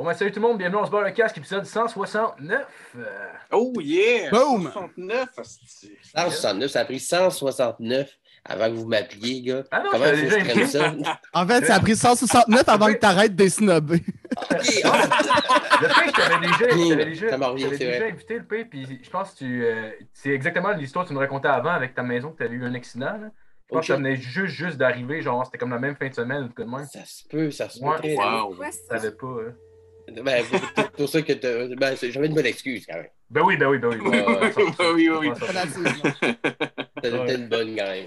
Bon, ben, salut tout le monde, bienvenue, on se barre le casque, épisode 169. Euh, Oh yeah! Boom! 69, asti. 169, ça a pris 169 avant que vous m'appeliez, gars. Ah non, Comment je déjà ça? En fait, ça a pris 169 avant que tu arrêtes de snobber. Ok, Le fait que je t'avais déjà, déjà, invité, le P, puis je pense que tu, euh, c'est exactement l'histoire que tu me racontais avant avec ta maison, que tu avais eu un accident. Là. Je pense que ça venait juste, juste d'arriver, genre, c'était comme la même fin de semaine, ou de même. Ça se peut, ça se peut. Ouais. Wow. Ça? savais pas. hein. Ben, c'est pour ça que ben, c'est- j'avais une bonne excuse quand même. Ben oui, ben oui, ben oui. Ça, oui, oui, oui. T'as une bonne quand même.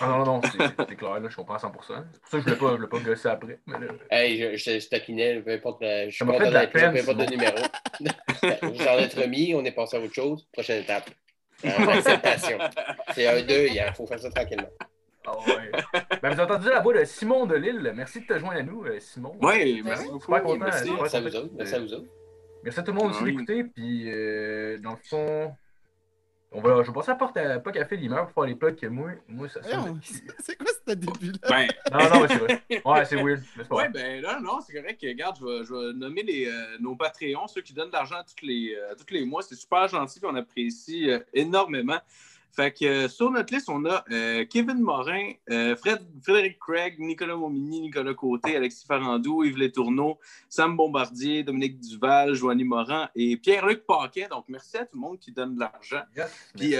Ah non, non, c'est clair, là, je comprends à 100%. C'est pour ça que je voulais pas, pas gosser après. Mais là, Hey, je, je, je taquinais, peu importe, la- je suis content fait de la d'être là, peu importe le numéro. J'en ai remis, on est passé à autre chose. Prochaine étape. Euh, L'acceptation. C'est un deuil, il faut faire ça tranquillement. Ah ouais. Ben, vous avez entendu la voix de Simon de Lille. Merci de te joindre à nous, euh, Simon. Ouais, merci Ouais. beaucoup. Super content, Merci. Merci à vous autres. Merci à vous autres. Merci à tout le monde aussi Oui. d'écouter. Puis, euh, dans le fond, on va, je vais passer à la porte à pas café pour faire les plugs que moi, moi ça sonne. C'est quoi ce début-là? Ben, Non, non, c'est vrai. Ouais, c'est weird. pas ouais, ben là, non, c'est correct. Regarde, je vais, je vais nommer les, euh, nos Patreons, ceux qui donnent de l'argent tous les, euh, tous les mois. C'est super gentil, puis on apprécie euh, énormément. Fait que euh, sur notre liste, on a euh, Kevin Morin, euh, Fred, Frédéric Craig, Nicolas Momini, Nicolas Côté, Alexis Farandou, Yves Letourneau, Sam Bombardier, Dominique Duval, Joanie Morin et Pierre-Luc Paquet. Donc, merci à tout le monde qui donne de l'argent. Yes, Puis,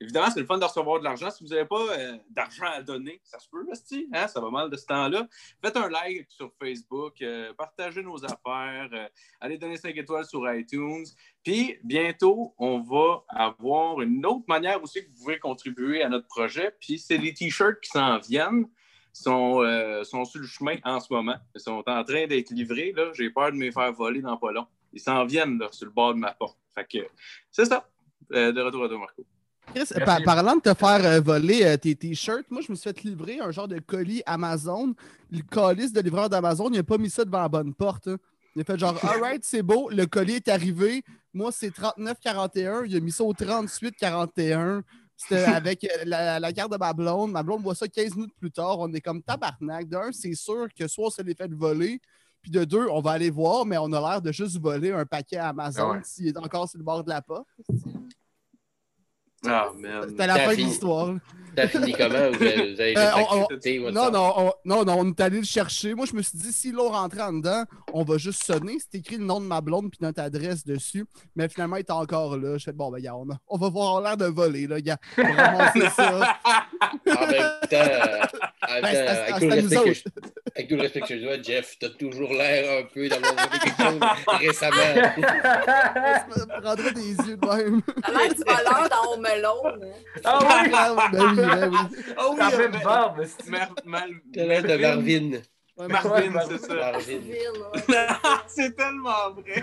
évidemment, c'est le fun de recevoir de l'argent. Si vous n'avez pas d'argent à donner, ça se peut, Esti, hein? ça va mal de ce temps-là. Faites un like sur Facebook, partagez nos affaires, allez donner 5 étoiles sur iTunes. Puis, bientôt, on va avoir une autre manière aussi que vous pouvez contribuer à notre projet. Puis, c'est les T-shirts qui s'en viennent. Sont, euh, sont sur le chemin en ce moment. Ils sont en train d'être livrés. là. J'ai peur de me faire voler dans pas long. Ils s'en viennent là, sur le bord de ma porte. Fait que c'est ça. Euh, de retour à toi, Marco. Chris, par- parlant de te faire euh, voler euh, tes t-shirts, moi, je me suis fait livrer un genre de colis Amazon. Le colis de livreur d'Amazon, il n'a pas mis ça devant la bonne porte. hein. Il a fait genre, alright, c'est beau, le colis est arrivé. Moi, c'est 39,41. Il a mis ça au 38,41. C'était avec euh, la, la carte de ma blonde. Ma blonde voit ça 15 minutes plus tard. On est comme tabarnak. D'un, c'est sûr que soit on se l'est fait voler. Puis de deux, on va aller voir, mais on a l'air de juste voler un paquet Amazon Ah ouais. s'il est encore sur le bord de la porte. Ah, man. C'était la fin de l'histoire. T'as fini comment? Vous avez, vous avez Euh, on- on- accepté Non, non, on, non, non, on est allé le chercher. Moi, je me suis dit, si l'on rentrait en dedans, on va juste sonner. C'est écrit le nom de ma blonde puis notre adresse dessus. Mais finalement, il est encore là. Je fais, bon, ben, gars, on, a- on va voir l'air de voler, là, gars. On va ramasser ça. En même temps, en Ben, temps, avec, tout le respect que je, avec tout le respect que je dois, Jeff, t'as toujours l'air un peu d'avoir vu quelque chose récemment. Je me prendrais des yeux de même. L'air du voleur dans. Hein. Ah oui! ben oui, ben oui. Oh oui, euh, même ben- barbe, c'est- Mar- Mal- T'as l'air de Marvin. Marvin, c'est ça. Marvin. C'est tellement vrai.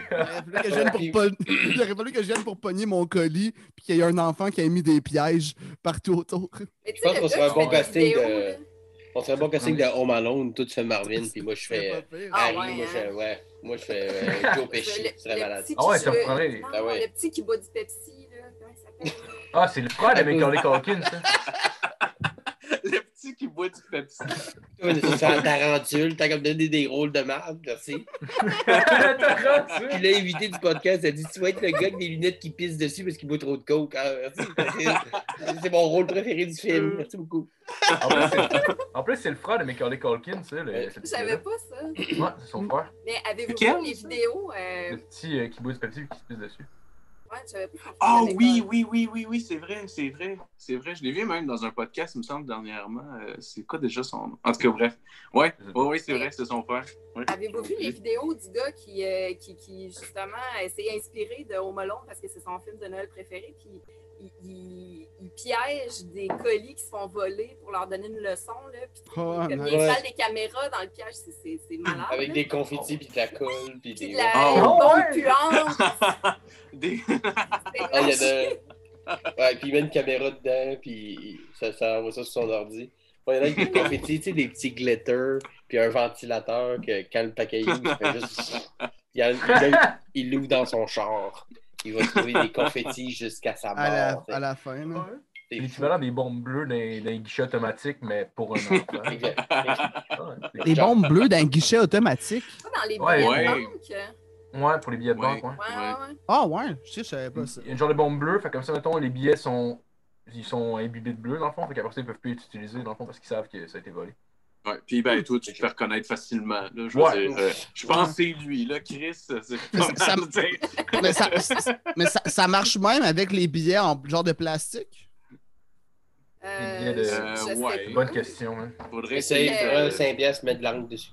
Il aurait fallu que je vienne pour je pogner mon colis puis qu'il y ait un enfant qui a mis des pièges partout autour. Mais tu pense qu'on serait un bon fait casting de-. On serait bon casting de Home Alone, tout fait Marvin, puis moi je C'est fais. Ah Harry, moi je fais, hein. ouais, moi je fais euh, Joe Pesci, le ce serait malade. Ah ouais, ça me prendrait- Ah. Le petit qui boit du Pepsi, là. Comment il s'appelle? Ah, c'est le frère de Macaulay Culkin, ça. Le petit qui boit du Pepsi. Tu un tarentule, t'as comme donné des rôles de marde, merci. T'as. Puis l'as invité du podcast, elle a dit Tu vas être le gars avec des lunettes qui pissent dessus parce qu'il boit trop de coke. Ah, merci. C'est- mon rôle préféré du film. Merci beaucoup. En plus, c'est- le frère de Macaulay Culkin, ça. Le, Je savais pas ça. Ouais, c'est son frère. Mais avez-vous vu les vidéos? euh, Le petit euh, qui boit du Pepsi et qui se pisse dessus. Ouais, je savais pas. qu'il Ah oui, oui, oui, oui, oui, c'est vrai, c'est vrai. C'est vrai. Je l'ai vu même dans un podcast, il me semble, dernièrement. Euh, c'est quoi déjà son nom? En tout cas, bref. Ouais, ouais, ouais, c'est vrai, c'est son frère. Ouais. Avez-vous vu les vidéos du gars qui, euh, qui, qui, justement, s'est inspiré de Home Alone parce que c'est son film de Noël préféré, puis il, il- il piège des colis qui se font voler pour leur donner une leçon, là, puis Oh, comme nice. il Ouais. installe des caméras dans le piège, c'est- malade. Avec là. des confettis puis de la colle. Puis des. de la bombe puante. Des- Ah, il y a de. Ouais, puis il met une caméra dedans, puis ça, ça envoie ça sur son ordi. Ouais, il y en a avec des confettis, tu sais, des petits glitters, puis un ventilateur que quand le packaging, il fait juste. Il, a- il a- il l'ouvre dans son char. Il va trouver des confettis jusqu'à sa À la, mort. à la fin. là. C'est l'équivalent des bombes bleues d'un d'un guichet automatique, mais pour un enfant. Des bombes bleues d'un guichet automatique? Dans les Ouais, billets ouais. de banque? Ouais, pour les billets de Ouais. banque, ouais. Ouais, ouais, ouais. Ah ouais, je sais, je savais pas ça. Il y a une genre de bombe bleue, fait comme ça, mettons, les billets sont. Ils sont imbibés de bleu, dans le fond, fait qu'après ça, ils peuvent plus être utilisés, dans le fond, parce qu'ils savent que ça a été volé. Ouais. Puis, ben, toi, tu te fais reconnaître facilement. Là, je Ouais. dire, euh, je pense que c'est lui, là, Chris. Pas ça- mal, sais. Mais, ça, mais ça, ça marche même avec les billets en genre de plastique? Euh, billets de- Euh, ouais. Bonne question, hein. Faudrait Essaye essayer. euh, un 5 piastres, mettre de l'encre dessus.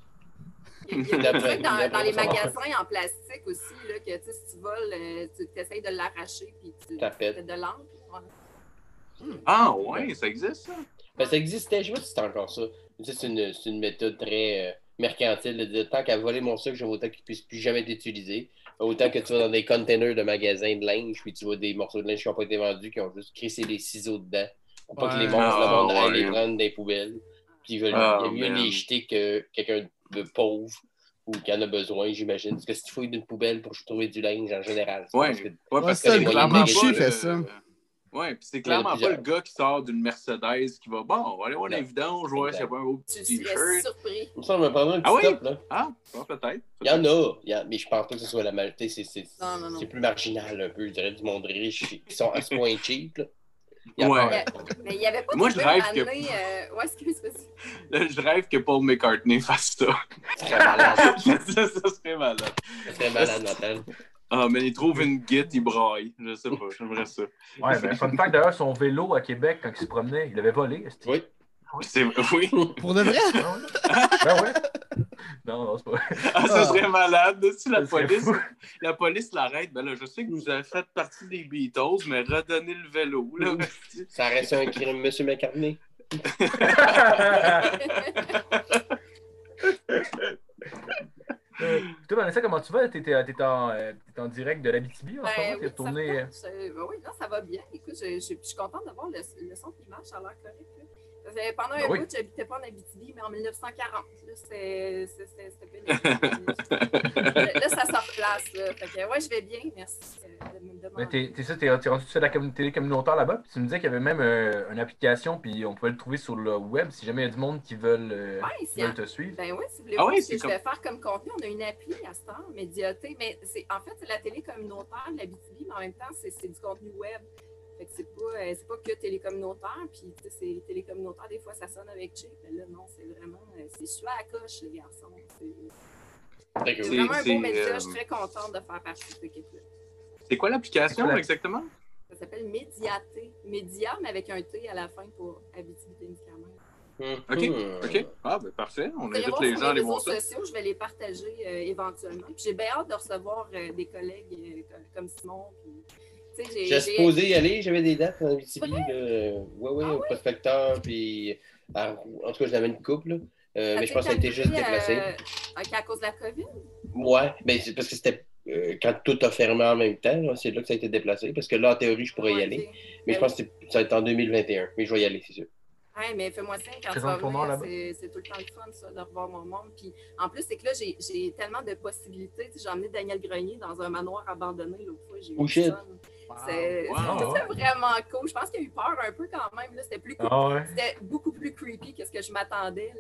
Il y a des dans, dans les magasins en plastique aussi, là, que tu sais, si tu voles, euh, tu essayes de l'arracher puis tu Ça fais de l'encre. ouais. Ah, ouais, ça existe, ça? Ben, ça existait, je sais pas si c'est encore ça. C'est une, c'est une méthode très euh, mercantile de dire tant qu'à voler mon sucre, je veux autant qu'il puisse plus jamais être utilisé. Autant que tu vas dans des containers de magasins de linge, puis tu vois des morceaux de linge qui n'ont pas été vendus, qui ont juste crissé des ciseaux dedans. Pour pas que les monstres, le Ah, monde aille ouais. les prendre des poubelles. Puis ils veulent, Ah, il y a mieux man. les jeter que quelqu'un de pauvre ou qui en a besoin, j'imagine. Parce que si tu fouilles d'une poubelle pour trouver du linge en général, c'est Ouais. parce que- Ouais, parce que ça, c'est le clairement Big pas Chi le- fait ça. Ouais, puis c'est y en clairement pas le gars qui sort d'une Mercedes qui va, bon, on va aller voir Non. l'évidence, je vois s'il y a pas un beau Tu petit serais t-shirt. surpris. Il me prendre un petit Ah oui? top, là. Ah, bon, peut-être. Il y en a, il y a- mais je pense pas que ce soit la majorité. C'est, c'est, c'est plus marginal un peu, je dirais, du monde riche qui sont à ce point cheap. Là. Il y a Ouais. Mais il n'y avait pas Moi, de je rêve que- euh, Ouais, excuse. Là, je rêve que Paul McCartney fasse ça. Ça serait malade. ça, ça serait malade. Ça serait malade mental. Ah, mais il trouve une guide, il braille. Je sais pas, j'aimerais ça. Ouais, ben, fun fact d'ailleurs, son vélo à Québec, quand il se promenait, il l'avait volé. Oui. C'est... Oui. Pour de vrai? Ah ouais? Ben ouais. Non, non, c'est pas. Ah, ça serait malade. Si police, la police l'arrête, ben là, je sais que vous avez fait partie des Beatles, mais redonnez le vélo. Là. Ça reste un crime, Monsieur McCartney. Euh, Toi, Vanessa, comment tu vas? T'étais t'es en, euh, en direct de l'Abitibi en ce Ben moment? oui, T'es ça tourné. euh, ben oui, non, ça va bien. Écoute, je, je- je suis contente de voir le, le son qui marche, ça a l'air correct. Pendant un Ben oui. bout, j'habitais pas en Abitibi, mais en 1940. Là, c'est- c'est- c'est- c'était bien. là, ça se replace. Là. Fait que, ouais, je vais bien. Merci euh, de me Mais demander. t'es t'es ça, t'es t'es rendu sur la télé communautaire là-bas? Puis tu me disais qu'il y avait même euh, une application, puis on pouvait le trouver sur le web si jamais il y a du monde qui veulent, euh, Ouais, te suivre. Ben oui, si vous voulez Ah voir oui, ce que c'est je vais faire comme contenu, on a une appli à ce temps, Médiaté, mais c'est en fait c'est la télé communautaire de la BTV, mais en même temps, c'est du contenu web. Fait que c'est pas, euh, c'est pas que télé communautaire, puis tu sais, c'est télé communautaire, des fois ça sonne avec cheap, mais là non, c'est vraiment, euh, c'est je suis à la coche, les garçons. C'est vraiment un beau média, euh, je suis très contente de faire partie de cette équipe-là. C'est quoi l'application C'est quoi la- exactement? Ça s'appelle Médiaté. Média, mais avec un T à la fin pour Abitibi-Témiscamingue. OK. Mhm. OK. Ah, ben parfait. On invite les gens à réseaux voir ça. sociaux, je vais les partager euh, éventuellement. J'ai bien hâte de recevoir euh, des collègues euh, comme- Simon. Puis, j'ai- supposé y aller, j'avais des dates en Abitibi. Vrai? là. Ouais, ouais, Ah au prospecteur, puis à. En tout cas, j'avais une couple. là. Euh, Ça mais je pense que ça a été juste déplacé. euh, ok, à cause de la COVID? Ouais, ben c'est parce que c'était euh, quand tout a fermé en même temps, c'est là que ça a été déplacé. Parce que là, en théorie, je pourrais y aller. Mais je pense que ça va être en 2021. Mais je vais y aller, c'est sûr. Ouais, mais fais-moi signe quand tu vas venir, c'est c'est tout le temps le fun, ça, de revoir mon monde. Puis en plus, c'est que là, j'ai tellement de possibilités. J'ai emmené Daniel Grenier dans un manoir abandonné l'autre fois. J'ai eu Oh, shit. C'est Wow. c'était vraiment cool. Je pense qu'il a eu peur un peu quand même. là. C'était plus cool. Ah ouais. C'était beaucoup plus creepy que ce que je m'attendais.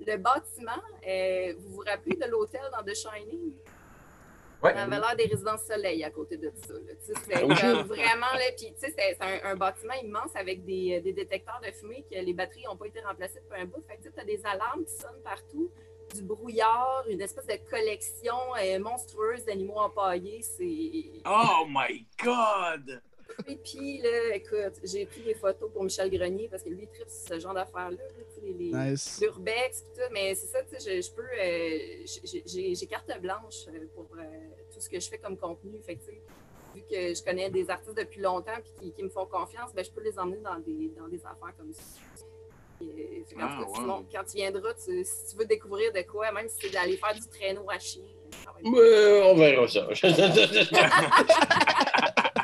Le bâtiment, euh, vous vous rappelez de l'hôtel dans The Shining? Ouais. On avait l'air des résidences soleil à côté de ça. là. Tu sais, C'était Ah vraiment, là, puis tu sais, c'est un, un bâtiment immense avec des, euh, des détecteurs de fumée que les batteries n'ont pas été remplacées depuis un bout. Fait que tu as des alarmes qui sonnent partout, du brouillard, une espèce de collection euh, monstrueuse d'animaux empaillés. C'est Oh my God! creepy, là. Écoute, j'ai pris des photos pour Michel Grenier parce que lui, il tripe sur ce genre d'affaires-là. les- les- Nice. l'urbex, pis tout, mais c'est ça, tu sais, je, je peux, euh, j'ai- carte blanche pour euh, tout ce que je fais comme contenu, fait que, tu vu que je connais des artistes depuis longtemps puis qui, qui me font confiance, ben, je peux les emmener dans des, dans des affaires comme ça. Et, qu'en Ah, tout cas, ouais. Simon, quand tu viendras, tu- si tu veux découvrir de quoi, même si c'est d'aller faire du traîneau à chien, Mais on verra ça.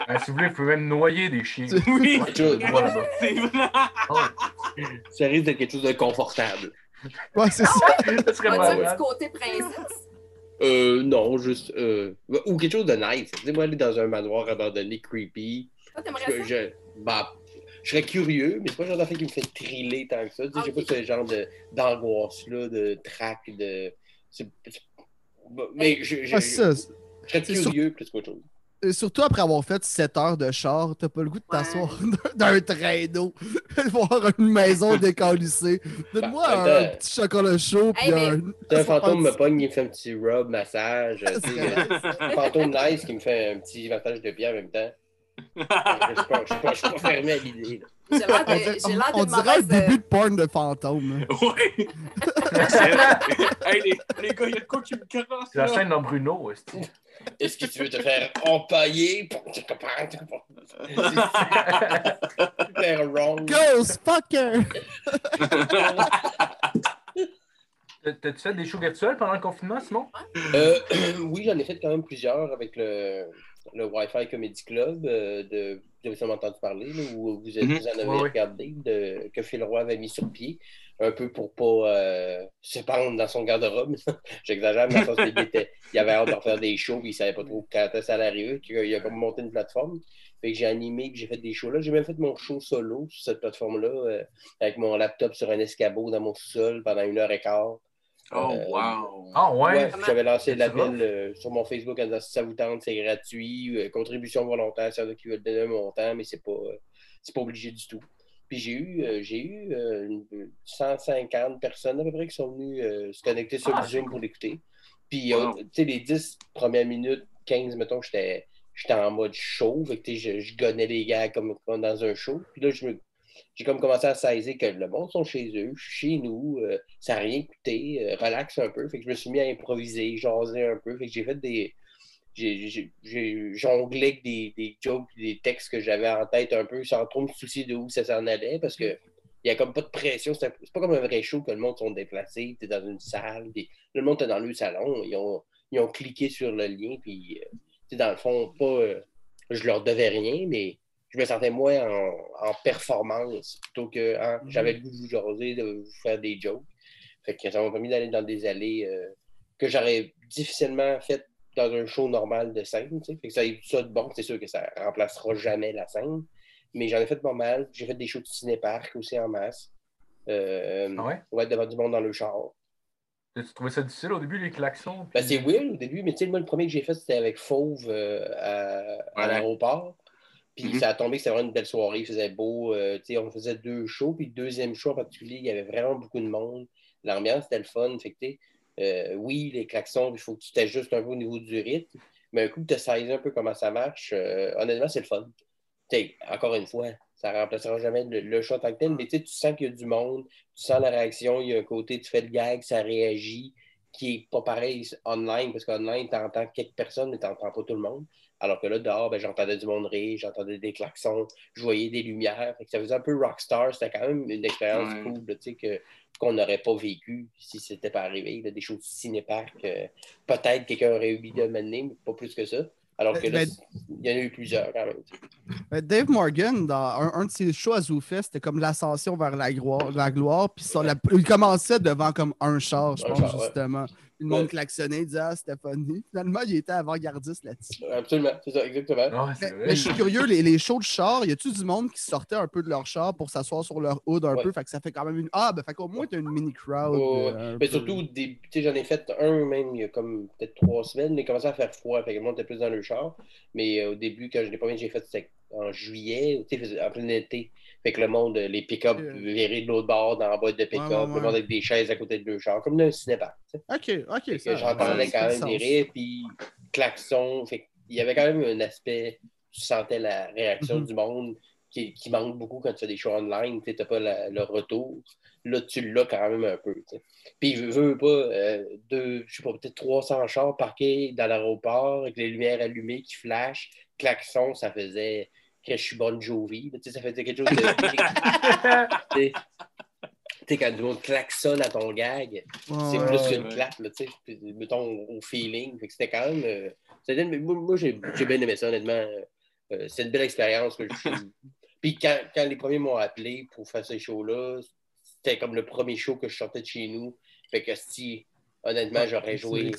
Euh, si vous voulez, vous pouvez même noyer des chiens. Oui! Tu! Ah ouais. ça risque d'être quelque chose de confortable. Ouais, c'est ça. Ça serait malade. petit côté princesse? Euh, non, juste. euh, ou quelque chose de nice. Tu sais, moi, aller dans un manoir abandonné, creepy. T'aimerais Je, ça? je, bah, je serais curieux, mais c'est pas le genre d'affaire qui me fait triller tant que ça. Tu sais, J'ai Ok. pas ce genre de- d'angoisse-là, de trac, de. c'est- Bah, Mais je, je, Ah, je, serais curieux plus qu'autre chose. Euh, Surtout après avoir fait 7 heures de char, t'as pas le goût de t'asseoir d'un traîneau, voir une maison décalissée. Donne-moi Ben, un petit chocolat chaud, puis un. Fantôme me pogne, il me fait un petit rub, massage. C'est Un fantôme nice qui me fait un petit massage de pied en même temps. Je suis pas, fermé à l'idée. là. J'ai l'air On, de- dirait- on un mauvaise, euh, début de porn de fantôme. Oui! C'est vrai. hey, les, les gars, il y a de quoi qui me casse. C'est la scène dans Bruno. esti. Est-ce que tu veux te faire empailler pour te faire wrong? Ghost fucker! T'as- T'as-tu fait des shows virtuels pendant le confinement, Simon? Euh, oui, j'en ai fait quand même plusieurs avec le, le Wi-Fi Comedy Club. euh, de, vous avez sûrement entendu parler, là, où vous, êtes- Mhm. vous en avez ouais. regardé, de, que Phil Roy avait mis sur pied, un peu pour pas euh, se pendre dans son garde-robe. J'exagère, mais sens qu'il était- il avait hâte de refaire des shows, puis il savait pas trop quand ça allait arriver. puis Il a comme monté une plateforme. Fait que j'ai animé, puis j'ai fait des shows là. J'ai même fait mon show solo sur cette plateforme-là, euh, avec mon laptop sur un escabeau dans mon sous-sol pendant une heure et quart. Oh, Euh, wow! Ah ouais? J'avais lancé C'est l'appel euh, sur mon Facebook en disant si ça vous tente, c'est gratuit. euh, contribution volontaire, a qui veulent donner un montant, mais c'est pas, euh, c'est pas obligé du tout. Puis j'ai eu, euh, j'ai eu euh, une- 150 personnes à peu près qui sont venues euh, se connecter sur Ah, Zoom pour l'écouter. Puis, euh, Wow. tu sais, les 10 premières minutes, 15, mettons, j'étais j'étais en mode show. Fait que, je, je gonnais les gars comme, comme dans un show. Puis là, je me- j'ai comme commencé à saisir que le monde sont chez eux, je suis chez nous, euh, ça n'a rien coûté, euh, relax un peu. Fait que je me suis mis à improviser, jaser un peu. Fait que j'ai fait des. J'ai jonglé avec des, des jokes, des textes que j'avais en tête un peu, sans trop me soucier de où ça s'en allait, parce que il n'y a comme pas de pression. C'est pas comme un vrai show que le monde sont déplacés, dans une salle, le monde est dans le salon, ils ont, ils ont cliqué sur le lien, puis, euh, dans le fond, pas, euh, je leur devais rien, mais je me sentais moins en, en performance plutôt que hein, j'avais le goût de vous jaser, de vous faire des jokes. Fait que ça m'a permis d'aller dans des allées euh, que j'aurais difficilement fait dans un show normal de scène. tu sais. Fait que ça ça de bon. C'est sûr que ça remplacera jamais la scène. Mais j'en ai fait pas mal. J'ai fait des shows de ciné-parc aussi en masse. Euh, Ah ouais? ouais, devant du monde dans le char. T'as-tu trouvé ça difficile au début, les klaxons? Ben, c'est weird au début, mais tu sais, moi, le premier que j'ai fait, c'était avec Fauve euh, à, à Ouais. l'aéroport. Puis Mhm. ça a tombé que c'était vraiment une belle soirée, il faisait beau. euh, tu sais, on faisait deux shows, puis le deuxième show en particulier, il y avait vraiment beaucoup de monde. L'ambiance était le fun. Fait que, tu sais, euh, oui, les klaxons, il faut que tu t'ajustes un peu au niveau du rythme. Mais un coup que tu saisi un peu comment ça marche, euh, honnêtement, c'est le fun. Encore une fois, ça ne remplacera jamais le, le show en tant que tel, mais tu sens qu'il y a du monde, tu sens la réaction, il y a un côté, tu fais le gag, ça réagit, qui est pas pareil online, parce qu'online, tu entends quelques personnes, mais tu n'entends pas tout le monde. Alors que là, dehors, ben, j'entendais du monde rire, j'entendais des klaxons, je voyais des lumières. Ça faisait un peu rockstar. C'était quand même une expérience Ouais. cool là, tu sais, que, qu'on n'aurait pas vécu si c'était pas arrivé. là, des choses ciné-parc. euh, peut-être quelqu'un aurait eu l'idée de mener, mais pas plus que ça. Alors que là, il y en a eu plusieurs quand même. Dave Morgan, dans un, un de ses shows à ZooFest, c'était comme l'ascension vers la gloire. La gloire puis ça, la- il commençait devant comme un char, je Un pense, char, justement. Le monde Ouais. klaxonnait, il disait Ah, c'était funny. Finalement, il était avant-gardiste là-dessus. Absolument, c'est ça, exactement. Mais, je suis curieux, les, les shows de char, y a-tu du monde qui sortait un peu de leur char pour s'asseoir sur leur hood un Ouais. peu? Fait que ça fait quand même une. Ah, ben fait qu'au moins, t'as une mini crowd. Ouais, euh, Mais peu. surtout, des- tu sais, j'en ai fait un même il y a comme peut-être trois semaines, mais il commençait à faire froid, fait que le monde était plus dans le char. Mais euh, au début, quand je l'ai pas bien, j'ai fait, c'était en juillet, tu sais, faisait- en plein été. Fait que le monde, euh, les pick-up virés de l'autre bord dans la boîte de pick-up, Ouais, ouais, le monde avec des chaises à côté de deux chars, comme dans un sais. Ok, ok. J'entendais quand même des rires, puis klaxons. Fait il y avait quand même un aspect, tu sentais la réaction Mhm. du monde qui, qui manque beaucoup quand tu fais des shows online. Tu n'as pas la- le retour. Là, tu l'as quand même un peu. Puis, je veux pas, euh, deux, je sais pas, peut-être 300 chars parqués dans l'aéroport avec les lumières allumées qui flashent, klaxons, ça faisait que je suis Bon Jovi. là, tu sais, ça faisait quelque chose de. tu sais, quand du monde klaxonne à ton gag, c'est plus ouais, qu'une ouais. clap, là, tu sais, mettons, au, feeling. Fait que c'était quand même. euh, c'était- moi, moi, j'ai j'ai bien aimé ça, honnêtement. Euh, c'est une belle expérience. que je- Puis quand, quand les premiers m'ont appelé pour faire ce show-là, c'était comme le premier show que je sortais de chez nous. Fait que si, honnêtement, j'aurais c'est joué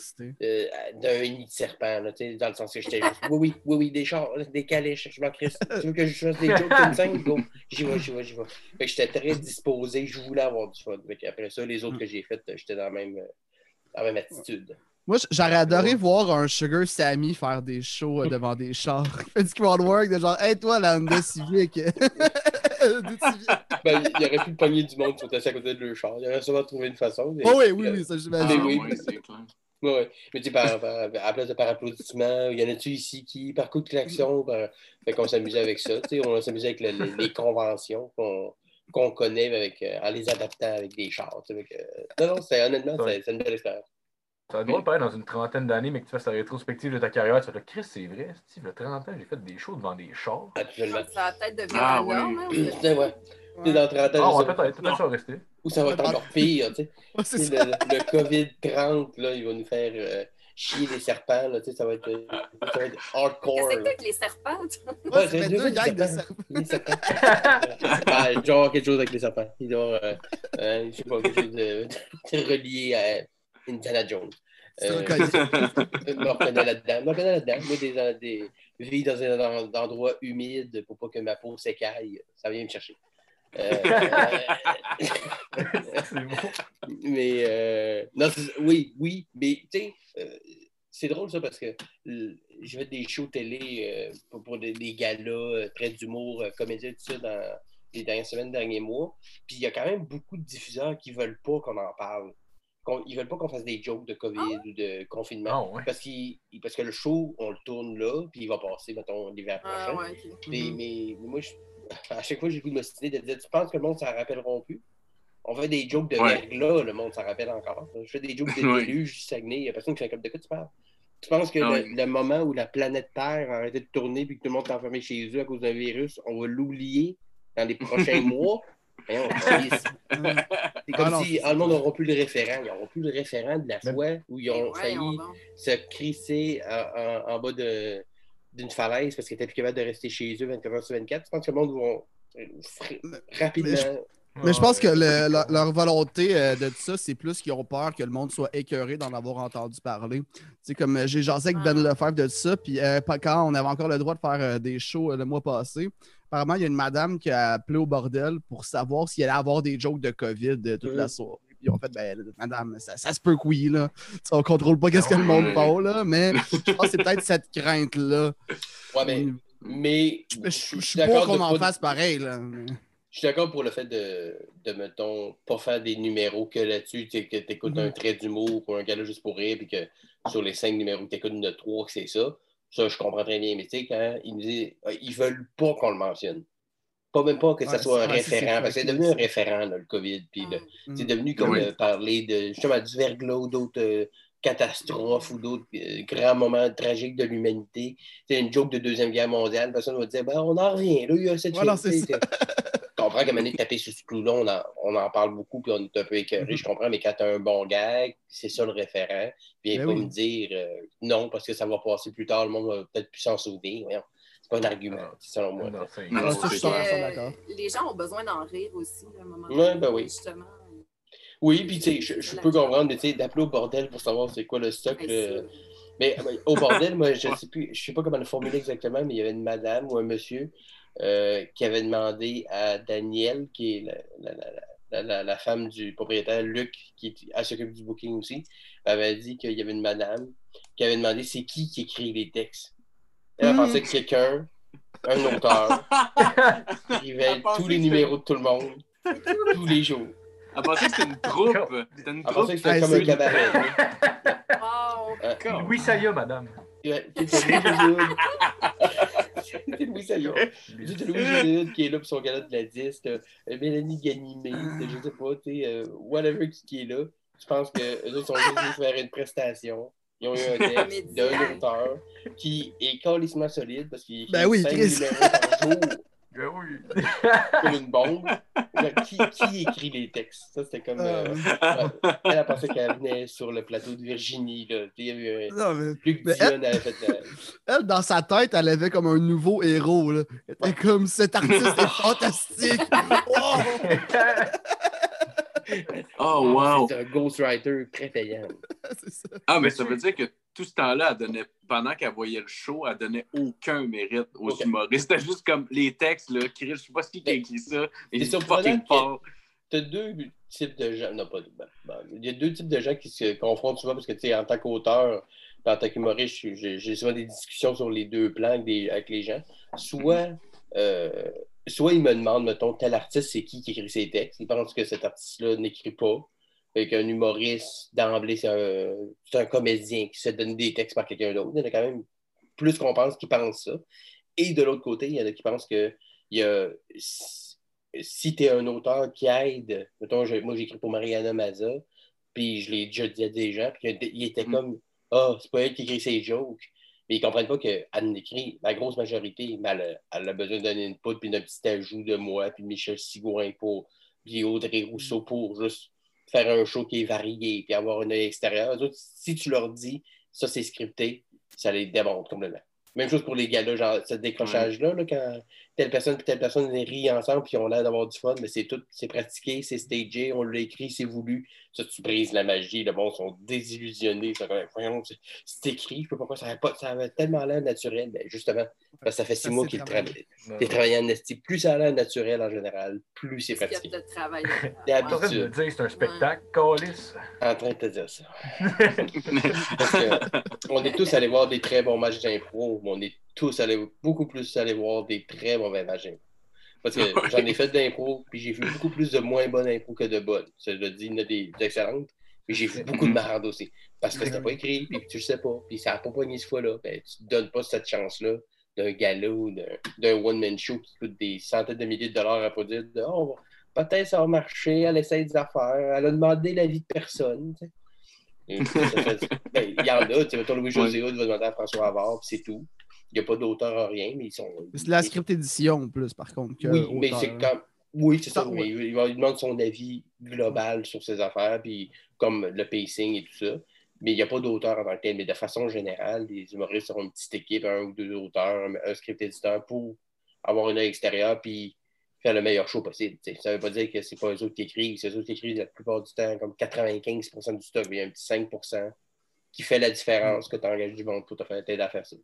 euh, d'un nid de serpent, là, dans le sens que j'étais juste, oui, oui, oui, oui, des chars, des calèches, je m'en crisse. Tu veux que je fasse des jokes comme ça? Go, j'y vais, j'y vais, j'y vais. Fait que j'étais très disposé, je voulais avoir du fun. Après ça, les autres que j'ai fait, j'étais dans la même, dans la même attitude. Moi, j'aurais adoré voir un Sugar Sammy faire des shows euh, devant des chars. Il fait du crowd work de genre, hey, toi, la Honda Civic. Ben, il aurait pu pogner du monde qui sont assis à côté de leur char. Il aurait sûrement trouvé une façon. mais- Oh, oui, oui, oui, ça, Ah, j'imagine. oui. c'est clair. Ouais, ouais. Mais tu sais, par, par- à la place de par applaudissement, il y en a-tu ici qui, par coup de klaxon, par... fait qu'on s'amusait avec ça. Tu sais, on s'amusait avec le- le- les conventions qu'on qu'on connaît mais avec, euh, en les adaptant avec des chars. tu sais, avec, euh, Non, non, c'est honnêtement, Ouais. c'est c'est une belle expérience. Ça va être drôle, pareil, dans une trentaine d'années, mais que tu fasses la rétrospective de ta carrière, tu vas te dire, Chris, c'est vrai, Steve, il y a 30 ans, j'ai fait des shows devant des chars. Absolument. Ça va peut-être devenir Ah, la oui. hein, Tu que- ouais. Tu sais, dans 30 ans, Ah, ouais, peut-être, peut-être ça va rester. ou ça va être encore pire. Tu sais. Ouais, c'est Tu le, le COVID-30, là, il va nous faire euh, chier les serpents. Là, tu sais, ça, va être, euh, ça va être hardcore. Qu'est-ce que c'est avec les serpents? toi? Ouais, Ouais, fait deux gangs de serpents. serpents. Les serpents. Ah, il doit y avoir quelque chose avec les serpents. Il doit y avoir, euh, euh, je sais pas, quelque chose de, de relié à Indiana Jones. C'est Euh. Je me reconnais là-dedans. Je me reconnais là-dedans. Moi, des, des, vivre dans un en- endroit humide pour pas que ma peau s'écaille, ça vient me chercher. Euh, c'est bon. mais euh, non, oui, oui, mais tu sais, euh, c'est drôle ça parce que euh, j'ai fait des shows télé euh, pour, pour des, des galas, euh, traits d'humour, euh, comédien, tout ça dans les dernières semaines, derniers mois. Puis il y a quand même beaucoup de diffuseurs qui veulent pas qu'on en parle. Ils veulent pas qu'on fasse des jokes de COVID ou de confinement. Ah, ouais. Parce, parce que le show, on le tourne là, puis il va passer, mettons, l'hiver Ah, prochain. ouais, ok. Mais, Mhm. mais, mais moi, je- à chaque fois, j'ai goût de m'ostiner de dire Tu penses que le monde s'en rappelleront plus? On fait des jokes de Ouais. verglas, le monde s'en rappelle encore. Je fais des jokes de déluge Saguenay, il n'y a personne qui fait comme de quoi tu parles? Tu penses que Ah le, oui. le moment où la planète Terre a arrêté de tourner puis que tout le monde est enfermé chez eux à cause d'un virus, on va l'oublier dans les prochains mois? c'est c'est comme Ah non, si c'est ah, le monde n'aura plus le référent. Ils n'auront plus le référent de la fois où ils ont Voyons failli se crisser en, en- en bas de- d'une falaise parce qu'ils étaient plus capables de rester chez eux 24 heures sur 24. Je pense que le monde va rapidement. Mais je pense que le- leur, leur volonté euh, de ça, c'est plus qu'ils ont peur que le monde soit écœuré d'en avoir entendu parler. C'est comme euh, j'ai jasé avec Ben Ah. Lefebvre de ça, puis euh, pas- quand on avait encore le droit de faire euh, des shows euh, le mois passé, apparemment, il y a une madame qui a appelé au bordel pour savoir s'il allait avoir des jokes de COVID euh, toute la Mhm. soirée. Puis ils ont fait, ben, madame, ça, ça se peut que oui, là. Tu sais, on contrôle pas qu'est-ce que le monde fait, là, mais je pense que c'est peut-être cette crainte-là. Ouais, mais, mais Je, je- je suis d'accord qu'on en fasse pareil, là. mais- Je suis d'accord pour le fait de, de, mettons, pas faire des numéros que là-dessus, que tu écoutes Mhm. un trait d'humour ou un gala juste pour rire, puis que sur les cinq numéros que tu écoutes, il y en a trois que c'est ça. Ça, je comprends très bien. Mais tu sais, quand ils me disent, euh, ils veulent pas qu'on le mentionne. Pas même pas que ça Ouais, soit un référent, parce que c'est devenu un référent, là, le COVID. Puis Mm. c'est devenu comme Oui. euh, parler de justement du verglas ou d'autres euh, catastrophes ou d'autres euh, grands moments tragiques de l'humanité. C'est une joke de Deuxième Guerre mondiale. Personne va dire ben, on en revient, là, il y a cette Voilà, chose, comprends qu'à un moment donné, de taper sur ce clou-là, on en, on en parle beaucoup, puis on est un peu écœuré, Mhm. je comprends, mais quand tu as un bon gag, c'est ça le référent. Puis Ben pas oui. me dire euh, non, parce que ça va passer plus tard, le monde va peut-être plus s'en souvenir. Voyons. C'est pas un argument, Ah. selon moi. Non, c'est- Non, ça, je suis c'est 100% Euh, d'accord. les gens ont besoin d'en rire aussi, à un moment Ouais, ben oui. Justement. Oui, puis tu sais, je, peux comprendre, mais tu sais, d'appeler au bordel pour savoir c'est quoi le stock. Ben, le-. Mais au bordel, moi, je sais plus, je sais pas comment le formuler exactement, mais il y avait une madame ou un monsieur euh, qui avait demandé à Danielle, qui est la, la- la- la- la- la femme du propriétaire, Luc, qui est- s'occupe du booking aussi, avait dit qu'il y avait une madame qui avait demandé c'est qui qui écrit les textes. Elle a Hmm. pensé que quelqu'un, un auteur, écrivait pensait tous les numéros de tout le monde, tous les jours. Elle pensait que c'était une troupe. C'était une Elle pensait que c'était comme un cabaret. Wow. Louis Saya, madame. Ouais, C'était Louis Judud. C'était Louis. C'était Louis qui est là pour son gala de la 10. T'as, euh, Mélanie Ganimé, t'as, je sais pas, tu sais, euh, whatever qui, qui est là. Je pense qu'eux autres sont juste venus faire une prestation. Ils ont eu un texte d'un auteur qui est calissement solide parce qu'il Ben oui, numéros par jour Ben oui. comme une bombe. Qui, qui écrit les textes? Ça, c'était comme. euh, Euh. Elle a pensé qu'elle venait sur le plateau de Virginie. Là. Tu sais, Il y avait un- non, mais Luc Mais Dion avait fait la- elle, dans sa tête, elle avait comme un nouveau héros. Là. Elle était comme cet artiste est fantastique. Wow! Oh, wow. C'est un ghostwriter très payant. Ça. Ah, mais ça veut dire que tout ce temps-là, elle donnait, pendant qu'elle voyait le show, elle donnait aucun mérite aux Ok. humoristes. C'était juste comme les textes, là, qui, je sais pas ce qui a écrit ça, mais C'est fucking fort. T'as deux, types de gens. Non, pas. ben, ben, il y a deux types de gens qui se confrontent souvent parce que, tu sais, en tant qu'auteur, en tant qu'humoriste, j'ai- souvent des discussions sur les deux plans avec, des- avec les gens. Soit, euh, soit ils me demandent, mettons, tel artiste, c'est qui qui écrit ses textes. Ils pensent que cet artiste-là n'écrit pas. Fait qu'un humoriste, d'emblée, c'est un, un comédien qui se donne des textes par quelqu'un d'autre. Il y en a quand même plus qu'on pense qui pensent ça. Et de l'autre côté, il y en a qui pensent que il y a, si, tu es un auteur qui aide, mettons, je- moi j'écris pour Mariana Maza, puis je l'ai déjà dit à des gens, puis il était Mm. comme Ah, c'est pas elle qui écrit ses jokes. Mais ils comprennent pas qu'elle écrit, la grosse majorité, elle, a- elle a besoin une poudre, puis d'un petit ajout de moi, puis Michel Sigouin pour, puis Audrey Rousseau pour juste faire un show qui est varié, puis avoir un œil extérieur. Autres, si tu leur dis ça c'est scripté, ça les démonte complètement. Même chose pour les gars-là, genre ce décrochage-là, là, quand telle personne et telle personne rient ensemble puis ils ont l'air d'avoir du fun, mais c'est tout, c'est pratiqué, c'est stagé, on l'a écrit, c'est voulu. Ça, tu brises la magie, le monde sont désillusionnés. Voyons, c'est- c'est écrit, je sais pas pourquoi ça avait, pas, ça avait tellement l'air naturel. Ben, justement, parce que ça fait six Ça, mois qu'il travaille. T'es travaillé en esti. Plus ça a l'air naturel en général, plus c'est pratiqué. de travail. T'es T'es en train de dire c'est un spectacle, Calis. En train de te dire ça. Parce que on est tous allés voir des très bons matchs d'impro, mais on est tous allés, beaucoup plus allés voir des très mauvais matchs. Parce que j'en ai fait d'impro, puis j'ai vu beaucoup plus de moins bonnes impro que de bonnes. Ça, je le dis, il y en a des excellentes, mais j'ai vu beaucoup de marade aussi. Parce que c'était pas écrit, puis tu le sais pas, puis ça n'a pas pogné ce fois-là. Ben, tu te donnes pas cette chance-là d'un gala ou d'un- one-man show qui coûte des centaines de milliers de dollars à produire. De, oh, peut-être ça va marcher, elle essaie des affaires, elle a demandé l'avis de personne. tu sais. Ben, Il y en a, tu sais, mettons Louis-José Hood va demander à François Havard, puis c'est tout. Il n'y a pas d'auteur à rien, mais ils sont. C'est de la script édition plus, par contre. Que Oui, mais c'est comme. Oui, c'est ça, mais il, demande son avis global sur ses affaires, puis comme le pacing et tout ça. Mais il n'y a pas d'auteur en tant que tel. Mais de façon générale, les humoristes ont une petite équipe, un ou deux auteurs, un, script éditeur pour avoir un œil extérieur, puis faire le meilleur show possible. Ça ne veut pas dire que c'est pas eux autres qui écrivent, c'est eux autres qui écrivent la plupart du temps, comme 95% du stock, mais il y a un petit 5% qui fait la différence que tu engages du monde pour te faire t'aider à faire ça.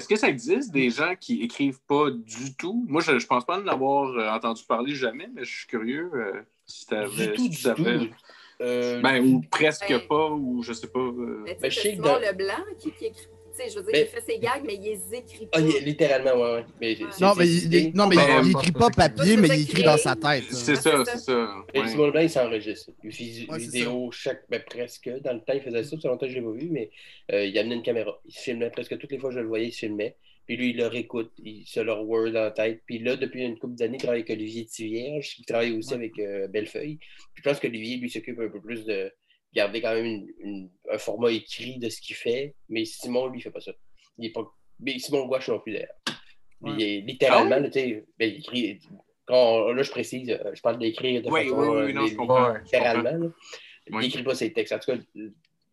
Est-ce que ça existe des gens qui écrivent pas du tout? Moi, je, je pense pas en avoir euh, entendu parler jamais, mais je suis curieux euh, si tu avais. Du tout, si du tout. Euh, Ben, ou presque Ben- pas, ou je sais pas. euh, Mais tu Ben, sais, qui, qui écrit. Sais, je veux dire, Ben- il fait ses gags, mais il les écrit pas. Ah, il- littéralement, ouais, ouais. Mais c'est- Non, c'est mais, il, il- non, mais Ben, il écrit pas c'est- papier, mais c'est il écrit dans sa tête. C'est ça, c'est c'est ça. Et. Simon Leblanc, il s'enregistre. Il fait Ouais, c'est vidéo chaque, ben, presque. Dans le temps, il faisait ça. Fait longtemps que je ne l'ai pas vu, mais euh, il amenait une caméra. Il se filmait presque toutes les fois que je le voyais, il se filmait. Puis lui, il le réécoute. Il se leur word en tête. Puis là, depuis une couple d'années, il travaille avec Olivier Tivierge, qui travaille aussi avec euh, Bellefeuille. Puis je pense qu'Olivier, lui, s'occupe un peu plus de garder quand même une- une- un format écrit de ce qu'il fait. Mais Simon, lui, il fait pas ça. Il est pas... Mais Simon Gouache non plus, d'ailleurs. Ouais. il est littéralement, Ah tu sais, ben, il écrit. Quand, là, je précise, euh, je parle d'écrire de Oui, façon. oui, oui, euh, non, je les- comprends. Littéralement. là. Il n'écrit pas ses textes. En tout cas,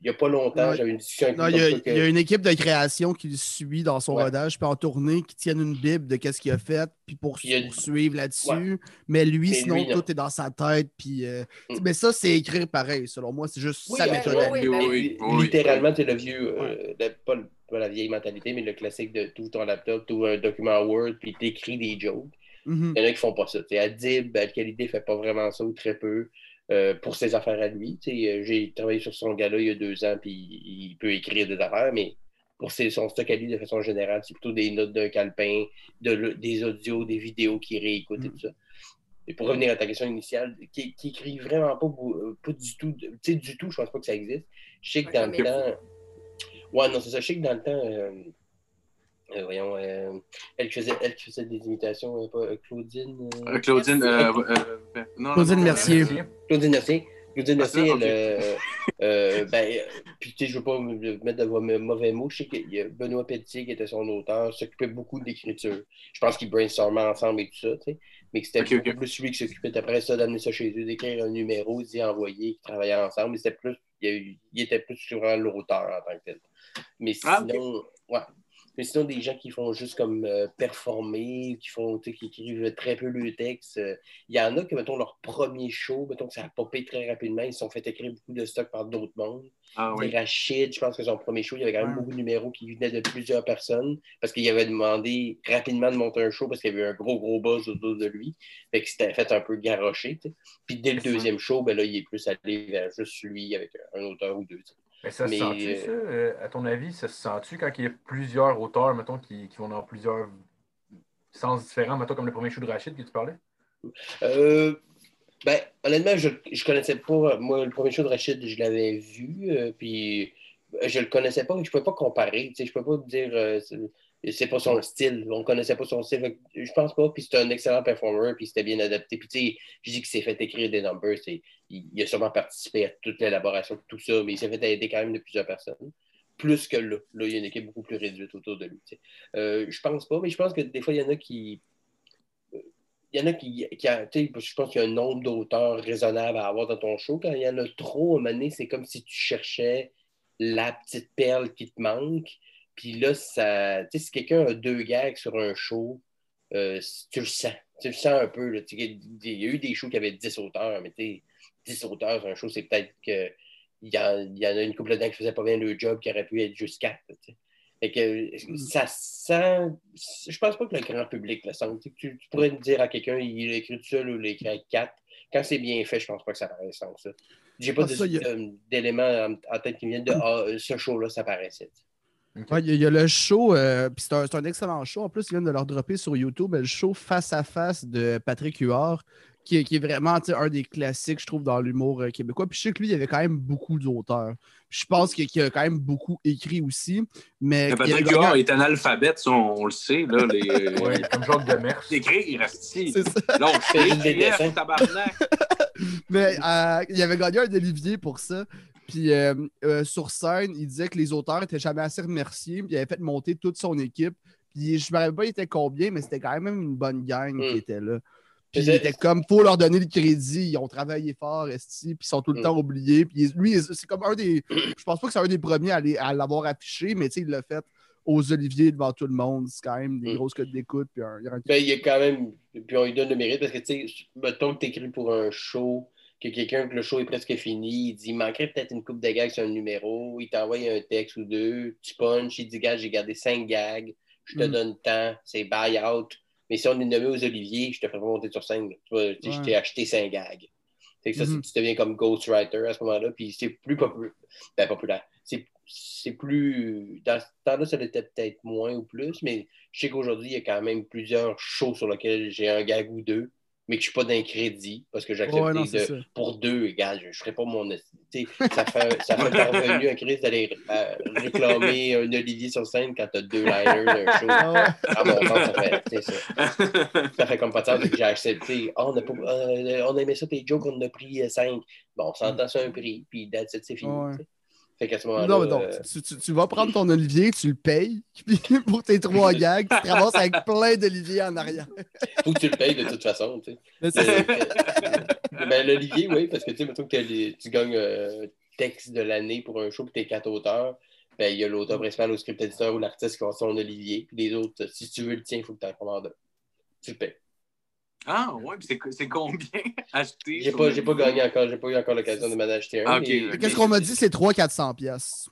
n'y a pas longtemps, j'avais une discussion avec Non, lui il y, ça il y a une équipe de création qui le suit dans son Ouais. rodage, puis en tournée, qui tiennent une bible de qu'est-ce qu'il a fait, puis pour, Il y a- pour suivre là-dessus. Ouais. Mais lui, Mais sinon, lui, tout est dans sa tête. Puis, euh, Mm. Mais ça, c'est écrire pareil, selon moi. C'est juste Oui, sa ouais, méthode. oui, ben oui, oui. Littéralement, c'est le vieux, euh, le- pas, le- pas la vieille mentalité, mais le classique de tout ton laptop, tout un document Word, puis t'écris des jokes. Mhm. Il y en a qui font pas ça. Adib, Al-Khalidé fait pas vraiment ça ou très peu euh, pour ses affaires à lui. Euh, J'ai travaillé sur son gars-là il y a deux ans, puis il peut écrire des affaires, mais pour ses- son stock à lui, de façon générale, c'est plutôt des notes d'un calepin, de le- des audios, des vidéos qu'il réécoute et Mm. tout ça. Et pour revenir à ta question initiale, qui, qui écrit vraiment pas, euh, pas du tout, tu sais, du tout, je pense pas que ça existe. Je sais que dans le temps. Ouais, non, c'est ça. Je sais que dans le temps, euh, euh, voyons, euh, elle, qui faisait, elle qui faisait des imitations, euh, pas, euh, Claudine. euh, Euh, Claudine. euh, euh, ben, non, Claudine non, non, Mercier. Claudine Mercier. Claudine Ah, Mercier, elle, euh, euh, ben, puis tu sais, je veux pas me me mettre de mauvais mots. Je sais qu'il y a Benoît Pelletier, qui était son auteur, s'occupait beaucoup d'écriture. Je pense qu'ils brainstormaient ensemble et tout ça, tu sais. Mais que c'était plus lui qui s'occupait après ça, d'amener ça chez eux, d'écrire un numéro, d'y envoyer, qui travaillaient ensemble. Mais c'était plus, il, y a eu- il était plus sur l'auteur en tant que tel. Mais Ah, sinon, ouais. Mais sinon, des gens qui font juste comme euh, performer, qui font, qui écrivent très peu le texte. euh, Il y en a qui, mettons, leur premier show, mettons que ça a popé très rapidement, ils se sont fait écrire beaucoup de stock par d'autres mondes. Ah oui. Rachid, je pense que son premier show, il y avait quand même beaucoup de numéros qui venaient de plusieurs personnes parce qu'il avait demandé rapidement de monter un show parce qu'il y avait eu un gros, gros buzz autour de lui. Fait que c'était fait un peu garroché. Puis dès le deuxième show, ben là, il est plus allé vers juste lui avec un auteur ou deux. Mais ça se sent-tu, euh, ça? euh, à ton avis, ça se sent-tu quand il y a plusieurs auteurs, mettons, qui, qui vont dans plusieurs sens différents, mettons, comme le premier show de Rachid que tu parlais? Euh, ben, honnêtement, je ne connaissais pas. Moi, le premier show de Rachid, je l'avais vu, euh, puis je le connaissais pas, mais je ne pouvais pas comparer. Je ne peux pas dire euh, c'est- pas son style. On connaissait pas son style. Je pense pas. Puis c'est un excellent performer, puis c'était bien adapté. Puis tu sais, je dis qu'il s'est fait écrire des numbers. Il, il a sûrement participé à toute l'élaboration de tout ça, mais il s'est fait aider quand même de plusieurs personnes. Plus que là. Là, il y a une équipe beaucoup plus réduite autour de lui. Euh, je pense pas, mais je pense que des fois, il y en a qui il y en a qui, qui a- je pense qu'il y a un nombre d'auteurs raisonnables à avoir dans ton show. Quand il y en a trop, à donné, c'est comme si tu cherchais la petite perle qui te manque. Puis là, ça, tu sais, si quelqu'un a deux gags sur un show, euh, tu le sens. Tu le sens un peu. là. Tu sais, Il y a eu des shows qui avaient 10 auteurs, mais tu sais, 10 auteurs sur un show, c'est peut-être que il y, en, il y en a une couple dedans qui faisait pas bien le job, qui aurait pu être juste 4. Fait que ça sent. Je pense pas que le grand public le sente. Tu, tu pourrais dire à quelqu'un, il l'a écrit tout seul ou il l'a écrit avec quatre. Quand c'est bien fait, je pense pas que ça paraît sans ça. J'ai pas Ah, a- euh, d'éléments en, en tête qui viennent de ah, ce show-là, ça paraissait. Ouais, Il y, a- il y a le show, euh, puis c'est un, excellent show. En plus, ils viennent de leur dropper sur YouTube, le show Face à Face de Patrick Huard, qui, est- qui est vraiment un des classiques, je trouve, dans l'humour euh, québécois. Puis je sais que lui, il y avait quand même beaucoup d'auteurs. Je pense qu'il qu'il a quand même beaucoup écrit aussi. Mais Patrick Huard est analphabète, ça, on, on le sait. Là, les... Ouais, comme Jacques Demers. D'écrire, il reste ici. Là, on Fait des dessins. tabarnak. Mais euh, il avait gagné un Olivier pour ça. Puis euh, euh, sur scène, il disait que les auteurs n'étaient jamais assez remerciés. Puis il avait fait monter toute son équipe. Puis je ne me rappelle pas il était combien, mais c'était quand même une bonne gang Mm. qui était là. Puis il était comme, faut leur donner le crédit. Ils ont travaillé fort, esti, puis ils sont tout le Mm. temps oubliés. Puis lui, c'est comme un des. Je pense pas que c'est un des premiers à, l'avoir affiché, mais tu sais, il l'a fait aux Oliviers devant tout le monde. C'est quand même des Mm. grosses codes d'écoute. Puis un, il y a un- Ben, il y a quand même. Puis on lui donne le mérite parce que, tu sais, mettons que tu écris pour un show, que quelqu'un, que le show est presque fini, il dit il manquerait peut-être une coupe de gags sur un numéro, il t'envoie un texte ou deux, tu punches, il dit gars, j'ai gardé cinq gags, je te Mm. donne tant, c'est buy-out. Mais si on est nommé aux Oliviers, je te ferai monter sur scène. Tu vois, Je t'ai acheté cinq gags. Que ça, c'est- tu deviens comme ghostwriter à ce moment-là, puis c'est plus populaire. Ben, populaire. C'est c'est plus. Dans ce temps-là, ça l'était peut-être moins ou plus, mais je sais qu'aujourd'hui, il y a quand même plusieurs shows sur lesquels j'ai un gag ou deux, mais que je ne suis pas d'un crédit parce que Ouais, non, de- pour deux, gars, je ne ferai pas mon. Ça fait, ça fait parvenu à Chris d'aller euh, réclamer un Olivier sur scène quand tu as deux liners d'un show. Ah ouais. À mon sens, ça fait, ça, ça fait comme pas de que J'ai accepté. Ah, on, a pas, euh, on a aimé ça, tes jokes, on en a pris euh, cinq. Bon, on s'entend sur un prix, puis it, c'est fini. Ouais. Fait qu'à ce moment-là. Non, mais non, euh, tu, tu- tu vas prendre ton Olivier, tu le payes, pour tes trois gags, tu te ramasses avec plein d'Olivier en arrière. faut que tu le payes de toute façon. tu sais. Mais Euh, ben, l'Olivier, oui, parce que tu sais, mettons que les- tu gagnes euh, texte de l'année pour un show, puis t'es quatre auteurs. Ben, il y a l'auteur principal, le script éditeur ou l'artiste qui avoir son Olivier. Puis les autres, si tu veux le tien, il faut que tu en commandes. Tu le payes. Ah, ouais, puis c'est- combien acheté? J'ai pas, le- j'ai pas gagné encore, j'ai pas eu encore l'occasion de m'en acheter un. Ah, mais- Qu'est-ce qu'on m'a dit? C'est 300-400 pièces.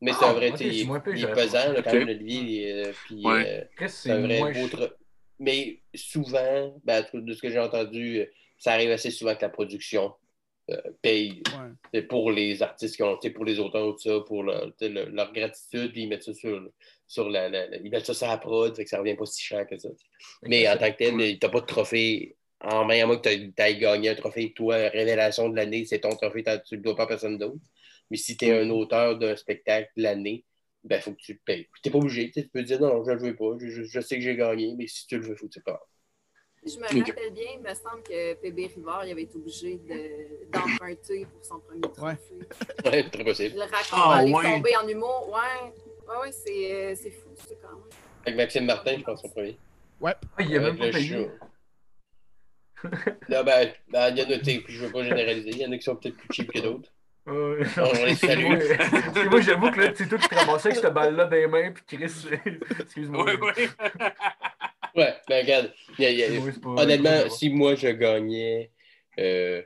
Mais c'est un vrai, il, moins pire, il est pesant, là, quand même, euh, puis, Ouais. euh, c'est un vrai beau Mais souvent, ben, de ce que j'ai entendu, euh, ça arrive assez souvent que la production euh, paye Ouais. C'est pour les artistes qui ont, pour les auteurs, tout ça, pour leur, le- leur gratitude, puis ils mettent ça sur, sur la, la- la- ils mettent ça sur la prod, fait que ça revient pas si cher que ça. Mais en tant que tel, t'as pas de trophée en main, à moins que tu aies gagné un trophée, toi, révélation de l'année, c'est ton trophée, tu le dois pas à personne d'autre. Mais si tu es un auteur d'un spectacle de l'année, ben, faut que tu le payes. Tu n'es pas obligé, tu peux dire non, je ne le veux pas, je, je- je sais que j'ai gagné, mais si tu le veux, faut que tu le payes. Je me rappelle bien, il me semble que PB Rivard il avait été obligé de- d'emprunter pour son premier trophée. Ouais, très possible. Le raconte Ah, ouais. tombées en humour. Ouais, ouais, ouais c'est euh, c'est fou, c'est quand même. Avec Maxime Martin, je pense, son premier. Ah, il a même Avec pas le payé. show. Là, ben, ben, il y en a, tu sais, puis je veux pas généraliser. Il y en a qui sont peut-être plus cheap que d'autres. Euh, On les salue. Parce que moi, j'avoue que là, tu sais, toi, tu te ramassais avec cette balle-là dans les mains, puis Chris, excuse-moi. Oui, oui. Ouais, mais regarde, y a- y a- pas- honnêtement, si moi je gagnais euh,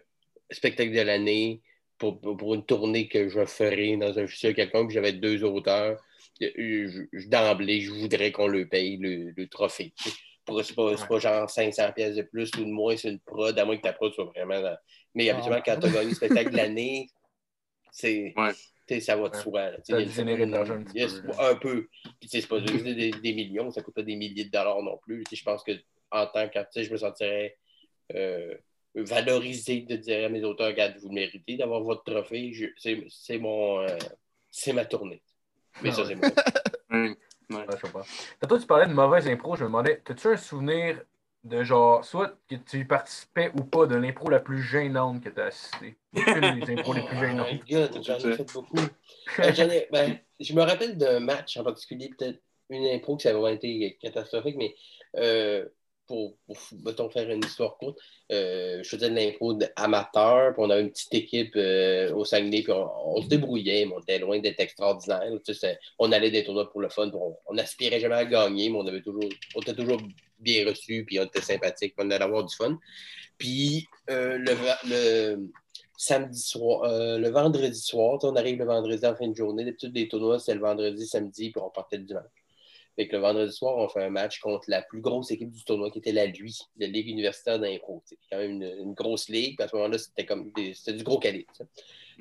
spectacle de l'année pour, pour- une tournée que je ferais dans un futur quelconque, puis j'avais deux auteurs, d'emblée, je voudrais qu'on le paye le, le trophée. C'est pas, c'est pas genre 500 pièces de plus ou de moins, c'est une prod, à moins que ta prod soit vraiment... dans- Mais Ah. habituellement, quand tu as gagné le spectacle de l'année, c'est... Ouais. tu sais, ça va de soi. Ça a de l'argent un petit Yes, peu, là. un peu. Puis, tu sais, c'est pas juste des, des millions, ça coûte pas des milliers de dollars non plus. Je pense que en tant qu'artiste, je me sentirais euh, valorisé de dire à mes auteurs, regarde, vous le méritez d'avoir votre trophée. Je- C'est c'est mon. euh, c'est ma tournée. Mais Ah ça, ouais. c'est moi. Oui. Ouais, je sais pas. Tantôt, tu parlais de mauvaise impro. Je me demandais, as-tu un souvenir de genre, soit que tu participais ou pas, de l'impro la plus gênante que tu as assisté? Une des impros les plus Oh my gênantes. God, j'en ai fait beaucoup. Euh, ai- ben, je me rappelle d'un match en particulier, peut-être une impro qui ça a vraiment été catastrophique, mais euh, pour, mettons, faire une histoire courte, euh, je faisais de l'impro amateur, puis on avait une petite équipe euh, au Saguenay, puis on, se débrouillait, mais on était loin d'être extraordinaire. Tu sais, on allait des tournois pour le fun, on, on aspirait jamais à gagner, mais on, avait toujours, on était toujours bien reçus, puis on était sympathiques, puis on allait avoir du fun. Puis euh, le, samedi soir, le vendredi soir, on arrive le vendredi en fin de journée. D'habitude, les tournois, c'est le vendredi, samedi, puis on partait le dimanche. Fait que le vendredi soir, on fait un match contre la plus grosse équipe du tournoi, qui était la LUI, la Ligue universitaire d'impro. C'est quand même une, une grosse ligue, puis à ce moment-là, c'était comme des- du gros calibre.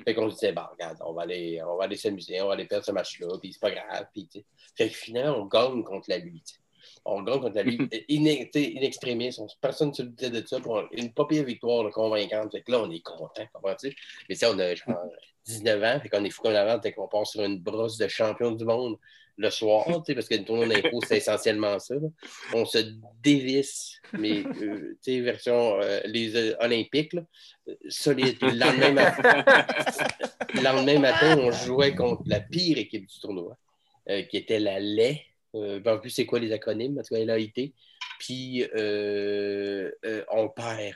Fait qu'on se disait, bon, regarde, on va aller, on va aller s'amuser, on va aller perdre ce match-là, puis c'est pas grave. Puis, fait que finalement, on gagne contre la LUI. On gagne contre la LUI. in, tu sais, in extremis, on- personne ne se doutait de ça. Pour une pas pire victoire là, convaincante. Fait que là, on est content, comprends-tu? Mais tu sais, on a genre 19 ans, fait qu'on est fou comme la fait qu'on part sur une brosse de champion du monde le soir, parce que le tournoi d'impro, c'est essentiellement ça. là. On se dévisse, mais euh, version euh, les euh, Olympiques, là, Le lendemain, matin, le lendemain matin, on jouait contre la pire équipe du tournoi, euh, qui était la LAI. Euh, ben, en plus, c'est quoi les acronymes? En tout cas, LAIT. Puis, on perd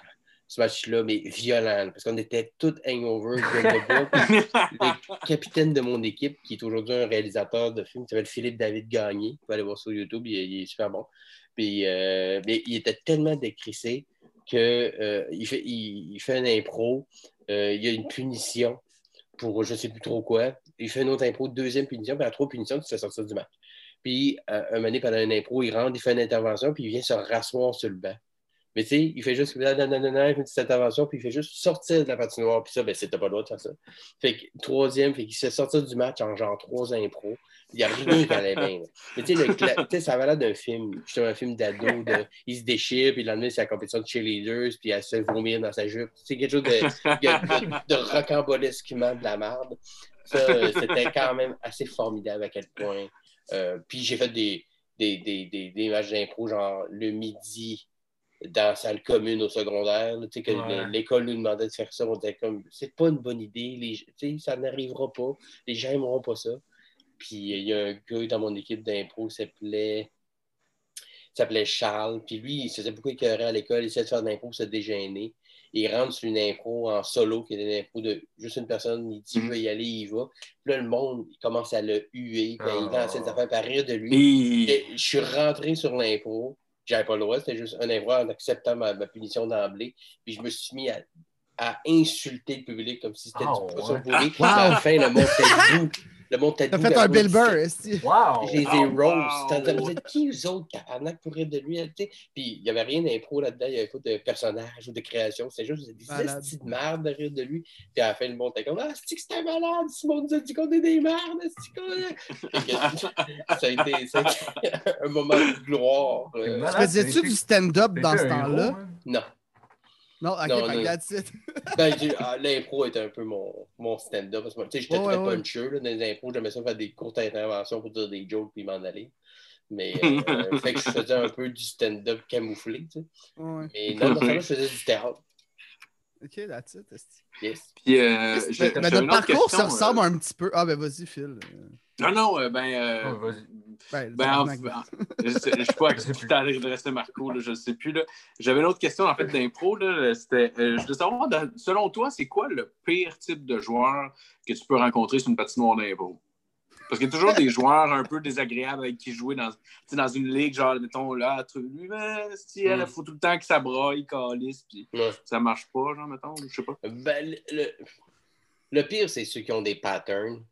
ce match-là, mais violent, parce qu'on était tous hangover. Le capitaine de mon équipe, qui est aujourd'hui un réalisateur de films, qui s'appelle Philippe David Gagné. Vous pouvez aller voir sur YouTube, il, est- il est super bon. Puis, euh, mais il était tellement décrissé qu'il il fait, il, il fait une impro, euh, il y a une punition pour je ne sais plus trop quoi. Il fait une autre impro, deuxième punition, puis à trois punitions, tu te fais sortir du match. Puis, euh, un moment donné, pendant une impro, il rentre, il fait une intervention, puis il vient se rasseoir sur le banc. Mais tu sais, il fait juste fait une petite intervention, puis il fait juste sortir de la patinoire, puis ça, ben, c'était pas le droit de faire ça. Fait que troisième, fait qu'il se du match en genre trois impros. Il y a rien qui allait bien. Mais tu sais, ça va l'air d'un film, justement un film d'ado, de, il se déchire, puis lendemain, c'est la compétition de cheerleaders, puis elle se vomir dans sa jupe. C'est quelque chose de, de, de, de rocambolesquement de la merde. Ça, c'était quand même assez formidable à quel point. euh, puis j'ai fait des, des, des, des, des matchs d'impro, genre le midi, dans la salle commune au secondaire. là, tu sais, que Ouais. l'école nous demandait de faire ça. On était comme, c'est pas une bonne idée. Les, ça n'arrivera pas. Les gens n'aimeront pas ça. Puis il y a un gars dans mon équipe d'impro qui s'appelait il s'appelait Charles. Puis lui, il se faisait beaucoup écœurer à l'école, il essayait de faire de l'impro se dégêner. Il rentre sur une impro en solo, qui est une impro de juste une personne, il dit, Mhm. je veux y aller, il y va. Puis là, le monde, il commence à le huer, puis il Ah. lance ses affaires, puis à rire de lui. Et je suis rentré sur l'impro. J'avais pas le droit, c'était juste un impro en acceptant ma, ma punition d'emblée. Puis je me suis mis à, à insulter le public comme si c'était Ah, du poisson ouais. pourri. Puis Wow. À la fin, le monde était debout. Le monde était T'as fait un Bill. Burr. Wow! Je les ai Oh, roast. wow. Vous êtes qui, eux autres, tabarnak, pour rire de lui? tu sais? Puis il n'y avait rien d'impro là-dedans, il n'y avait pas de personnage ou de création. C'était juste des estis de merde de rire de lui. Puis à la fin, le monde était comme Ah, c'est que c'était malade, Simon nous a dit qu'on est des merdes, c'est qu'on est. Fait que ça a été, ça a été un moment de gloire. euh, C'est Tu faisais-tu du stand-up dans ce temps-là? hein? non. Non, ok, Non, non. that's it. Ben, ah, l'impro était un peu mon, mon stand-up. Parce que, tu sais, j'étais Ouais, très ouais, là, dans les impros. J'aimais ça faire des courtes interventions pour dire des jokes puis m'en aller. Mais, euh, fait que je faisais un peu du stand-up camouflé, tu sais. Ouais. Mais non, dans je faisais du théâtre. Ok, that's it. Yes. Puis, euh, Mais- notre parcours, ça question, ressemble euh, un petit peu. Ah, ben vas-y, Phil. Non, non, euh, ben, euh, vas-y. Ben, Ben, en- tabarnak. en- je sais je sais pas plus. tu allais redresser Marco, là, je ne sais plus. là. J'avais une autre question en fait d'impro. là, C'était, euh, je voulais savoir, dans- selon toi, c'est quoi le pire type de joueur que tu peux rencontrer sur une patinoire d'impro? Parce qu'il y a toujours des joueurs un peu désagréables avec qui jouer dans, dans une ligue, genre, mettons, là, tu- lui, ben, si elle, il Mm. faut tout le temps que ça braille, calisse, puis Ouais. ça marche pas, genre, mettons, je sais pas. Ben, le- le pire, c'est ceux qui ont des patterns.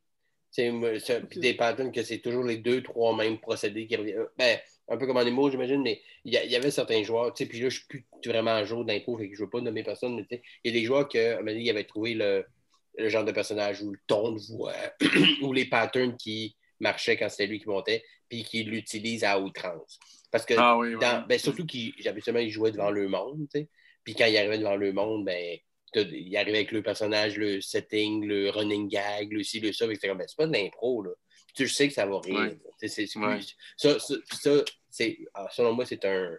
Puis des patterns que c'est toujours les deux, trois mêmes procédés qui reviennent. Ben, un peu comme en émo, j'imagine, mais il y, avait certains joueurs, tu sais, puis là, je suis plus vraiment à jour d'impro, fait que je veux pas nommer personne, mais tu sais, il y a des joueurs qui, avaient trouvé le, le genre de personnage ou le ton de voix ou les patterns qui marchaient quand c'était lui qui montait, puis qui l'utilisent à outrance. Parce que Ah oui, oui. dans- ben, surtout qu'habituellement, ils jouaient devant le monde, tu sais. Puis quand ils arrivaient devant le monde, ben, ils arrivaient avec le personnage, le setting, le running gag, le ci, le ça. que ben, c'est pas de l'impro, là. Tu sais que ça va rire. Ouais. c'est- Ouais. Ça, ça, ça, c'est, ah, selon moi, c'est un.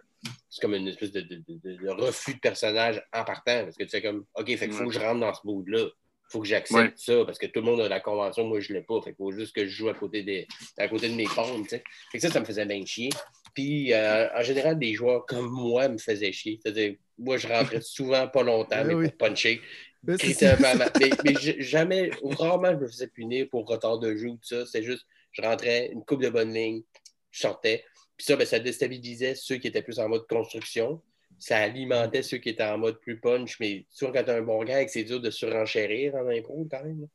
C'est comme une espèce de, de- de- refus de personnage en partant. Parce que tu sais, comme, OK, fait qu'il faut Ouais. que je rentre dans ce mood-là. faut que j'accepte ça parce que tout le monde a la convention, moi je l'ai pas. Fait qu'il faut juste que je joue à côté, des, à côté de mes pommes. tu sais. Fait que ça, ça me faisait bien chier. Puis euh, en général, des joueurs comme moi me faisaient chier. C'est-à-dire, moi je rentrais souvent pas longtemps, Ben mais oui. pour puncher. Ben, ma- Mais, mais jamais, rarement je me faisais punir pour retard de jeu ou tout ça. C'est juste, je rentrais une coupe de bonne ligne, je sortais. Puis ça, ben, ça déstabilisait ceux qui étaient plus en mode construction. Ça alimentait ceux qui étaient en mode plus punch. Mais souvent, quand tu as un bon gag, c'est dur de surenchérir en impro quand même.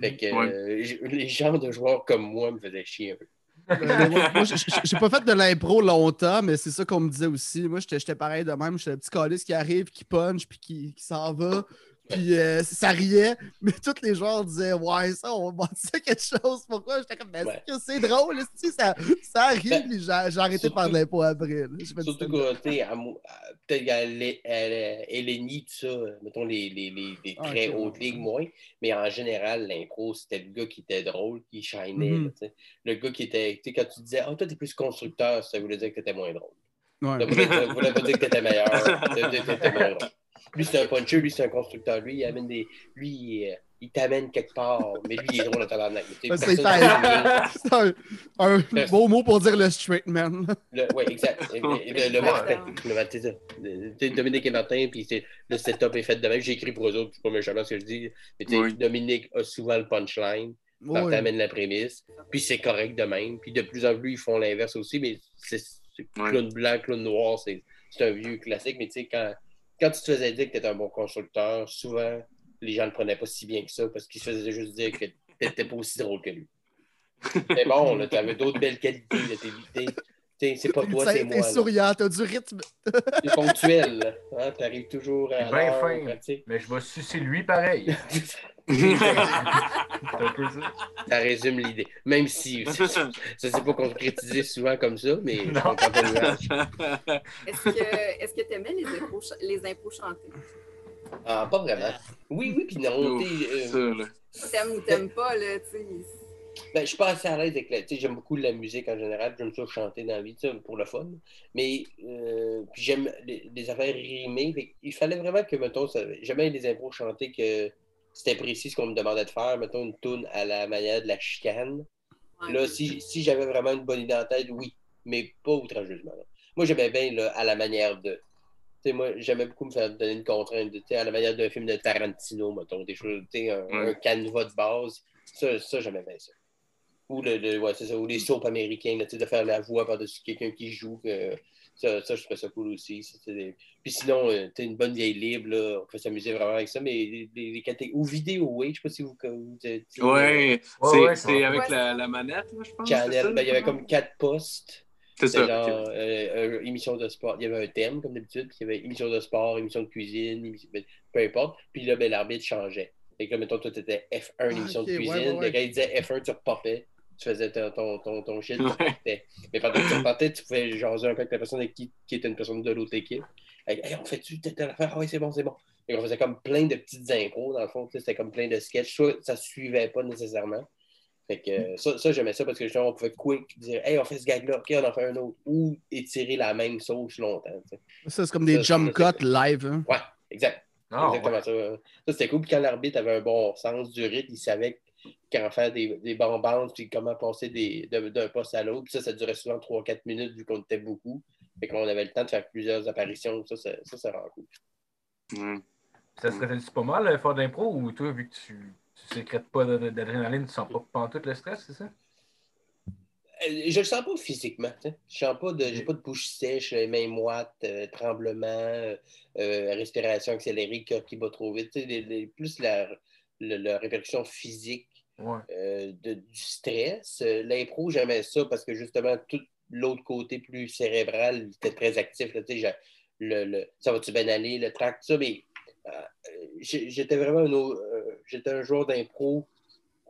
Fait que Ouais. euh, les genres de joueurs comme moi me faisaient chier un peu. Euh, moi, j'ai pas fait de l'impro longtemps, mais c'est ça qu'on me disait aussi. Moi, j'étais pareil de même. J'étais le petit calice qui arrive, qui punch, puis qui s'en va. Puis euh, ça riait, mais tous les joueurs disaient Ouais, ça, on va ça quelque chose. Pourquoi? J'étais comme Ouais. c'est drôle, esti, ça, ça arrive. Ben, puis j'ai arrêté de de l'impro après. Surtout que, tu sais, peut-être l'É- à Hélénie, tout ça, mettons les, les, les, les Ah, très hautes ouais. ligues, moins. Mais en général, l'impro, c'était le gars qui était drôle, qui shinait. Mhm. là, tu sais. Le gars qui était. Tu sais, quand tu disais, ah, toi, t'es plus constructeur, ça voulait dire que t'étais moins drôle. Ouais. Ça voulait, ça voulait pas dire que t'étais meilleur. Ça voulait dire que t'étais moins drôle. Lui, c'est un puncher, lui, c'est un constructeur. Lui, il amène des. Lui, il, euh, il t'amène quelque part. Mais lui, il est drôle à tabarnak. C'est un, un, beau mot pour dire le straight man. Oui, exact. Le, le, le Martin. Le Martin, c'est Dominique et Martin, puis c'est- le setup est fait de même. J'ai écrit pour eux autres, c'est pas méchamment ce que je dis. Mais tu sais, Oui. Dominique a souvent le punchline. Martin Ouais. amène la prémisse. Puis c'est correct de même. Puis de plus en plus, ils font l'inverse aussi. Mais c'est clown blanc, clown noir, c'est c'est un vieux classique. Mais tu sais, quand, quand tu te faisais dire que tu étais un bon constructeur, souvent, les gens ne le prenaient pas si bien que ça parce qu'ils se faisaient juste dire que tu n'étais pas aussi drôle que lui. Mais bon, tu avais d'autres belles qualités. là, t'es- t'es- t'es- C'est pas toi, T'es- c'est T'es moi. là. souriant, t'as du rythme. C'est ponctuel. Hein? Tu arrives toujours à l'heure, fin. Mais je vais sucer lui pareil. Ça. Résume l'idée. Même si ça ça s'est pas concrétisé souvent comme ça, mais. Est-ce que est-ce que tu aimais les impros, ch- les impros chantés? Ah, pas vraiment. Oui, oui, puis non. Euh. T'aimes ou t'aimes pas, là, tu sais. ben, je suis pas assez à l'aise avec la. Tu sais, j'aime beaucoup la musique en général. J'aime ça chanter dans la vie, pour le fun. Mais euh, puis j'aime les, les affaires rimées. Il fallait vraiment que, mettons, ça- jamais des impros chantés que c'était précis ce qu'on me demandait de faire. Mettons une toune à la manière de la chicane. Ouais. Là, si, si j'avais vraiment une bonne idée en tête, oui, mais pas outrageusement. là. Moi, j'aimais bien là, à la manière de. Tu sais, moi, j'aimais beaucoup me faire donner une contrainte, de, tu sais, à la manière d'un film de Tarantino, mettons, des choses, tu sais, un, Ouais. un canevas de base. Ça, ça j'aimais bien ça. Ou, le, le- ouais, c'est ça, ou les soaps américains, là, tu sais, de faire la voix par-dessus quelqu'un qui joue. Ça, ça, je trouvais ça cool aussi. ça, c'est des- Puis sinon, euh, tu une bonne vieille libre, là, on peut s'amuser vraiment avec ça, mais les, les, les catég- Ou vidéo, oui, je sais pas si vous. vous- sais, Ouais, Ouais, c'est avec Ouais. la, la manette, là, je pense. ben, il y avait comme quatre postes. C'est ça. genre ok. euh, euh, émission de sport. Il y avait un thème, comme d'habitude, puis il y avait émission de sport, émission de cuisine, émission- ben, peu importe. Puis là, ben, l'arbitre changeait. Fait que là, mettons, toi, tu étais F1, Ah, émission de cuisine. ouais, ouais. Le gars, il disait F1, tu repopais. Tu faisais ton, ton, ton, ton shit, tu. Mais pendant que tu repartais, tu pouvais jaser un peu avec la personne avec qui, qui était une personne de l'autre équipe. Hey, hey, on fait-tu telle affaire? Ah oui, c'est bon, c'est bon. Et on faisait comme plein de petites impros, dans le fond. tu sais, C'était comme plein de sketchs. Soit ça suivait pas nécessairement. Fait que euh, ça, ça j'aimais ça parce que justement, on pouvait quick dire Hey, on fait ce gag-là, ok, on en fait un autre. Ou étirer la même sauce longtemps. Ça, c'est comme des Ça, jump cuts live. hein. Ouais, exact. Ah, Exactement ça. Ça, c'était cool. Puis quand l'arbitre avait un bon sens du rythme, il savait quand faire des, des bonbons, puis comment passer d'un poste à l'autre. Puis ça, ça durait souvent 3-4 minutes vu qu'on était beaucoup. Fait qu'on avait le temps de faire plusieurs apparitions. Ça, ça, ça, ça rend cool. Ça se stressait pas mal, euh, faire d'impro, ou toi, vu que tu ne sécrètes pas d'adrénaline, tu sens pas pantoute le stress, c'est ça? Euh, Je le sens pas physiquement. tu. Je sens pas de. J'ai pas de bouche sèche, main moite, euh, tremblement, euh, euh, respiration accélérée, cœur qui bat trop vite. tu sais, les- les- plus la, le- la répercussion physique Euh, de- du stress. Euh, L'impro, j'aimais ça parce que justement, tout l'autre côté plus cérébral était très actif. là, le, le- ça va-tu bien aller, le tout ça, mais euh, j'étais vraiment un, au- j'étais un joueur d'impro,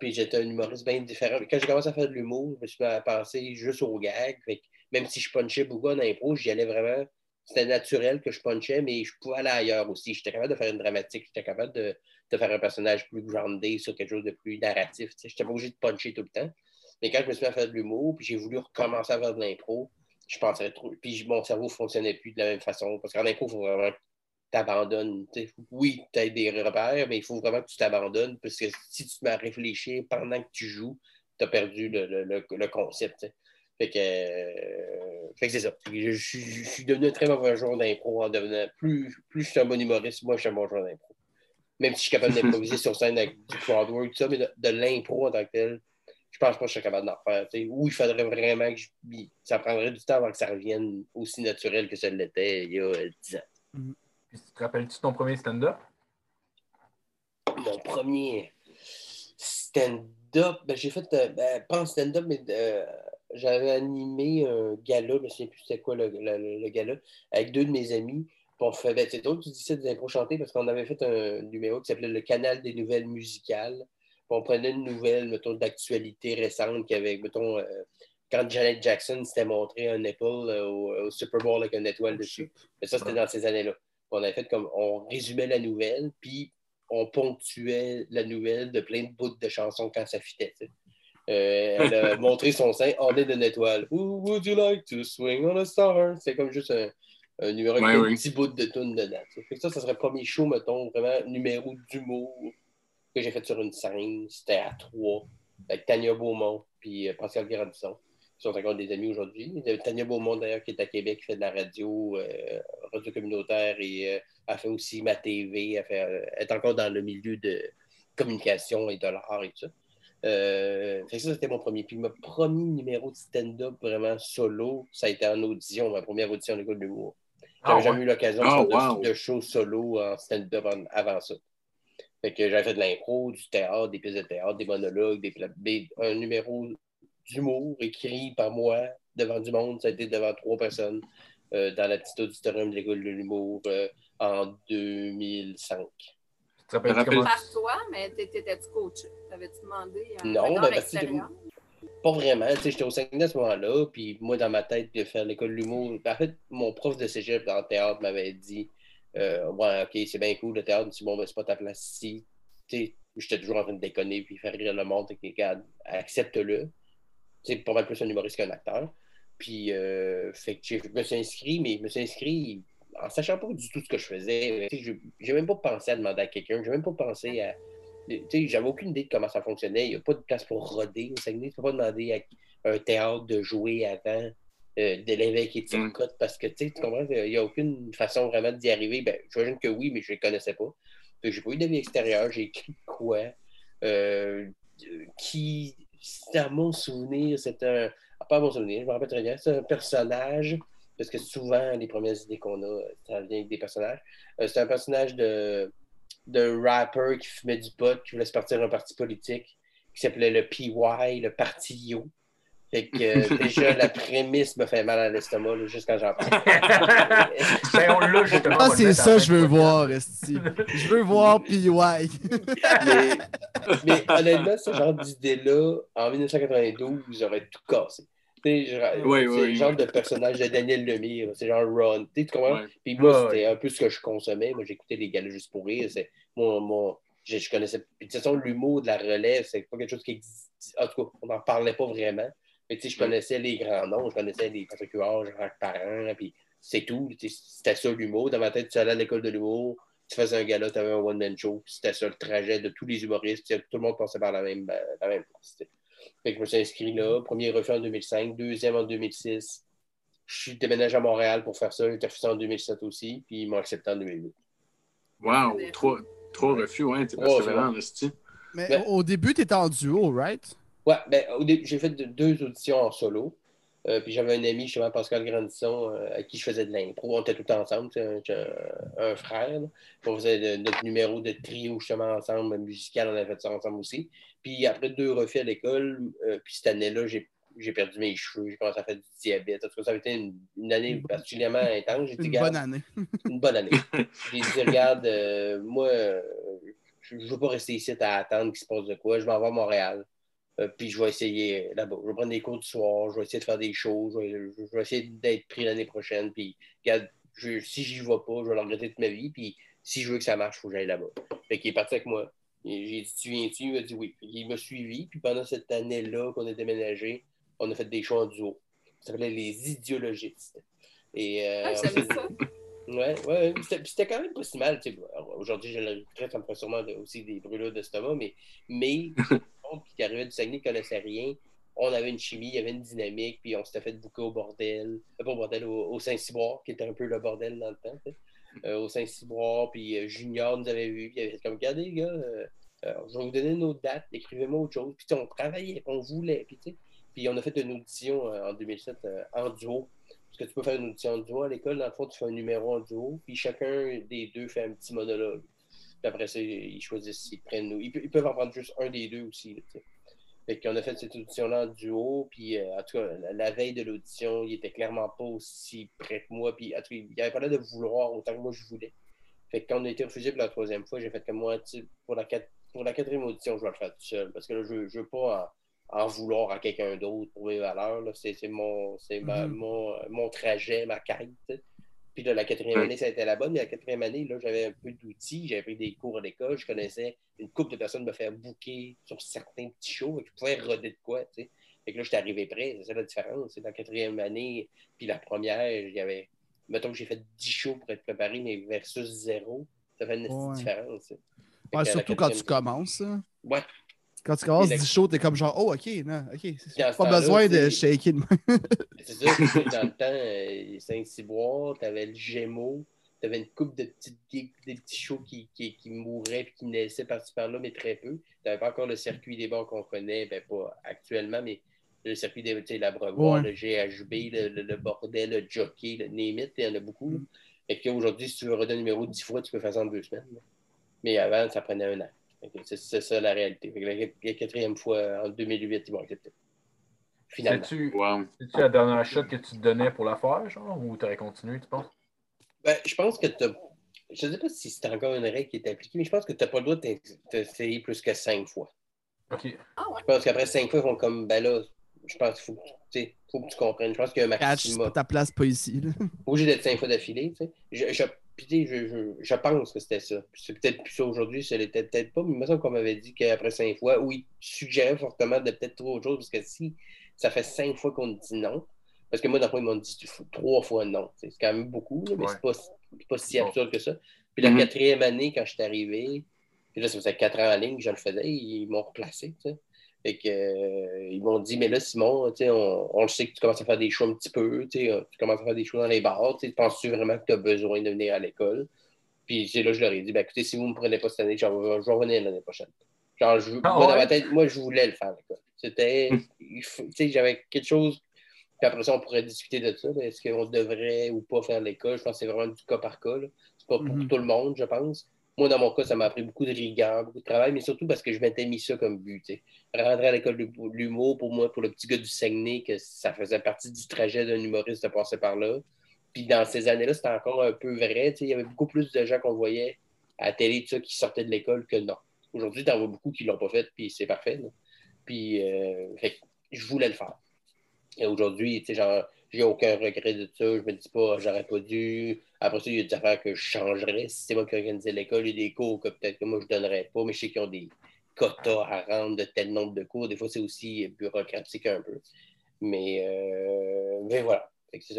puis j'étais un humoriste bien différent. Quand j'ai commencé à faire de l'humour, je me suis penser juste. Fait que même si je punchais beaucoup en impro, j'y allais vraiment. C'était naturel que je punchais, mais je pouvais aller ailleurs aussi. J'étais capable de faire une dramatique, j'étais capable de, de faire un personnage plus groundé sur quelque chose de plus narratif. Je n'étais pas obligé de puncher tout le temps. Mais quand je me suis mis à faire de l'humour, puis j'ai voulu recommencer à faire de l'impro, je pensais trop. Puis mon cerveau ne fonctionnait plus de la même façon. Parce qu'en impro, il faut vraiment que tu sais, Oui, tu as des repères, mais il faut vraiment que tu t'abandonnes. Parce que si tu te mets à réfléchir pendant que tu joues, tu as perdu le, le- le- concept. Fait que, euh, fait que c'est ça. Je, je suis- je suis devenu un très mauvais joueur d'impro en devenant. Plus, plus je suis un bon humoriste, moi je suis un bon joueur d'impro. Même si je suis capable d'improviser sur scène avec du crowd work, tout ça, mais de, de l'impro en tant que tel, je pense pas que je suis capable d'en faire. Ou il faudrait vraiment que je. Ça prendrait du temps avant que ça revienne aussi naturel que ça l'était il y a euh, 10 ans. Puis, tu te rappelles-tu de ton premier stand-up? Mon premier stand-up, ben, j'ai fait, euh, ben, pas un stand-up, mais euh, j'avais animé un gala, je me souviens plus c'était quoi le, le- le gala, avec deux de mes amis. Puis on fait, ben, c'est drôle que tu dis ça des impros chantés parce qu'on avait fait un numéro qui s'appelait Le Canal des nouvelles musicales. Puis on prenait une nouvelle, mettons, d'actualité récente qui avait, mettons, euh, quand Janet Jackson s'était montré un nipple euh, au, au Super Bowl avec une étoile dessus. Mais ça, c'était dans ces années-là. On avait fait comme, on résumait la nouvelle, puis on ponctuait la nouvelle de plein de bouts de chansons quand ça fitait. tu sais. Euh, elle a montré son sein orné d'une étoile. Who would you like to swing on a star? C'est comme juste un, un numéro avec Ouais, un oui. petit bout de tune dedans. Fait que ça, ça serait le premier show, mettons, vraiment numéro d'humour que j'ai fait sur une scène. C'était à trois, avec Tania Beaumont puis euh, Pascal Grandisson. Ils sont encore des amis aujourd'hui. Tania Beaumont, d'ailleurs, qui est à Québec, qui fait de la radio, euh, radio communautaire et euh, elle fait aussi ma TV. Elle, fait, euh, elle est encore dans le milieu de communication et de l'art et tout ça. Euh, fait que ça, c'était mon premier. Puis mon premier numéro de stand-up vraiment solo, ça a été en audition, ma première audition à l'école de l'humour. J'avais Ah, jamais ouais? eu l'occasion de Ah, faire de- wow. de, show solo en stand-up avant ça. Fait que j'avais fait de l'impro, du théâtre, des pièces de théâtre, des monologues, des, un numéro d'humour écrit par moi devant du monde. Ça a été devant trois personnes euh, dans la petite auditorium de l'école de l'humour euh, en 2005. Tu te rappelles? Par toi, mais t'étais-tu coaché? T'avais-tu demandé un Non, ben, parce que? Pas vraiment. J'étais au Saguenay à ce moment-là, puis moi, dans ma tête, de faire l'école de l'humour. En fait, mon prof de cégep en théâtre m'avait dit euh, Ouais, OK, c'est bien cool le théâtre, mais c'est bon, ben, c'est pas ta place ici. J'étais toujours en train de déconner puis faire rire le monde. Regarde, accepte-le. C'est pas mal plus un humoriste qu'un acteur. Puis, euh, fait que je me suis inscrit, mais je me suis inscrit en sachant pas du tout ce que je faisais. J'ai même pas pensé à demander à quelqu'un. J'ai même pas pensé à. J'avais aucune idée de comment ça fonctionnait. Il n'y a pas de place pour roder au Saguenay. Tu peux pas demander à un théâtre de jouer avant euh, de l'évêque et de. Turcotte parce que tu comprends, il n'y a aucune façon vraiment d'y arriver. Ben, j'imagine que oui, mais je ne les connaissais pas. J'ai pas eu d'avis extérieur. J'ai écrit quoi euh, qui, à mon souvenir, c'est un. ah, Pas à mon souvenir, je me rappelle très bien. C'est un personnage, parce que souvent, les premières idées qu'on a, ça vient avec des personnages. Euh, c'est un personnage de, de rapper qui fumait du pot, qui voulait se partir un parti politique, qui s'appelait le PY, le Parti Yo. Fait que euh, déjà, la prémisse me fait mal à l'estomac, là, juste quand j'en parle. Ben, on l'a justement. Ah, c'est ça je veux voir, Esti. Je veux voir PY. mais, mais honnêtement, ce genre d'idée-là, en 1992, j'aurais tout cassé. Oui, c'est le oui. genre de personnage de Daniel Lemire, c'est genre Ron. Tu comprends? Puis moi, Ouais, c'était un peu ce que je consommais. Moi, j'écoutais les galas juste pour rire. C'est mon, mon, je, je connaissais. Puis de toute façon, l'humour de la relève, c'est pas quelque chose qui existe. En tout cas, on n'en parlait pas vraiment. Mais tu sais, je connaissais les grands noms, je connaissais les Patrick Huard, Jacques Parent, puis c'est tout. C'était ça l'humour. Dans ma tête, tu allais à l'école de l'humour, tu faisais un gala, tu avais un one-man show, puis c'était ça le trajet de tous les humoristes. Tout le monde passait par la même, la même place. t'sais. Fait que je me suis inscrit là. Premier refus en 2005, deuxième en 2006. Je suis déménagé à Montréal pour faire ça. J'ai refusé en 2007 aussi, puis ils m'ont accepté en 2008. Wow, trois, trois refus, ouais, t'es Ouais, persévérant. Mais Ben- au au début, tu étais en duo, right? Ouais, ben, au début, j'ai fait de- deux auditions en solo. Euh, puis j'avais un ami, justement, Pascal Grandisson, euh, à qui je faisais de l'impro. On était tout ensemble, un, un- un frère. là. On faisait de- notre numéro de trio, justement, ensemble, musical, on avait fait ça ensemble aussi. Puis après deux refus à l'école, euh, puis cette année-là, j'ai perdu mes cheveux, j'ai commencé à faire du diabète. En tout cas, ça a été une, une année particulièrement intense. J'ai dit, Une bonne année. une bonne année. J'ai dit, regarde, euh, moi, je ne veux pas rester ici à attendre qu'il se passe de quoi. Je m'en vais à Montréal. Euh, puis je vais essayer là-bas. Je vais prendre des cours du soir. Je vais essayer de faire des choses. Je vais, je vais essayer d'être pris l'année prochaine. Puis, regarde, je- si j'y vais pas, je vais le regretter toute ma vie. Puis, si je veux que ça marche, il faut que j'aille là-bas. Fait qu'il est parti avec moi. J'ai dit, tu viens-tu? Il m'a dit oui. Puis, il m'a suivi. Puis, pendant cette année-là qu'on a déménagé, on a fait des shows en duo. Ça s'appelait Les Idéologistes. Et, euh, Ah, j'avais ça. Ouais, ouais, puis c'était quand même pas si mal. Aujourd'hui, je le regrette, ça me ferait sûrement aussi des brûlures d'estomac, mais, mais le monde qui arrivait du Saguenay ne connaissait rien. On avait une chimie, il y avait une dynamique, puis on s'était fait bouquer au bordel, euh, pas au bordel, au, au Saint-Cyboire, qui était un peu le bordel dans le temps. Au Saint-Cyboire, puis euh, Junior nous avait vu, puis il avait comme, regardez, les gars, euh, euh, je vais vous donner nos dates, écrivez-moi autre chose. Puis on travaillait, on voulait, puis. Puis on a fait une audition euh, en 2007 euh, en duo. Parce que tu peux faire une audition en duo à l'école, dans le fond, tu fais un numéro en duo, puis chacun des deux fait un petit monologue. Puis après ça, ils choisissent s'ils prennent nous. Ils, pe- ils peuvent en prendre juste un des deux aussi. là. Fait qu'on a fait cette audition-là en duo, puis euh, en tout cas, la, la veille de l'audition, il était clairement pas aussi près que moi, puis en tout cas, il avait pas l'air de vouloir autant que moi je voulais. Fait que quand on a été refusé pour la troisième fois, j'ai fait comme moi, pour la, pour la quatrième audition, je vais le faire tout seul, parce que là, je, je veux pas en, en vouloir à quelqu'un d'autre pour mes valeurs. là. C'est mon, c'est Mhm. mon, mon trajet, ma quête. Puis là, la quatrième année, ça a été la bonne, mais la quatrième année, là, j'avais un peu d'outils, j'avais pris des cours à l'école, je connaissais une couple de personnes me faire booker sur certains petits shows, et je pouvais roder de quoi, tu sais. Fait que là, j'étais arrivé prêt, c'est ça la différence. C'est la quatrième année, puis la première, il y avait, mettons que j'ai fait 10 shows pour être préparé, mais versus zéro, ça fait une petite Ouais. différence. tu sais. Fait Ouais, surtout quand tu commences. hein. Ouais. Quand tu commences Et la- 10 shows, t'es comme genre, oh, ok, non, ok. Pas besoin de shaker de main. C'est tu sais, dans le temps, euh, Saint-Cyboire, t'avais le Gémeaux, t'avais une coupe de petites gigs, des petits shows qui, qui, qui mouraient puis qui naissaient par-ci par-là, mais très peu. T'avais pas encore le circuit des bars qu'on connaît, ben pas actuellement, mais le circuit des, tu sais, l'Abreuvoir, Ouais. le GHB, le, le- le bordel, le jockey, le name it, il y en a beaucoup. là. Fait qu'aujourd'hui, si tu veux redonner un numéro 10 fois, tu peux faire ça en deux semaines. là. Mais avant, ça prenait un an. C'est ça la réalité. Que la, quatrième fois, en 2008, ils m'ont accepté. Finalement. C'est-tu Wow. c'est-tu la dernière shot que tu te donnais pour la faire, genre, ou t'aurais continué, tu penses? Ben, je pense que tu Je ne sais pas si c'est encore une règle qui est appliquée, mais je pense que tu n'as pas le droit de t'essayer plus que cinq fois. OK. Ah ouais. Je pense qu'après cinq fois, ils vont comme, ben là, je pense qu'il faut, tu faut que tu comprennes. Je pense qu'il y a un Catch, maximum. ta place pas ici. là. obligé d'être cinq fois d'affilée. tu sais. Je, je, puis, tu sais, je, je, je pense que c'était ça. C'est peut-être plus ça aujourd'hui, ça l'était peut-être pas, mais il me semble qu'on m'avait dit qu'après cinq fois, oui, suggérait fortement de peut-être trouver autre chose, parce que si ça fait cinq fois qu'on te dit non, parce que moi, fond, ils m'ont dit trois fois non. C'est quand même beaucoup, là, mais Ouais. c'est pas, pas si Bon. absurde que ça. Puis la Mhm. quatrième année, quand je suis arrivé, puis là, ça faisait quatre ans en ligne que je le faisais, ils m'ont replacé. tu sais. Fait que, euh, ils m'ont dit, mais là, Simon, on, on le sait que tu commences à faire des shows un petit peu, tu euh, tu commences à faire des shows dans les bars, tu penses-tu vraiment que tu as besoin de venir à l'école? Puis là je leur ai dit, ben, écoutez, si vous ne me prenez pas cette année, je vais revenir l'année prochaine. Genre, je, Ah moi, dans ma tête, moi, je voulais le faire, l'école. C'était, sais, j'avais quelque chose, puis après ça, on pourrait discuter de ça, est-ce qu'on devrait ou pas faire l'école? Je pense que c'est vraiment du cas par cas. C'est pas pour Mhm. tout le monde, je pense. Moi, dans mon cas, ça m'a appris beaucoup de rigueur, beaucoup de travail, mais surtout parce que je m'étais mis ça comme but. Rentrer à l'école de l'humour, pour moi, pour le petit gars du Saguenay, que ça faisait partie du trajet d'un humoriste de passer par là. Puis dans ces années-là, c'était encore un peu vrai. Il y avait beaucoup plus de gens qu'on voyait à la télé qui sortaient de l'école que non. Aujourd'hui, t'en vois beaucoup qui l'ont pas fait, puis c'est parfait. Puis euh, je voulais le faire. Et aujourd'hui, genre, j'ai aucun regret de ça. Je me dis pas, j'aurais pas dû. Après ça, il y a des affaires que je changerais. Si c'est moi qui organisais l'école, il y a des cours que peut-être que moi je donnerais pas, mais je sais qu'ils ont des quotas à rendre de tel nombre de cours. Des fois, c'est aussi bureaucratique un peu. Mais, euh, mais voilà. C'est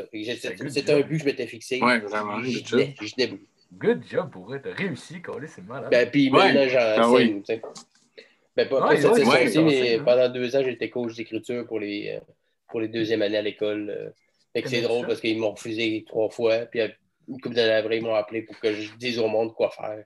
un but que je m'étais fixé. Ouais, vraiment, Je good job. je tenais beaucoup. Good job pour eux. T'as réussi, Colin, c'est malade. Ben, puis maintenant, Ah j'enseigne. tu sais. Ben, pas, pas Ouais, cette ouais, saison-ci, ouais, mais j'enseigne, pendant deux ans, j'étais coach d'écriture pour les, euh, pour les deuxièmes années à l'école. Fait que c'est drôle parce qu'ils m'ont refusé trois fois. Puis une couple d'années après, ils m'ont appelé pour que je dise au monde quoi faire.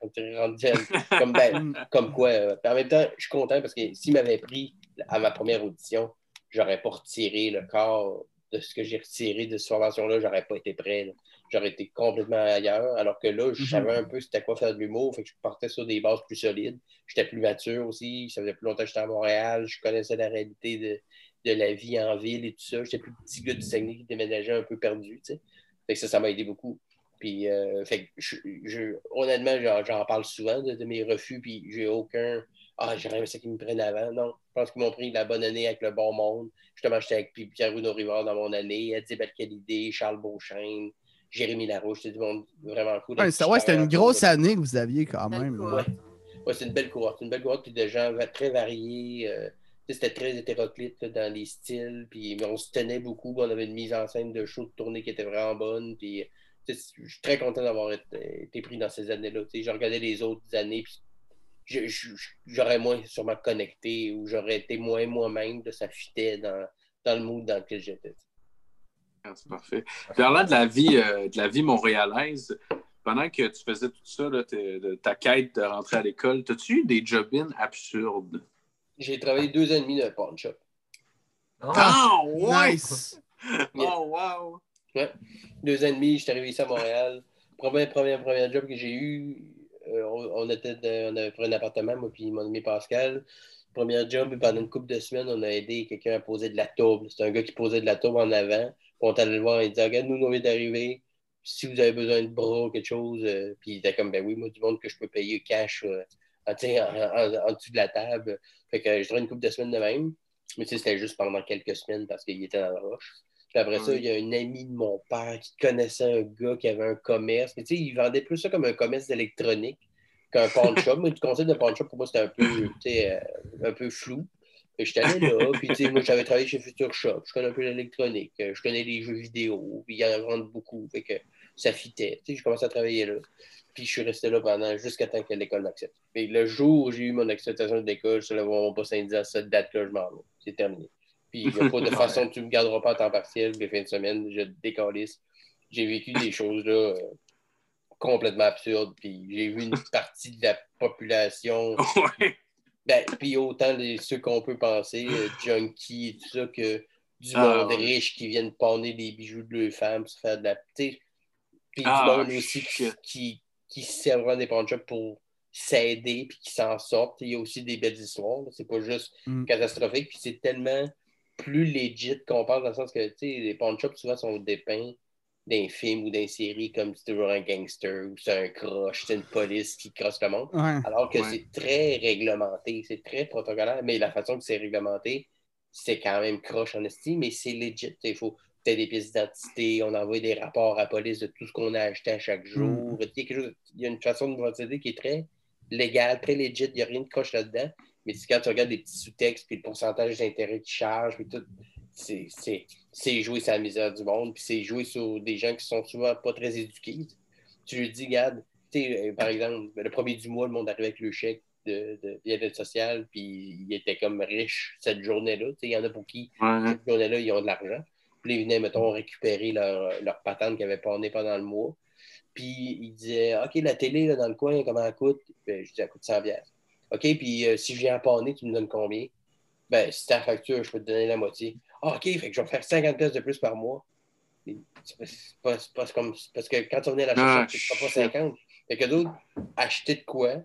Comme, ben, comme quoi. euh. Puis en même temps, je suis content parce que s'ils m'avaient pris à ma première audition, j'aurais pas retiré le corps de ce que j'ai retiré de cette formation-là. J'aurais pas été prêt. J'aurais été complètement ailleurs. Alors que là, je Mhm. savais un peu c'était quoi faire de l'humour. Fait que je partais sur des bases plus solides. J'étais plus mature aussi. Ça faisait plus longtemps que j'étais à Montréal. Je connaissais la réalité de, de la vie en ville et tout ça. J'étais plus petit gars du Saguenay qui déménageait un peu perdu. tu sais. Fait que ça, ça m'a aidé beaucoup. Puis, euh, fait que je, je- honnêtement, j'en, parle souvent de, de mes refus, puis j'ai aucun. Ah, j'aurais aimé ça qu'ils me prennent avant. Non, je pense qu'ils m'ont pris la bonne année avec le bon monde. Justement, j'étais avec Pierre Bruno Rivard dans mon année, Eddie Alcalidé, Charles Beauchesne, Jérémy Larouche, c'était du monde vraiment cool. Ouais, c'était ouais, c'était une grosse année que vous aviez quand même. cohorte. Ouais, c'est une belle cohorte. C'est une belle cohorte puis de gens très variés. euh, c'était très hétéroclite dans les styles. Puis, mais on se tenait beaucoup. On avait une mise en scène de show de tournée qui était vraiment bonne. Puis, je suis très content d'avoir été, pris dans ces années-là. Je regardais les autres années. Puis j'aurais moins sûrement connecté ou j'aurais été moins moi-même. de Ça fitait dans, dans le mood dans lequel j'étais. Ah, C'est parfait. Parlant de la vie, euh, de la vie montréalaise, pendant que tu faisais tout ça, là, ta quête de rentrer à l'école, as-tu eu des job-ins absurdes? J'ai travaillé deux ans et demi dans un pawn shop. Ah, ouais! Nice! Oh, wow! deux ans et demi, j'étais arrivé ici à Montréal. Premier, premier, premier job que j'ai eu, euh, on, était on avait pris un appartement, moi puis mon ami Pascal. Premier job, pendant une couple de semaines, on a aidé quelqu'un à poser de la tourbe. C'était un gars qui posait de la tourbe en avant. On est allé le voir et il dit Regarde, nous, on vient d'arriver. Si vous avez besoin de bras ou quelque chose, euh, puis il était comme Ben oui, moi, du monde que je peux payer cash euh, en, sais, en, en- dessous de la table. Fait que je dirais une couple de semaines de même. Mais tu sais, c'était juste pendant quelques semaines parce qu'il était dans la roche. Puis après ça, Oui. il y a une amie de mon père qui connaissait un gars qui avait un commerce. Mais tu sais, il vendait plus ça comme un commerce d'électronique qu'un pawn shop. Moi, le concept de pawn shop, pour moi, c'était un peu, euh, un peu flou. J'étais allé là, puis tu sais, moi, j'avais travaillé chez Future Shop. Je connais un peu l'électronique. euh, Je connais les jeux vidéo. Puis ils en vendent beaucoup. Fait que ça fitait. Tu sais, j'ai commencé à travailler là. Puis je suis resté là pendant jusqu'à temps que l'école m'accepte. Et le jour où j'ai eu mon acceptation de l'école, je ne mon pas syndicat à cette date-là, je m'en vais. C'est terminé. Puis il n'y a pas de façon tu ne me garderas pas à temps partiel les fins de semaine, je décalisse. J'ai vécu des choses là euh, complètement absurdes. Puis j'ai vu une partie de la population Ouais. ben, puis autant les, ceux qu'on peut penser, euh, junkies et tout ça, que du Ah, monde ouais. riche qui viennent pawner des bijoux de leurs femmes, se faire de la. Puis Ah, du monde aussi qui, qui se servent des pawn shops pour s'aider puis qui s'en sortent. Il y a aussi des belles histoires. C'est pas juste Mm. catastrophique. Puis c'est tellement plus legit qu'on pense dans le sens que tu sais, les pawn shops souvent sont dépeints d'un film ou d'une série comme c'est toujours un gangster ou c'est un croche, c'est une police qui crosse le monde. Ouais. Alors que Ouais. c'est très réglementé, c'est très protocolaire, mais la façon que c'est réglementé, c'est quand même croche en estime, mais c'est legit. Il faut peut-être des pièces d'identité, on envoie des rapports à la police de tout ce qu'on a acheté à chaque jour. Il, y a quelque chose- il y a une façon de procéder qui est très légale, très legit, il n'y a rien de croche là-dedans. Mais quand tu regardes les petits sous-textes, puis le pourcentage d'intérêt qui charge, puis tout, c'est- jouer sur la misère du monde, puis c'est jouer sur des gens qui sont souvent pas très éduqués. Tu lui dis, regarde, tu sais, euh, par exemple, le premier du mois, le monde arrivait avec le chèque de, de bien-être social, puis il était comme riche cette journée-là. Il y en a pour qui, Ouais. cette journée-là, ils ont de l'argent. Puis ils venaient, mettons, récupérer leur, leur patente qu'ils avaient panné pendant le mois. Puis ils disaient, OK, la télé là, dans le coin, comment elle coûte? Ben, je dis, elle coûte 100 piastres. OK, puis euh, si je viens à panner, tu me donnes combien? Ben, si ta facture, je peux te donner la moitié. Ah, OK, fait que je vais faire 50 pièces de plus par mois. C'est pas, comme, parce que quand tu venais la chercher, Ah, tu ne pas shit. 50. Fait que d'autres achetaient de quoi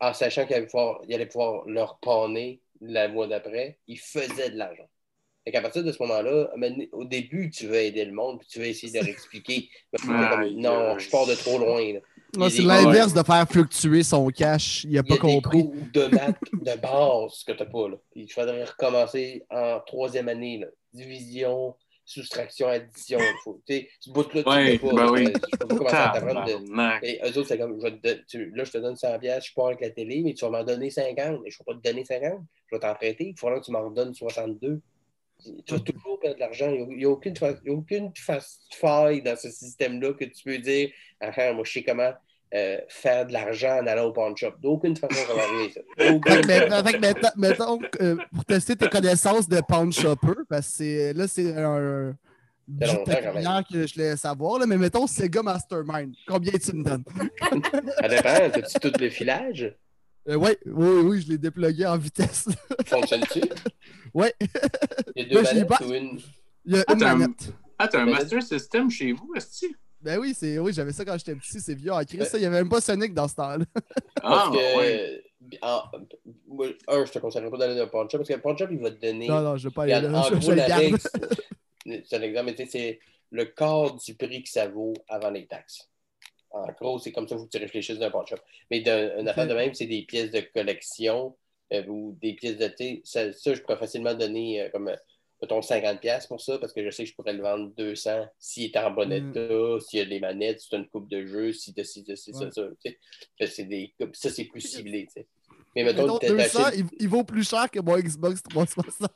en sachant qu'il allait pouvoir, pouvoir leur panner le mois d'après. Ils faisaient de l'argent. Fait qu'à partir de ce moment-là, au début, tu veux aider le monde, puis tu veux essayer de leur expliquer. Comme, non, je pars de trop loin. c'est l'inverse de faire fluctuer son cash. Il a Il y pas a compris. des de maths de base que tu n'as pas. Là. Il faudrait recommencer en troisième année. Là. Division, soustraction, addition. Faut, tu sais, ce bout-là, tu Ouais, ne pas. ben là. oui. Je peux pas commencer à t'apprendre de... Et eux autres, c'est comme, je vais te don- tu- là, je te donne 100 pièces, je pars avec la télé, mais tu vas m'en donner 50. Et je ne vais pas te donner 50. Je vais t'en prêter. Il faudra que tu m'en redonnes 62. Tu vas toujours perdre de l'argent. Il n'y a, aucune, fa- il y a aucune fa- faille dans ce système-là que tu peux dire, ah, moi, je sais comment euh, faire de l'argent en allant au pawn shop. D'aucune façon, ça va arriver, ça. Aucune fait mettons, euh, pour tester tes connaissances de Pound Shopper, parce que là, c'est un péculier que je voulais savoir, là, mais mettons Sega Mastermind. Combien tu me donnes? Ça dépend. As-tu tout le filage? Euh, ouais, oui, oui, je l'ai déplugué en vitesse. Fonctionne-tu? Ouais. Il y a deux manettes pas. ou une? Il y a Ah, une t'as un- manette. Ah, t'as un Mais- Master System chez vous, est-ce que Ben oui, c'est oui, j'avais ça quand j'étais petit, c'est vieux en Christ, ça. Il n'y avait même pas Sonic dans ce temps-là. Ah, Parce que, ouais. en- un, je te conseillerais pas d'aller dans un pawn shop parce que le pawn shop, il va te donner. Non, non, je ne vais pas aller là. en Je, gros, la règle, c'est c'est un exemple, mais tu sais, c'est le quart du prix que ça vaut avant les taxes. En gros, c'est comme ça qu'il faut que tu réfléchisses d'un pawn shop. Mais d'un- une affaire de même, c'est des pièces de collection euh, ou des pièces de thé. Ça, ça, je pourrais facilement donner euh, comme, euh, mettons, 50$ pour ça parce que je sais que je pourrais le vendre 200 s'il est en bon Mm. état, s'il y a des manettes, si tu as une coupe de jeu, si tu as ci, ça, Ouais. ça. tu sais. Ça, c'est des- ça, c'est plus ciblé. tu sais. Mais mettons, Mettons, t'as- 200, t'achètes- il, il vaut plus cher que mon Xbox 360.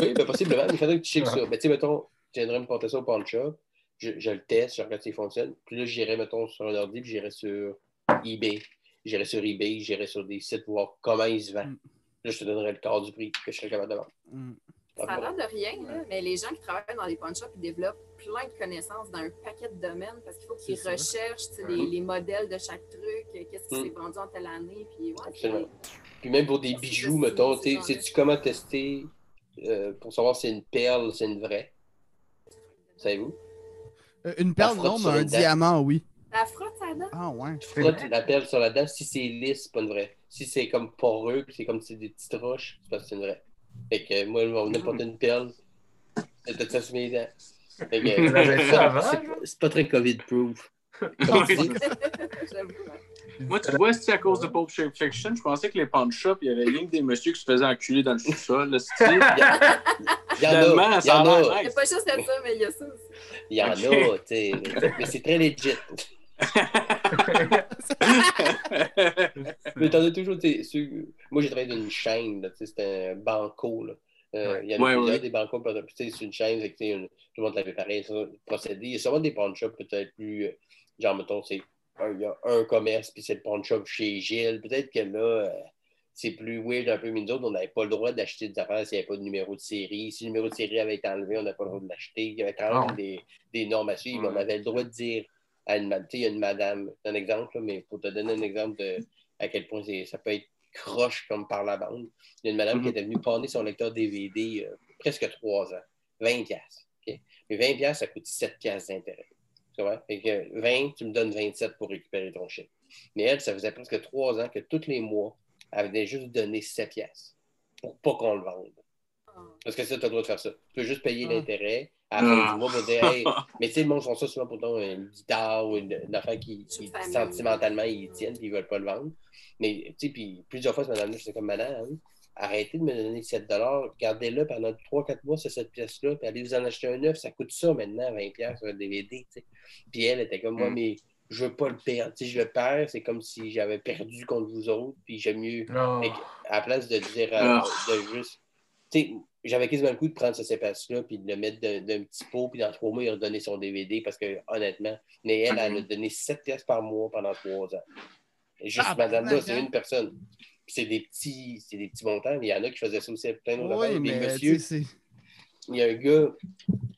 oui, ben possiblement, mais il faudrait que tu checkes Ouais. ça. Mais tu sais, mettons, tu viendrais me compter ça au pawn shop, je, je le teste, je regarde s'il fonctionne. Puis là, j'irai, mettons, sur un ordi, puis j'irai sur eBay. J'irai sur eBay, j'irai sur des sites voir comment ils se vendent. Mm. Là, je te donnerai le quart du prix que je serais capable de vendre. Mm. Ça a l'air de rien, là, mais les gens qui travaillent dans les pawn shops, ils développent plein de connaissances dans un paquet de domaines parce qu'il faut qu'ils recherchent tu sais, les, les modèles de chaque truc, euh, qu'est-ce qui Mm. s'est vendu en telle année. Puis, ouais, Absolument. Puis même pour des bijoux, mettons, tu sais, sais-tu comment tester euh, pour savoir si c'est une perle, c'est une vraie? Savez-vous? Euh, Une perle, non, mais un diamant, oui. La frotte, ça. Ah, ouais. Tu frottes la perle sur la dent, si c'est lisse, c'est pas une vraie. Si c'est comme poreux, puis c'est comme si c'est des petites roches, c'est parce que c'est une vraie. Fait que moi, n'importe une perle, c'est peut-être ça sur mes dents. Fait que, pas- c'est pas très COVID-proof. Moi, tu vois, c'est à cause de Pulp Fiction, je pensais que les pawn shops, il y avait rien que des messieurs qui se faisaient enculer dans le sous-sol. là, c'est- Il y en a, Finalement, il y ça en a a, l'air C'est nice. pas juste ça, mais il y a ça aussi. il y en a, tu sais. Mais, c'est très legit. Mais t'en as toujours, tu sais, ceux- Moi, j'ai travaillé dans une chaîne, là, tu sais, c'était un banco, là. Euh. Il y en a Ouais, plusieurs ouais. des bancos, puis, tu sais, c'est une chaîne, fait que, tu sais, une- tout le monde l'avait pareil, ça, procédé. Il y a sûrement des pawn shops peut-être plus, euh, genre, mettons, c'est un, il y a un commerce, puis c'est le pawn shop chez Gilles. Peut-être que là, euh, c'est plus weird un peu, mais nous autres, on n'avait pas le droit d'acheter des affaires s'il n'y avait pas de numéro de série. Si le numéro de série avait été enlevé, on n'avait pas le droit de l'acheter. Il y avait quand même Ah. des, des normes à suivre. On avait le droit de dire à une madame, il y a une madame, un exemple, là, mais pour te donner un exemple de à quel point ça peut être croche comme par la bande. Il y a une madame Mhm. qui était venue panner son lecteur DVD euh, presque trois ans. 20 piastres. ok? Mais 20 piastres, ça coûte 7 piastres d'intérêt. Tu vois? Fait que 20, tu me donnes 27 pour récupérer ton chèque. Mais elle, ça faisait presque trois ans que tous les mois, elle venait juste donner 7 piastres pour pas qu'on le vende. Ah. Parce que ça, tu as le droit de faire ça. Tu peux juste payer Ah. l'intérêt à la fin Ah. du mois pour dire Hey, mais tu sais, le monde font ça souvent pour ton- une guitare ou une, une affaire qui, sentimentalement ils tiennent puis ils veulent pas le vendre. Mais tu sais, puis plusieurs fois, cette madame-là, j'étais comme madame, arrêtez de me donner 7 gardez-le pendant 3-4 mois, c'est cette pièce-là, puis allez vous en acheter un neuf, ça coûte ça maintenant, 20$ piastres sur un DVD. Puis elle était comme moi, Mm. mais je veux pas le perdre. Sais, je le perds, c'est comme si j'avais perdu contre vous autres, puis j'aime mieux que, à la place de dire, euh, Ah. de juste. J'avais quasiment le coup de prendre ce CPS-là puis de le mettre d'un petit pot, puis dans trois mois, il a redonné son DVD parce que, honnêtement, mais elle, elle a donné 7 pièces par mois pendant trois ans. Juste, Ah, madame-là, c'est hein? une personne. C'est des petits, c'est des petits montants, mais il y en a qui faisaient ça aussi plein d'autres Oui, mais monsieur, c'est- il y a un gars,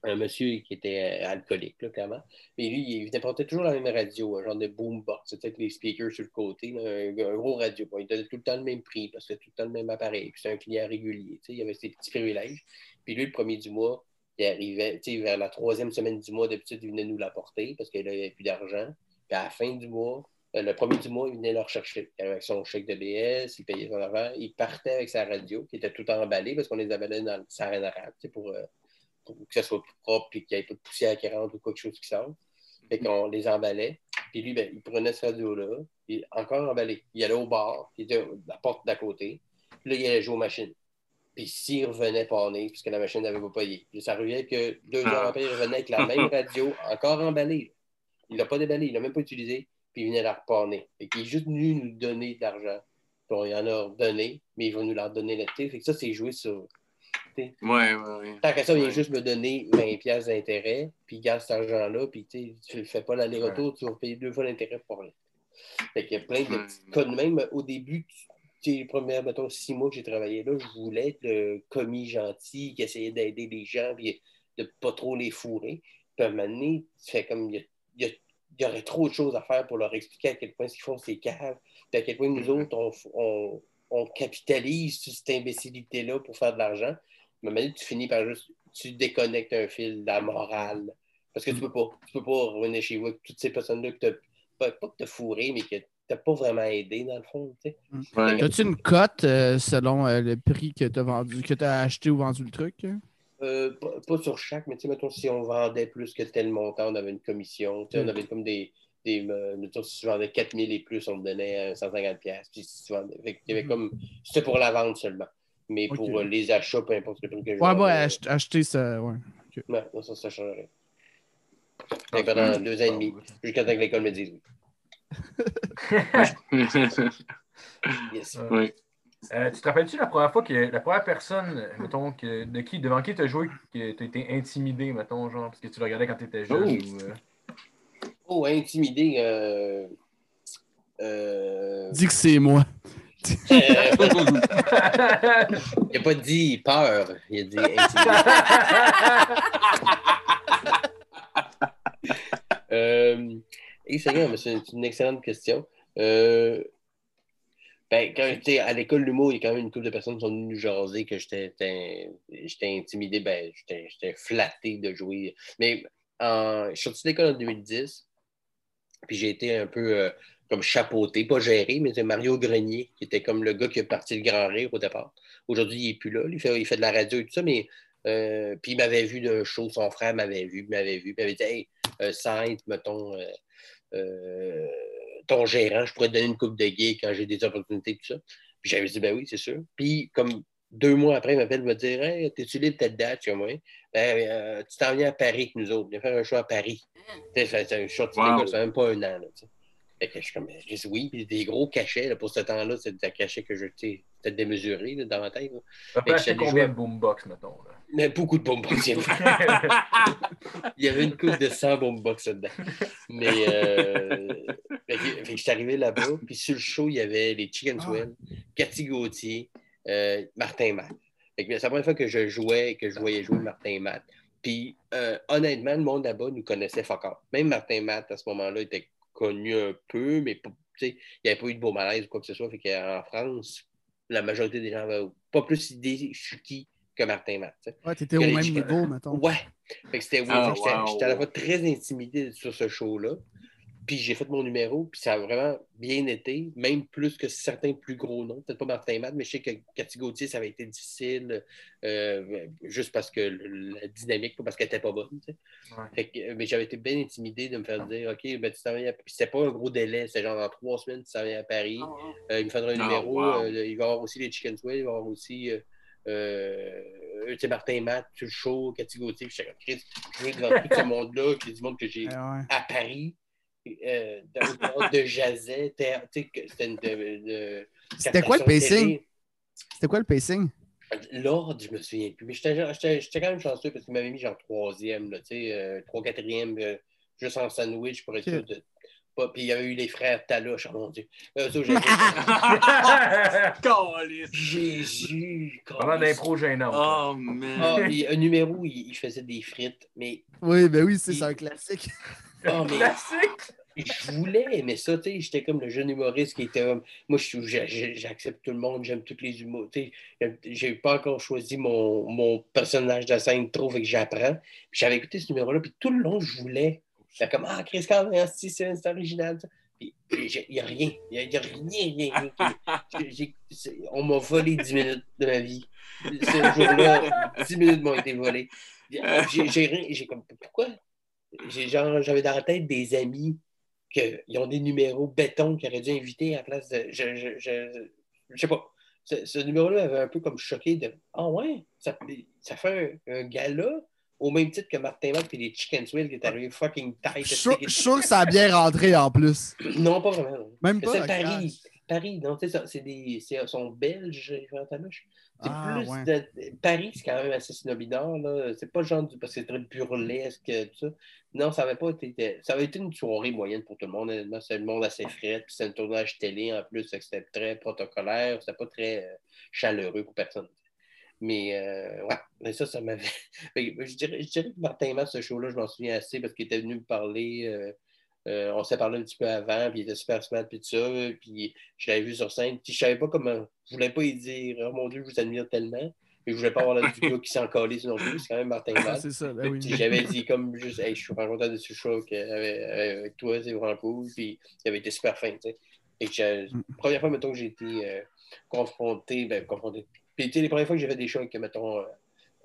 un monsieur qui était euh, alcoolique, là, clairement. Mais lui, il venait porter toujours la même radio, un genre de boombox. C'était avec les speakers sur le côté, là, un, un gros radio. Bon, il donnait tout le temps le même prix parce que c'était tout le temps le même appareil. Puis c'était un client régulier. tu sais, Il avait ses petits privilèges. Puis lui, le premier du mois, il arrivait, tu sais, vers la troisième semaine du mois, d'habitude, il venait nous l'apporter parce qu'il n'avait plus d'argent. Puis à la fin du mois, le premier du mois, il venait le rechercher. Avec son chèque de BS, il payait son affaire. Il partait avec sa radio, qui était tout emballée parce qu'on les emballait dans le sais, pour, euh, pour que ça soit plus propre et qu'il n'y ait pas de poussière qui rentre ou quelque chose qui sort. Fait qu'on les emballait. Puis lui, ben, il prenait ce radio-là, puis encore emballé. Il allait au bar, il était à la porte d'à côté. Puis là, il allait jouer aux machines. Puis s'il revenait panner, puisque la machine n'avait pas payé. Puis ça arrivait que deux heures Ah. après, il revenait avec la même radio, encore emballée. Il l'a pas déballé, il l'a même pas utilisé, puis il venait la repanner. Fait qu'il est juste venu nous donner de l'argent. Puis on en a donné, mais il va nous la redonner l'été. Fait que ça, c'est joué sur. Ouais, ouais, ouais. Tant qu'à ça, il vient juste me donner 20$ piastres d'intérêt, puis il garde cet argent-là, puis tu ne fais pas l'aller-retour, tu vas payer deux fois l'intérêt pour rien. Fait qu'il y a plein de petits cas de même. Au début, tu sais, les premiers, mettons, six mois que j'ai travaillé là, je voulais être le commis gentil qui essayait d'aider les gens puis de pas trop les fourrer. Puis à un moment donné, tu fais comme il y, a- il y a- il y aurait trop de choses à faire pour leur expliquer à quel point ce qu'ils font, c'est cave. Puis à quel point nous autres, on, on- on capitalise sur cette imbécilité-là pour faire de l'argent. À un moment donné, tu finis par juste, tu déconnectes un fil de la morale. Parce que tu peux pas. Tu peux pas revenir chez vous avec toutes ces personnes-là que t'as, pas, pas que tu as fourré, mais que tu n'as pas vraiment aidé, dans le fond. tu sais. Ouais. As-tu une cote euh, selon euh, le prix que tu as vendu, que tu as acheté ou vendu le truc? hein? Euh, pas, sur chaque, mais tu sais, mettons, si on vendait plus que tel montant, on avait une commission. Tu sais, On Mm. avait comme des. des euh, mettons, si tu vendais 4000 et plus, on te donnait euh, 150$. piastres. Puis si tu vendais. fait y avait comme. C'était pour la vente seulement. Mais pour euh, les achats, peu importe le prix que je Ouais, ouais, euh, ach- acheter ça, ouais. ouais, non, ça, ça changerait. Que pendant deux ans et demi, jusqu'à temps que l'école me dise oui. Yes. oui. Euh, tu te rappelles-tu la première fois que la première personne, mettons, que, de qui, devant qui tu as joué, que tu as été intimidé, mettons, genre, parce que tu le regardais quand tu étais jeune ou, euh, Oh, intimidé. Euh... Euh... Dis que c'est moi. euh, il n'a pas dit peur, il a dit intimidé. Euh, c'est une excellente question. Euh, ben, quand j'étais à l'école de l'humour, il y a quand même une couple de personnes qui sont venues jaser que j'étais intimidé, ben, j'étais flatté de jouer. Mais en, je suis sorti de l'école en 2010, puis j'ai été un peu euh, comme chapeauté, pas géré, mais c'est Mario Grenier, qui était comme le gars qui a parti le grand rire au départ. Aujourd'hui, il n'est plus là, il fait, il fait de la radio et tout ça, mais euh, puis il m'avait vu d'un show, son frère m'avait vu, m'avait vu, il m'avait dit Hey, euh, mettons, euh, ton gérant, je pourrais te donner une coupe de gay quand j'ai des opportunités, tout ça. Puis j'avais dit Ben oui, c'est sûr. Puis comme deux mois après, il m'appelle me dire Hey, t'es-tu libre telle date? Je suis comme, Oui. Ben, euh, tu t'en viens à Paris avec nous autres, viens faire un show à Paris. Tu sais, C'est c'est un show de Wow. ça fait même pas un an. Là, tu sais. Fait que je suis comme, je dis oui, puis des gros cachets, là, pour ce temps-là, c'est des cachets que je, c'était démesuré là, dans ma tête. là. Fait que combien de boombox, mettons? Là? Mais beaucoup de bonbons. Il y avait- il y avait une coupe de 100 boombox là-dedans. Mais, euh, fait que, fait que je suis arrivé là-bas, puis sur le show, il y avait les Chicken Ah. Swell, Cathy Gauthier, euh, Martin Matt. Fait que c'est la première fois que je jouais, que je voyais jouer Martin Matt. Puis, euh, honnêtement, le monde là-bas nous connaissait fuck. Même Martin Matt, à ce moment-là, était connu un peu, mais pas- tu sais, il n'y avait pas eu de beau malaise ou quoi que ce soit. Fait qu'en France, la majorité des gens avaient pas plus idée je suis qui que Martin Matt. tu sais. Ouais, t'étais au Que les même niveau, mettons. Ouais. Fait que c'était. Ah, Fait que j'étais- wow. J'étais à la fois très intimidé sur ce show-là. Puis j'ai fait mon numéro, puis ça a vraiment bien été, même plus que certains plus gros noms. Peut-être pas Martin Matt, mais je sais que Cathy Gauthier, ça avait été difficile, euh, juste parce que la dynamique, pas parce qu'elle était pas bonne. tu sais. Ouais. Fait que, mais j'avais été bien intimidé de me faire dire OK, ben, tu t'en viens à... Puis c'était pas un gros délai, c'était genre dans trois semaines, tu t'en viens à Paris. Euh, il me faudra un Ah, numéro. wow. euh, il va y avoir aussi les Chicken Swell, il va y avoir aussi euh, euh, Martin Matt, sur le show, Cathy Gauthier. Puis je vais devant tout ce monde-là, qui est du monde que j'ai ouais. à Paris, euh, dans le de Jazet. C'était une. de- de- C'était quoi le pacing? C'était quoi le pacing? L'ordre, je me souviens plus. Mais j'étais quand même chanceux parce qu'il m'avait mis genre troisième, tu sais, euh, trois, quatrième, juste en sandwich pour être sûr de. Pas, puis il y avait eu les frères Taloche, oh mon Dieu. Euh. Jésus! Pendant d'impro gênante. Oh, man. Ah, puis un numéro, il, il faisait des frites, mais. Oui, ben oui, c'est un classique. mais Classique! je voulais aimer ça, tu sais. J'étais comme le jeune humoriste qui était comme. Moi, j'accepte tout le monde, j'aime tous les humours. Tu sais, j'ai pas encore choisi mon, mon personnage de scène trop, fait que j'apprends. J'avais écouté ce numéro-là, puis tout le long, je voulais. J'étais comme, ah, Chris Carver, c'est original. Puis il n'y a rien. Il n'y a, rien, rien, rien. On m'a volé 10 minutes de ma vie. Ce jour-là, 10 minutes m'ont été volées. J'ai rien. J'ai comme, pourquoi? J'avais dans la tête des amis qui ont des numéros béton qu'ils auraient dû inviter à la place de. Je, je, je, je sais pas. Ce, ce numéro-là avait un peu comme choqué de Ah ouais, ça, ça fait un, un gala? Au même titre que Martin Mac et les Chicken Swell qui est arrivé fucking tight. Je suis sûr- que ça a bien rentré en plus. Non, pas vraiment. non. Même pas? C'est. Paris. Paris, non, tu sais, ça, c'est des. C'est, sont belges, Taloche. C'est Ah, plus ouais. de- Paris, c'est quand même assez snobinard, là. C'est pas le genre du... parce que c'est très burlesque, tout ça. Non, ça avait pas été. Ça avait été une soirée moyenne pour tout le monde. honnêtement. C'était le monde assez frais. Puis c'était un tournage télé en plus. C'était très protocolaire. C'était pas très euh, chaleureux pour personne. Mais euh, ouais, mais ça, ça m'avait. Je dirais, je dirais que Martin Matt, ce show-là, je m'en souviens assez parce qu'il était venu me parler. euh, euh, on s'est parlé un petit peu avant, puis il était super smart, puis tout ça. Puis je l'avais vu sur scène. Puis je savais pas comment. Je voulais pas y dire, oh mon Dieu, je vous admire tellement. Mais je voulais pas avoir l'air du gars qui s'en calait non plus. C'est quand même Martin Ah, Matt. c'est ça, ben oui. J'avais dit comme juste, hey, je suis vraiment content de ce show avec, avec toi, c'est vraiment cool. Puis il avait été super fin, tu sais. Et que Mm. première fois, mettons, que j'ai été confronté, ben, confronté. Puis, tu sais, les premières fois que j'ai fait des shows avec, mettons, euh,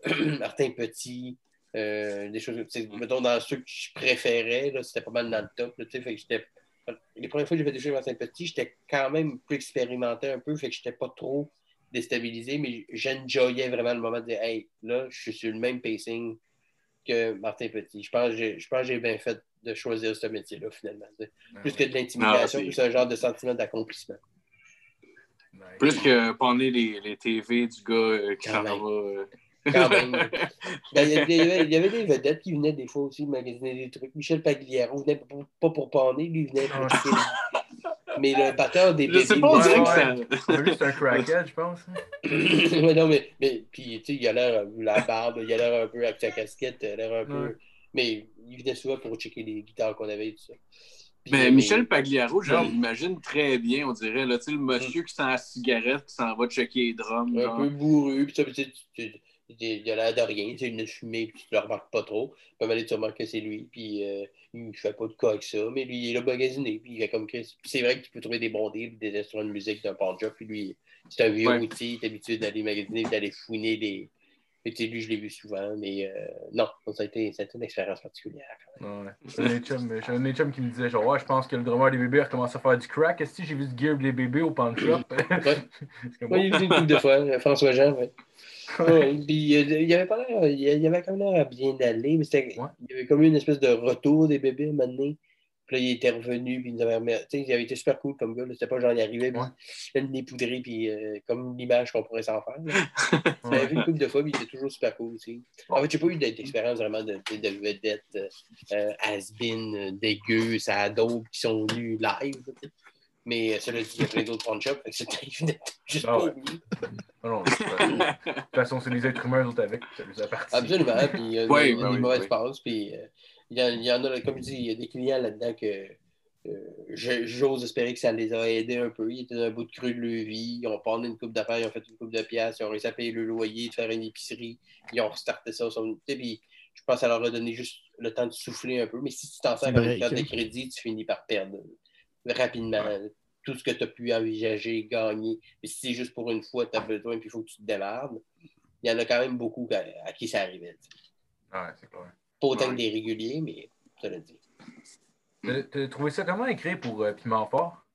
Martin Petit, euh, des choses, mettons, dans ceux que je préférais, là, c'était pas mal dans le top, tu sais, fait que j'étais. Les premières fois que j'ai fait des shows avec Martin Petit, j'étais quand même plus expérimenté un peu, fait que j'étais pas trop déstabilisé, mais j'enjoyais vraiment le moment de dire, hey, là, je suis sur le même pacing que Martin Petit. Je pense que j'ai- bien fait de choisir ce métier-là, finalement. sais. Plus que de l'intimidation, Ah, c'est- plus un genre de sentiment d'accomplissement. Nice. Plus que pendre les, les TV du gars euh, qui s'en va. euh. Quand même. Ben, il, y avait, il y des vedettes qui venaient des fois aussi magasiner des trucs. Michel Pagliaro venait pour- pas pour paner, lui, il venait pour. Mais le batteur des Je sais bébés, pas, on dirait que c'est un crackhead, je pense. hein. Ouais, non, mais, mais puis, tu sais, il a l'air, vu la barbe, il a l'air un peu avec sa casquette, il a l'air un peu. Ouais. Mais il venait souvent pour checker les guitares qu'on avait et tout ça. Mais mais- Michel Pagliaro, je l'imagine très bien, on dirait. Là, le monsieur qui sent la cigarette, qui s'en va checker les drums. un genre. peu bourru, puis ça, puis tu sais, tu- tu- il a l'air de rien, tu de fumer, puis tu le remarques pas trop. Moment donné, tu remarques que c'est lui, puis euh, il fait pas de cas avec ça, mais lui, il est là magasiné, puis il fait comme c'est vrai que tu peux trouver des bons deals, des instruments de musique d'un job, puis lui, c'est un vieux Ouais. outil, il est habitué d'aller magasiner, d'aller fouiner des. Fait que, lui, je l'ai vu souvent, mais euh, non, ça a, été, ça a été une expérience particulière. Ouais. J'ai un mes chums qui me disait genre ouais je pense que le drummer des bébés a recommencé à faire du crack. Est-ce que j'ai vu du gear des bébés au pawn shop? Comme, Oui, il est venu une couple de fois, euh, François Jean, oui. Ouais, puis euh, il avait pas l'air, il avait quand même l'air à bien aller, mais c'était, Ouais. il y avait comme eu une espèce de retour des bébés à un moment donné. Puis là, il était revenu, puis il nous avait sais, il avait été super cool comme gars. C'était pas genre, il arrivait, puis Ouais. il avait le nez poudré, puis euh, comme l'image qu'on pourrait s'en faire. Ouais. J'avais vu une couple de fois, puis il était toujours super cool aussi. En fait, j'ai pas eu d'expérience vraiment de, de, de vedettes euh, euh, has-been, euh, dégueu, ça d'autres qui sont venus live. Mais euh, cela dit, il y a plein d'autres pawn shops, fait que c'était juste Ah pas ouais. venu. Non, non, de toute façon- c'est des êtres humains, autres avec. Ça les appartient. Absolument. Puis il y a, Oui, il y a ben oui, mauvaises oui. passes. Puis euh, il, y en, il y en a, comme je dis, il y a des clients là-dedans que euh, j'ose espérer que ça les a aidés un peu. Ils étaient dans un bout de creux de leur vie. Ils ont parlé une coupe d'affaires, ils ont fait une coupe de pièces, ils ont réussi à payer le loyer, de faire une épicerie. Ils ont restarté ça. Sur une... Puis je pense que ça leur a donné juste le temps de souffler un peu. Mais si tu t'en sers comme une carte de hein. crédit, tu finis par perdre rapidement. Tout ce que tu as pu envisager, gagner. Mais si c'est juste pour une fois, tu as besoin et il faut que tu te démarres, il y en a quand même beaucoup à, à qui ça arrivait. Ouais, c'est clair. Pas autant que des réguliers, mais ça le dit. T'as- trouvé ça comment écrire pour euh, Piment Fort?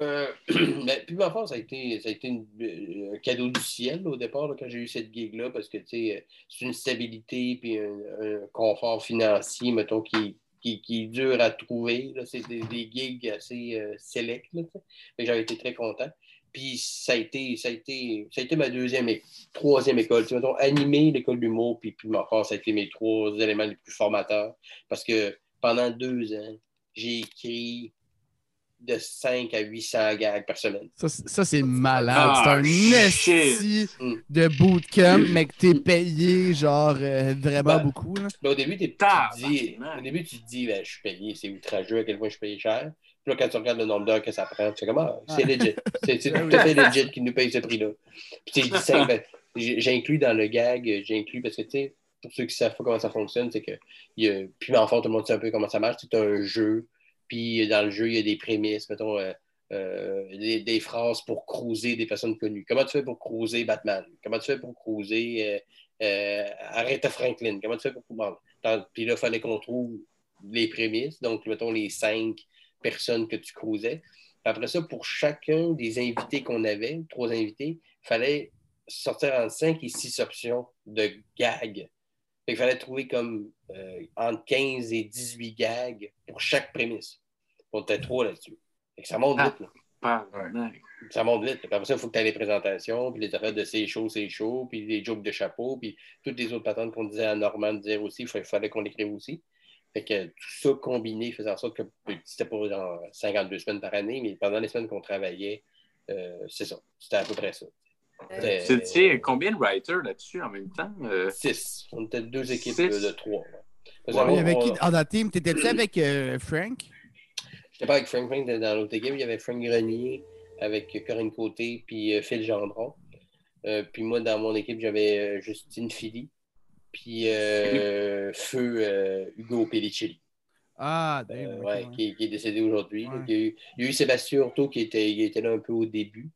Euh, ben, ma part, ça a été, ça a été une- euh, un cadeau du ciel au départ là, quand j'ai eu cette gig-là, parce que euh, c'est une stabilité puis un, un confort financier, mettons, qui, qui, qui est dur à trouver. C'est des, des gigs assez sélects. J'avais été très content. Puis ça a été, ça a été, ça a été ma deuxième et troisième école. Tu mettons, animer l'école d'humour, puis puis part, ça a été mes trois éléments les plus formateurs. Parce que pendant deux ans, j'ai écrit de 5 à 800 gags par semaine. Ça, c'est- ça, c'est malade. Ah, c'est un esti Mm. de bootcamp, mais que t'es payé, genre, euh, vraiment Ben, beaucoup. Là. Là, au début, t'es- tu te dis, au début, tu te dis, ben, je suis payé, c'est outrageux à quel point je suis payé cher. Puis là, quand tu regardes le nombre d'heures que ça prend, tu fais comme, ah, c'est legit. C'est tout à fait legit qu'ils nous payent ce prix-là. Puis sais, ben, j'inclus dans le gag, j'inclus parce que, tu sais, pour ceux qui ne savent pas comment ça fonctionne, c'est que, il y a, puis en fond, tout le monde sait un peu comment ça marche. C'est un jeu, puis dans le jeu, il y a des prémices, mettons, euh, euh, des, des phrases pour cruiser des personnes connues. Comment tu fais pour cruiser Batman? Comment tu fais pour cruiser euh, euh, Aretha Franklin? Comment tu fais pour... Bon, puis là, il fallait qu'on trouve les prémices, donc mettons les cinq personnes que tu cruisais. Après ça, pour chacun des invités qu'on avait, trois invités, il fallait sortir en cinq et six options de gags. Qu'il fallait trouver comme euh, entre 15 et 18 gags pour chaque prémisse. On était trois là-dessus. Que ça monte Ah. vite. Là. Ça monte vite. Après ça, il faut que tu aies les présentations, puis les affaires de c'est chaud, c'est chaud, puis les jokes de chapeau, puis toutes les autres patentes qu'on disait à Normand de dire aussi, il fallait qu'on l'écrive aussi. Fait que tout ça combiné faisait en sorte que c'était pas genre 52 semaines par année, mais pendant les semaines qu'on travaillait, euh, c'est ça. C'était à peu près ça. Euh, Tu sais, combien de writers là-dessus en même temps? Euh, Six. On était deux équipes Six? de, trois. ouais. Avait qui dans la team? T'étais-tu avec euh, Frank? J'étais pas avec Frank Frank dans l'autre équipe. Il y avait Frank Grenier avec Corinne Côté puis euh, Phil Gendron. Euh, puis moi, dans mon équipe, j'avais euh, Justine Philly puis euh, Feu euh, Hugo Pellicelli, Ah, euh, ok, ouais, ouais. Qui, qui est décédé aujourd'hui. Ouais. Il, y a eu- il y a eu Sébastien Hurtaud qui était, il était là un peu au début,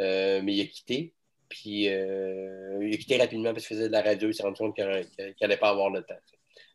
euh, mais il a quitté. Puis euh, il a quitté rapidement parce qu'il faisait de la radio. Il s'est rendu compte qu'il n'allait pas avoir le temps.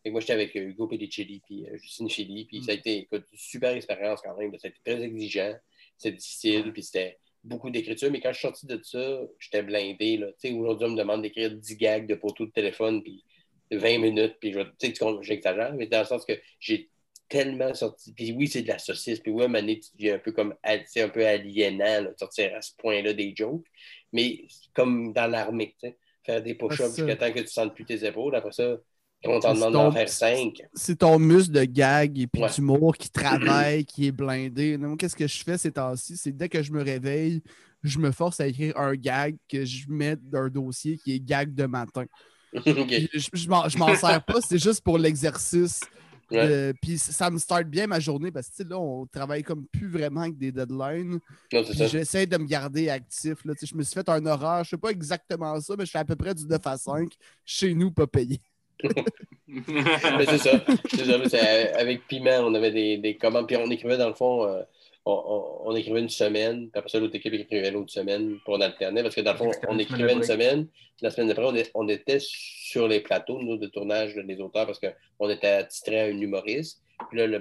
Et moi, j'étais avec euh, Hugo Pellicelli puis euh, Justine Philly. Puis Mm. ça a été écoute, une super expérience quand même. Ça a été très exigeant. C'était difficile. Puis c'était beaucoup d'écriture. Mais quand je suis sorti de ça, j'étais blindé. Aujourd'hui, on me demande d'écrire 10 gags de poteaux de téléphone. Puis 20 minutes. Puis je- tu sais, j'exagère. Mais dans le sens que j'ai tellement sorti. Puis oui, c'est de la saucisse. Puis oui, à un tu deviens un peu comme c'est un peu aliénant là, de sortir à ce point-là des jokes. Mais comme dans l'armée, tu sais, faire des push-ups jusqu'à temps que tu sentes plus tes épaules. Après ça, on t'en demande d'en faire cinq. C'est ton muscle de gag et puis Ouais. d'humour qui travaille, qui est blindé. Qu'est-ce que je fais ces temps-ci? C'est dès que je me réveille, je me force à écrire un gag que je mets d'un dossier qui est gag de matin. Je, je m'en- sers pas, c'est juste pour l'exercice. Euh, puis ça me start bien ma journée parce que là, on travaille comme plus vraiment avec des deadlines. J'essaie de me garder actif. Là. Je me suis fait un horaire, je sais pas exactement ça, mais je fais à peu près du 9 à 5 chez nous, pas payé. C'est ça. C'est ça. avec Piment, on avait des, des commandes. Puis on écrivait, dans le fond, euh, on, on- on écrivait une semaine. Puis après ça, l'autre équipe écrivait l'autre semaine pour en alterner. Parce que dans le fond, on écrivait une semaine puis La semaine d'après, on, on était sur les plateaux, nous, de tournage des auteurs, parce qu'on était attitrés à un humoriste. Puis là, le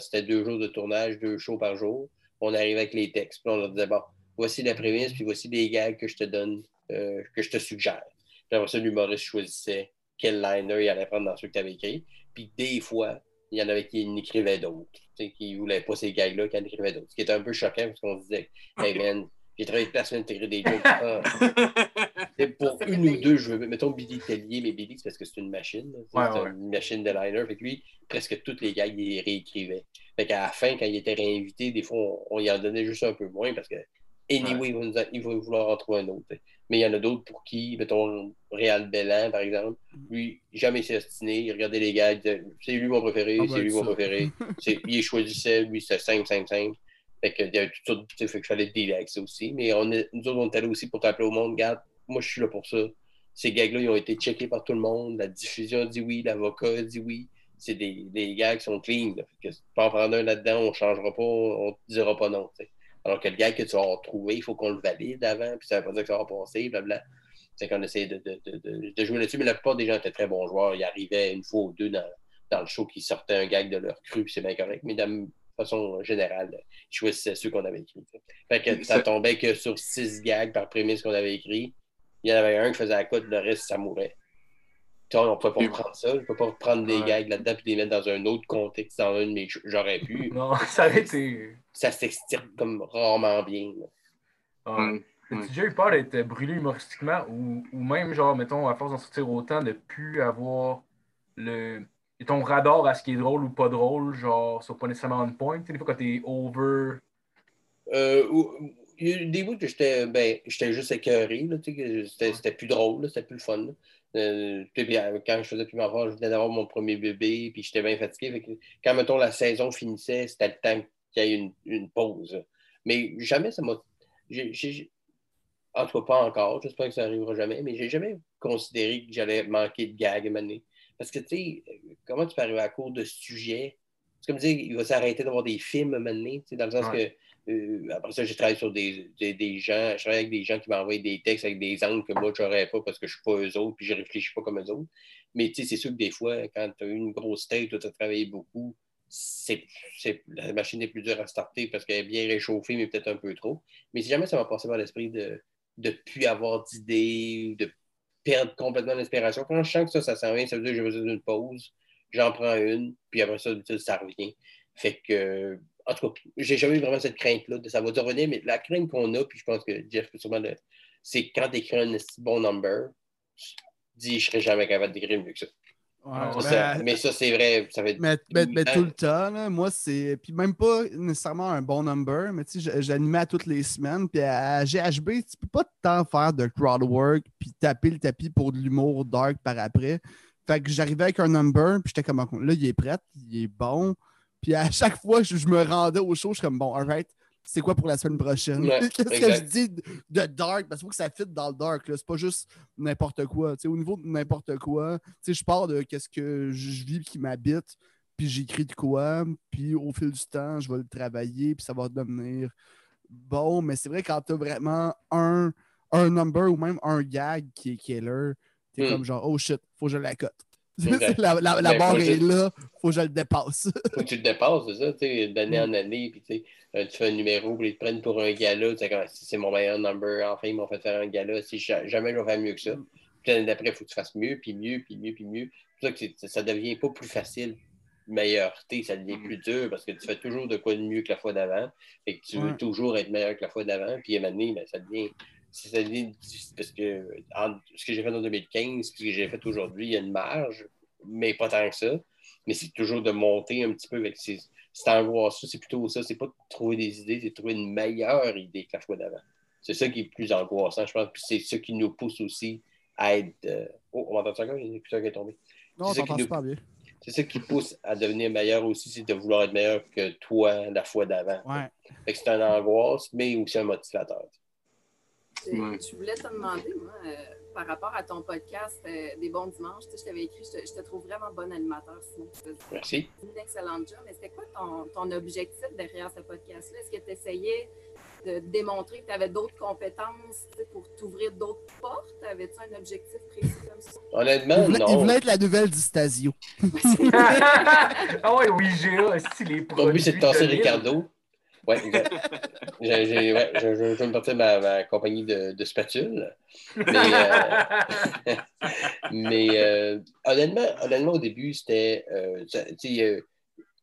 c'était deux jours de tournage, deux shows par jour. On arrivait avec les textes. Puis on leur disait, bon, voici la prémisse, puis voici les gags que je te donne, euh, que je te suggère. Puis après ça, l'humoriste choisissait quel liner il allait prendre dans ceux que tu avais écrits. Puis des fois, il y en avait qui en écrivaient d'autres, tu sais, qui ne voulaient pas ces gags-là, qui en écrivaient d'autres. Ce qui était un peu choquant parce qu'on se disait, hey man, j'ai travaillé la semaine, t'écris des jokes. Ah. Pour une ou deux, je veux, mettons Billy Tellier, mais Billy, c'est parce que c'est une machine. Ouais, c'est ouais. une machine de liner. Fait que lui, presque tous les gags, il les réécrivait. Fait qu'à la fin, quand il était réinvité, des fois, on, on y en donnait juste un peu moins parce que, anyway, il, va nous en- il va vouloir en trouver un autre. Mais il y en a d'autres pour qui, mettons, Réal Bellan, par exemple, lui, jamais s'est ostiné, il regardait les gars, il disait, c'est lui mon préféré, Ah, c'est ben, lui mon ça. préféré. C'est- il choisissait, lui, c'était 5, 5, 5. Fait que, il y avait toutes sortes, tu sais, fait que fallait dealer avec ça aussi. Mais on est, nous autres, on est allés aussi pour t'appeler au monde, regarde, moi, je suis là pour ça. Ces gags-là, ils ont été checkés par tout le monde. La diffusion dit oui, l'avocat dit oui. C'est des, des gags qui sont clean. Là. Fait que, peux en prendre un là-dedans, on ne changera pas, on ne te dira pas non. Alors que le gag que tu vas retrouver, il faut qu'on le valide avant, puis ça ne veut pas dire que ça va passer, blabla. C'est qu'on essaie de, de, de, de- de jouer là-dessus, mais la plupart des gens étaient très bons joueurs. Ils arrivaient une fois ou deux dans, dans le show qui sortaient un gag de leur cru, puis c'est bien correct. Mais de façon générale, ils choisissaient ceux qu'on avait écrits. Fait que ça tombait que sur six gags par prémisse qu'on avait écrit, il y en avait un qui faisait la cote, le reste, ça mourait. On ne pouvait pas reprendre ça. Je ne peux pas reprendre des Ouais. gags là-dedans et les mettre dans un autre contexte, dans un de mes. J'aurais pu. Non, ça aurait été. Ça s'extirpe comme rarement bien. Ouais. Ouais. As-tu déjà eu peur d'être brûlé humoristiquement ou, ou même, genre, mettons, à force d'en sortir autant, de plus avoir le. ton radar à ce qui est drôle ou pas drôle, genre, sur pas nécessairement on point. Tu sais, des fois, quand t'es over? Euh, ou- il y a eu des bouts que j'étais ben, j'étais juste écœuré. là, tu sais, que C'était c'était plus drôle, c'était plus le fun. Euh, euh, quand je faisais plus enfant, je venais d'avoir mon premier bébé, puis j'étais bien fatigué. Que quand, mettons, la saison finissait, c'était le temps qu'il y ait une, une pause. Mais jamais ça m'a. En tout cas, pas encore. J'espère que ça n'arrivera jamais. Mais j'ai jamais considéré que j'allais manquer de gag à un moment donné. Parce que, tu sais, comment tu peux arriver à court de sujets? C'est comme dire, il va s'arrêter d'avoir des films à un moment donné, tu sais, dans le sens Ouais. que euh, après ça, j'ai travaillé sur des, des, gens, je travaille avec des gens qui m'envoient des textes avec des angles que moi, je n'aurais pas parce que je ne suis pas eux autres, puis je ne réfléchis pas comme eux autres. Mais tu sais, c'est sûr que des fois, quand tu as une grosse tête, tu as travaillé beaucoup, c'est, la machine est plus dure à starter parce qu'elle est bien réchauffée, mais peut-être un peu trop. Mais si jamais ça m'a passé par l'esprit de ne plus avoir d'idées, de perdre complètement l'inspiration, quand je sens que ça, ça s'en vient, ça veut dire que j'ai besoin d'une pause, j'en prends une, puis après ça, ça revient. Fait que, en tout cas, j'ai jamais eu vraiment cette crainte-là de ça va revenir, mais la crainte qu'on a, puis je pense que Jeff peut sûrement le. C'est quand tu écris un bon number, dis je serais jamais capable d'écrire mieux que ça. Ouais, Ça, ben, mais ça, c'est vrai. Ça fait Mais, mais- mais tout le temps, là, moi, c'est. Puis même pas nécessairement un bon number, mais tu sais, j'animais à toutes les semaines. Puis à GHB, tu peux pas tant faire de crowd work puis taper le tapis pour de l'humour dark par après. Fait que j'arrivais avec un number, puis j'étais comme, là, il est prêt, il est bon. Puis à chaque fois, je, je me rendais au show, je suis comme, bon, alright, c'est quoi pour la semaine prochaine? Ouais, Qu'est-ce que je dis de dark? Parce qu'il faut que ça fit dans le dark. là. C'est pas juste n'importe quoi. Au niveau de n'importe quoi, je pars de qu'est-ce que je vis qui m'habite, puis j'écris de quoi, puis au fil du temps, je vais le travailler, puis ça va devenir bon. Mais c'est vrai, quand t'as vraiment un, un number ou même un gag qui est killer, t'es Hmm. comme genre, oh shit, faut que je la cote. Exact. la la, la Ben, barre est juste- là, faut que je le dépasse. faut que tu le dépasses, c'est ça, tu sais, d'année Mm. en année, puis tu sais, euh, tu fais un numéro, puis ils te prennent pour un gala, tu sais, si c'est mon meilleur number, enfin, ils m'ont fait faire un gala, si ja- jamais je vais faire mieux que ça. Mm. Puis l'année d'après, il faut que tu fasses mieux, puis mieux, puis mieux, puis mieux. C'est pour ça que ça devient pas plus facile, meilleurté, ça devient Mm. plus dur, parce que tu fais toujours de quoi de mieux que la fois d'avant, et que tu veux toujours être meilleur que la fois d'avant, puis à un moment donné, ben, ça devient... Devient difficile, parce que ce que j'ai fait en 2015 et ce que j'ai fait aujourd'hui, il y a une marge, mais pas tant que ça mais c'est toujours de monter un petit peu avec ces. C'est angoisseux, c'est plutôt ça. C'est pas de trouver des idées, c'est de trouver une meilleure idée que la fois d'avant. C'est ça qui est plus angoissant, je pense. Puis c'est ça qui nous pousse aussi à être. euh, Oh, on m'entend ça encore? Il y a une écouteur qui est tombé. Non, qui nous- super bien. C'est ça qui pousse à devenir meilleur aussi, c'est de vouloir être meilleur que toi la fois d'avant. Ouais. C'est un angoisse, mais aussi un motivateur. Je, Ouais. je voulais te demander, moi, euh, par rapport à ton podcast euh, Des bons dimanches, tu sais, je t'avais écrit, je te, je te trouve vraiment bon animateur, fais Merci. une excellente job. Mais c'était quoi ton, ton objectif derrière ce podcast-là? Est-ce que tu essayais de démontrer que tu avais d'autres compétences tu sais, pour t'ouvrir d'autres portes? Avais-tu un objectif précis comme ça? Honnêtement, Il voulait, il non. voulait être la nouvelle d'Istasio. ah ouais, oui, GA, si les Mon produits. but, c'est de tasser. Ricardo. Ouais, exact. J'ai- j'ai- ouais, je, je- me partir ma, ma compagnie de, de spatules. Mais, euh, mais euh, honnêtement, honnêtement, au début, c'était. euh,